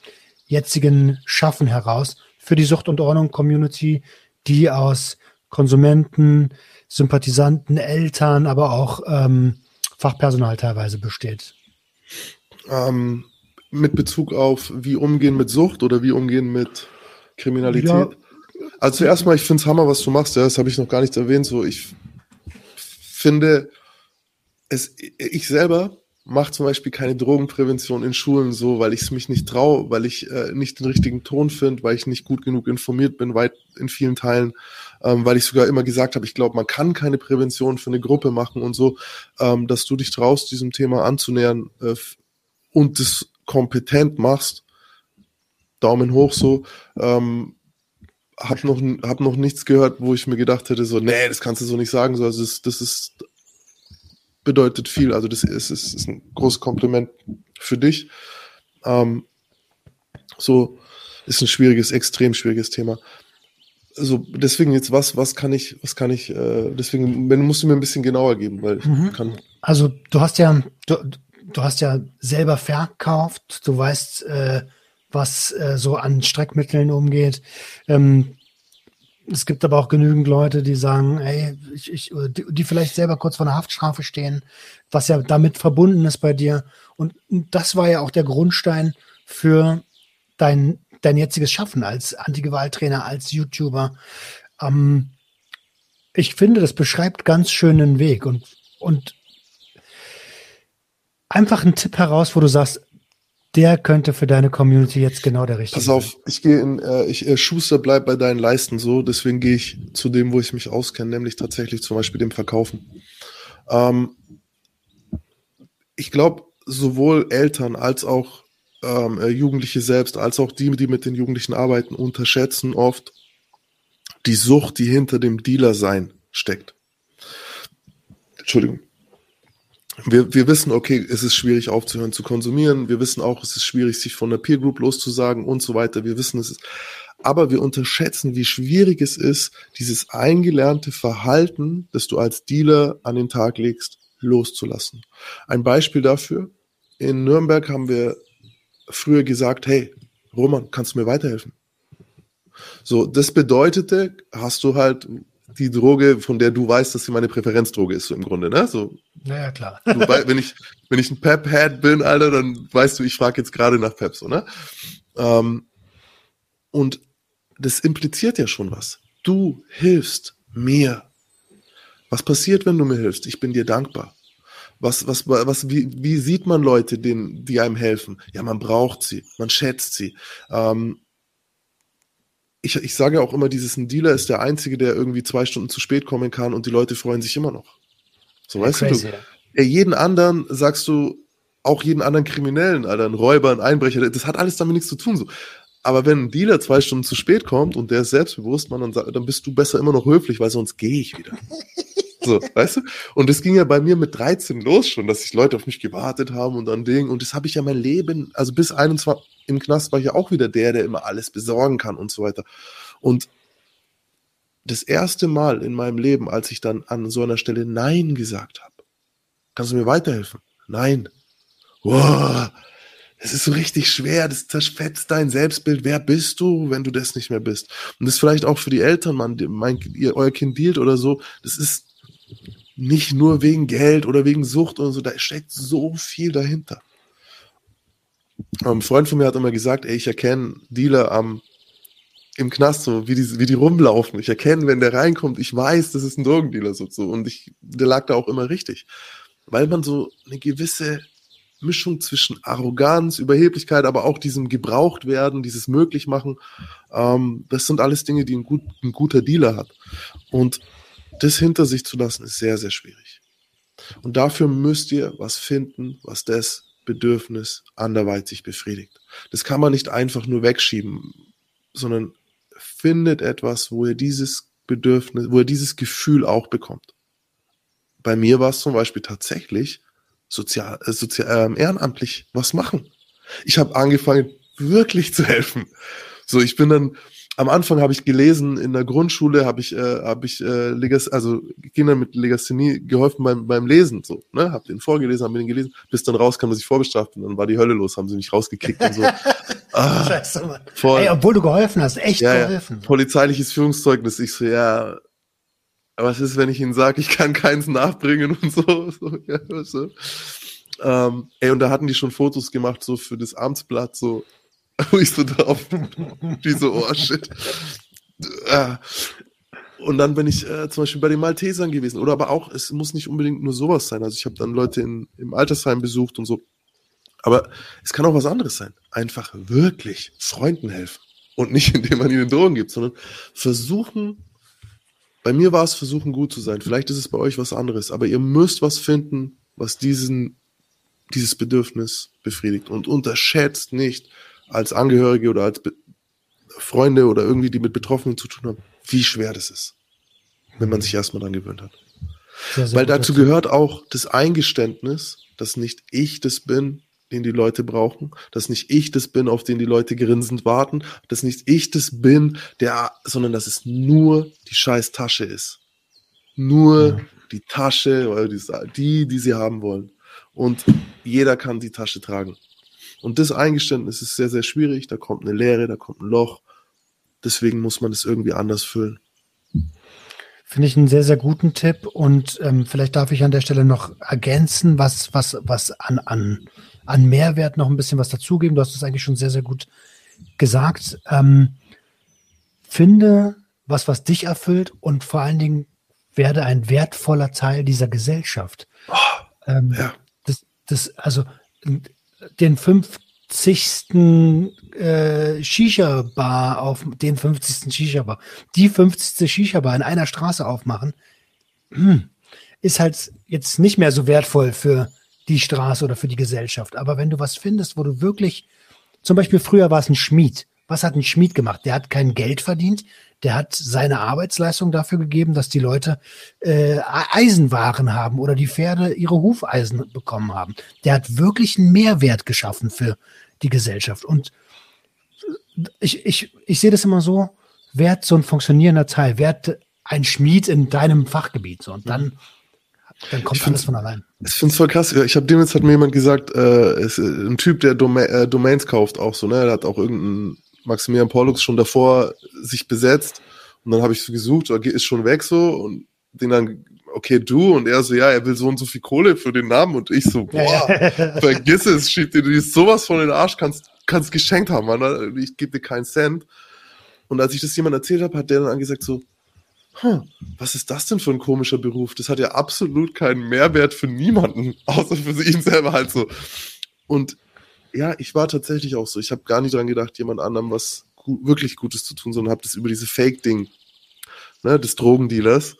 jetzigen Schaffen heraus für die Sucht- und Ordnung-Community, die aus Konsumenten, Sympathisanten, Eltern, aber auch ähm, Fachpersonal teilweise besteht? Ähm, mit Bezug auf wie umgehen mit Sucht oder wie umgehen mit Kriminalität? Ja. Also zuerst mal, ich finde es Hammer, was du machst, ja, das habe ich noch gar nicht erwähnt. So, ich finde, es, ich selber mache zum Beispiel keine Drogenprävention in Schulen so, weil ich es mich nicht traue, weil ich äh, nicht den richtigen Ton finde, weil ich nicht gut genug informiert bin, weit in vielen Teilen, ähm, weil ich sogar immer gesagt habe, ich glaube, man kann keine Prävention für eine Gruppe machen und so, ähm, dass du dich traust, diesem Thema anzunähern äh, und das kompetent machst. Daumen hoch so. Ähm, hab noch, hab noch nichts gehört, wo ich mir gedacht hätte, so, nee, das kannst du so nicht sagen. So, also das, das ist bedeutet viel. Also das ist, ist, ist ein großes Kompliment für dich. Ähm, so ist ein schwieriges, extrem schwieriges Thema. Also deswegen jetzt was, was kann ich, was kann ich, äh, deswegen wenn, musst du mir ein bisschen genauer geben, weil mhm. ich kann. Also du hast ja, du, du hast ja selber verkauft, du weißt, äh, was äh, so an Streckmitteln umgeht. Ähm, es gibt aber auch genügend Leute, die sagen, ey, ich, ich, die, die vielleicht selber kurz vor einer Haftstrafe stehen, was ja damit verbunden ist bei dir. Und das war ja auch der Grundstein für dein, dein jetziges Schaffen als Antigewalttrainer, als YouTuber. Ähm, ich finde, das beschreibt ganz schön den Weg und, und einfach einen Tipp heraus, wo du sagst, der könnte für deine Community jetzt genau der richtige Pass auf, ich gehe in, äh, ich, äh, Schuster bleib bei deinen Leisten so, deswegen gehe ich zu dem, wo ich mich auskenne, nämlich tatsächlich zum Beispiel dem Verkaufen. Ähm, ich glaube, sowohl Eltern als auch ähm, äh, Jugendliche selbst, als auch die, die mit den Jugendlichen arbeiten, unterschätzen oft die Sucht, die hinter dem Dealer sein steckt. Entschuldigung wir, wir wissen, okay, es ist schwierig aufzuhören zu konsumieren. Wir wissen auch, es ist schwierig, sich von der Peer Group loszusagen und so weiter. Wir wissen, es ist, aber wir unterschätzen, wie schwierig es ist, dieses eingelernte Verhalten, das du als Dealer an den Tag legst, loszulassen. Ein Beispiel dafür. In Nürnberg haben wir früher gesagt, hey, Roman, kannst du mir weiterhelfen? So, das bedeutete, hast du halt die Droge, von der du weißt, dass sie meine Präferenzdroge ist, so im Grunde, ne? So, naja, klar. Wobei, wenn ich, wenn ich ein Pep-Head bin, Alter, dann weißt du, ich frage jetzt gerade nach Pep, so, ne? Ähm, und das impliziert ja schon was. Du hilfst mir. Was passiert, wenn du mir hilfst? Ich bin dir dankbar. Was, was, was, wie, wie sieht man Leute, denen, die einem helfen? Ja, man braucht sie, man schätzt sie. Ähm, ich, ich sage auch immer, dieses ein Dealer ist der Einzige, der irgendwie zwei Stunden zu spät kommen kann und die Leute freuen sich immer noch. So ja, weißt crazy, du. Ja. jeden anderen sagst du, auch jeden anderen Kriminellen, Alter, ein Räuber, ein Einbrecher, das hat alles damit nichts zu tun. So. Aber wenn ein Dealer zwei Stunden zu spät kommt und der ist selbstbewusst, man, dann, dann bist du besser immer noch höflich, weil sonst gehe ich wieder. [LAUGHS] So, weißt du? Und das ging ja bei mir mit 13 los schon, dass sich Leute auf mich gewartet haben und dann Ding. Und das habe ich ja mein Leben, also bis 21 im Knast war ich ja auch wieder der, der immer alles besorgen kann und so weiter. Und das erste Mal in meinem Leben, als ich dann an so einer Stelle Nein gesagt habe, kannst du mir weiterhelfen? Nein. Wow, es ist so richtig schwer, das zerfetzt dein Selbstbild. Wer bist du, wenn du das nicht mehr bist? Und das ist vielleicht auch für die Eltern, man, mein, ihr, euer Kind dealt oder so. Das ist nicht nur wegen Geld oder wegen Sucht oder so, da steckt so viel dahinter. Ein Freund von mir hat immer gesagt, ey, ich erkenne Dealer am, im Knast so, wie die, wie die rumlaufen. Ich erkenne, wenn der reinkommt, ich weiß, das ist ein Drogendealer so, so. Und ich, der lag da auch immer richtig. Weil man so eine gewisse Mischung zwischen Arroganz, Überheblichkeit, aber auch diesem Gebrauchtwerden, dieses Möglichmachen, ähm, das sind alles Dinge, die ein, gut, ein guter Dealer hat. Und das hinter sich zu lassen, ist sehr, sehr schwierig. Und dafür müsst ihr was finden, was das Bedürfnis anderweitig befriedigt. Das kann man nicht einfach nur wegschieben, sondern findet etwas, wo ihr dieses Bedürfnis, wo ihr dieses Gefühl auch bekommt. Bei mir war es zum Beispiel tatsächlich sozial, äh, sozial äh, ehrenamtlich was machen. Ich habe angefangen, wirklich zu helfen. So, ich bin dann am Anfang habe ich gelesen in der Grundschule habe ich äh, habe ich äh, Legas also Kindern mit Legasthenie geholfen beim beim Lesen so ne? Habe den vorgelesen habe den gelesen bis dann rauskam dass ich vorbestraft bin. Dann war die Hölle los haben sie mich rausgekickt und so. [LAUGHS] Ah, Scheiße, Mann. Voll, Ey, obwohl du geholfen hast echt ja, geholfen ja, polizeiliches Führungszeugnis ich so ja was ist wenn ich ihnen sage ich kann keins nachbringen und so, [LAUGHS] so, ja, so. Ähm, ey und da hatten die schon Fotos gemacht so für das Amtsblatt so wo ich so drauf, die so, oh shit. Äh. Und dann bin ich äh, zum Beispiel bei den Maltesern gewesen. Oder aber auch, es muss nicht unbedingt nur sowas sein. Also ich habe dann Leute in, im Altersheim besucht und so. Aber es kann auch was anderes sein. Einfach wirklich Freunden helfen. Und nicht, [LAUGHS] indem man ihnen Drogen gibt, sondern versuchen, bei mir war es versuchen, gut zu sein. Vielleicht ist es bei euch was anderes, aber ihr müsst was finden, was diesen, dieses Bedürfnis befriedigt. Und unterschätzt nicht, als Angehörige oder als Be Freunde oder irgendwie, die mit Betroffenen zu tun haben, wie schwer das ist, wenn man sich erstmal dran gewöhnt hat. Sehr, sehr Weil dazu gehört auch das Eingeständnis, dass nicht ich das bin, den die Leute brauchen, dass nicht ich das bin, auf den die Leute grinsend warten, dass nicht ich das bin, der, sondern dass es nur die scheiß Tasche ist. Nur ja. die Tasche oder die, die sie haben wollen. Und jeder kann die Tasche tragen. Und das Eingeständnis ist sehr, sehr schwierig. Da kommt eine Leere, da kommt ein Loch. Deswegen muss man es irgendwie anders füllen. Finde ich einen sehr, sehr guten Tipp. Und ähm, vielleicht darf ich an der Stelle noch ergänzen, was, was, was an, an, an Mehrwert noch ein bisschen was dazugeben. Du hast es eigentlich schon sehr, sehr gut gesagt. Ähm, finde was, was dich erfüllt und vor allen Dingen werde ein wertvoller Teil dieser Gesellschaft. Oh, ähm, ja. das, das, also den 50. Äh, Shisha-Bar auf den 50. Shisha-Bar, die 50. Shisha-Bar in einer Straße aufmachen, hm, ist halt jetzt nicht mehr so wertvoll für die Straße oder für die Gesellschaft. Aber wenn du was findest, wo du wirklich, zum Beispiel früher war es ein Schmied. Was hat ein Schmied gemacht? Der hat kein Geld verdient, der hat seine Arbeitsleistung dafür gegeben, dass die Leute äh, Eisenwaren haben oder die Pferde ihre Hufeisen bekommen haben. Der hat wirklich einen Mehrwert geschaffen für die Gesellschaft. Und ich, ich, ich sehe das immer so, wert so ein funktionierender Teil, wert ein Schmied in deinem Fachgebiet. So, und dann, dann kommt alles von allein. Ich finde es voll krass. Ich habe dem jetzt hat mir jemand gesagt, äh, ist ein Typ, der Doma äh, Domains kauft, auch so, ne? Der hat auch irgendeinen Maximilian Pollux schon davor sich besetzt. Und dann habe ich so gesucht, ist schon weg so und den dann, okay, du und er so, ja, er will so und so viel Kohle für den Namen und ich so, boah, vergiss es, schieb dir sowas von den Arsch, kannst, kannst geschenkt haben, Mann, ich gebe dir keinen Cent. Und als ich das jemand erzählt habe, hat der dann angesagt so, hm, was ist das denn für ein komischer Beruf? Das hat ja absolut keinen Mehrwert für niemanden, außer für ihn selber halt so. Und ja, ich war tatsächlich auch so. Ich habe gar nicht dran gedacht, jemand anderem was gu wirklich Gutes zu tun, sondern habe das über diese Fake-Ding ne, des Drogendealers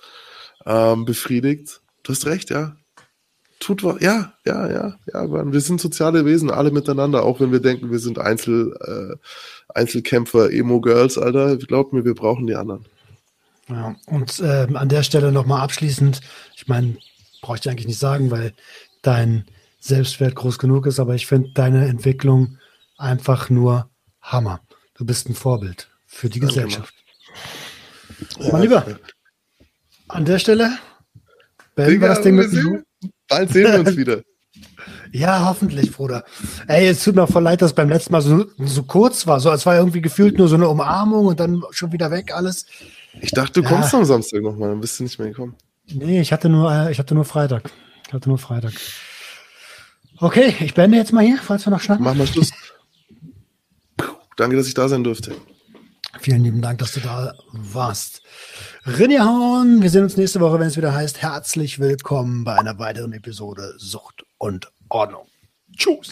ähm, befriedigt. Du hast recht, ja. Tut was, ja, ja, ja, ja, Mann. Wir sind soziale Wesen, alle miteinander, auch wenn wir denken, wir sind Einzel, äh, Einzelkämpfer, Emo-Girls, Alter. Glaubt mir, wir brauchen die anderen. Ja, und äh, an der Stelle nochmal abschließend, ich meine, brauche ich dir eigentlich nicht sagen, weil dein Selbstwert groß genug ist, aber ich finde deine Entwicklung einfach nur Hammer. Du bist ein Vorbild für die Danke Gesellschaft. Ja, mein Lieber, an der Stelle beenden wir das Ding mit sehen, Bald sehen wir uns [LAUGHS] wieder. Ja, hoffentlich, Bruder. Ey, es tut mir voll leid, dass beim letzten Mal so, so kurz war. So, als war irgendwie gefühlt nur so eine Umarmung und dann schon wieder weg alles. Ich dachte, du ja. kommst am Samstag nochmal, dann bist du nicht mehr gekommen. Nee, ich hatte nur, äh, ich hatte nur Freitag. Ich hatte nur Freitag. Okay, ich beende jetzt mal hier, falls wir noch schnacken. Mach mal Schluss. Danke, dass ich da sein durfte. Vielen lieben Dank, dass du da warst. Rinjahauen, wir sehen uns nächste Woche, wenn es wieder heißt, herzlich willkommen bei einer weiteren Episode Sucht und Ordnung. Tschüss.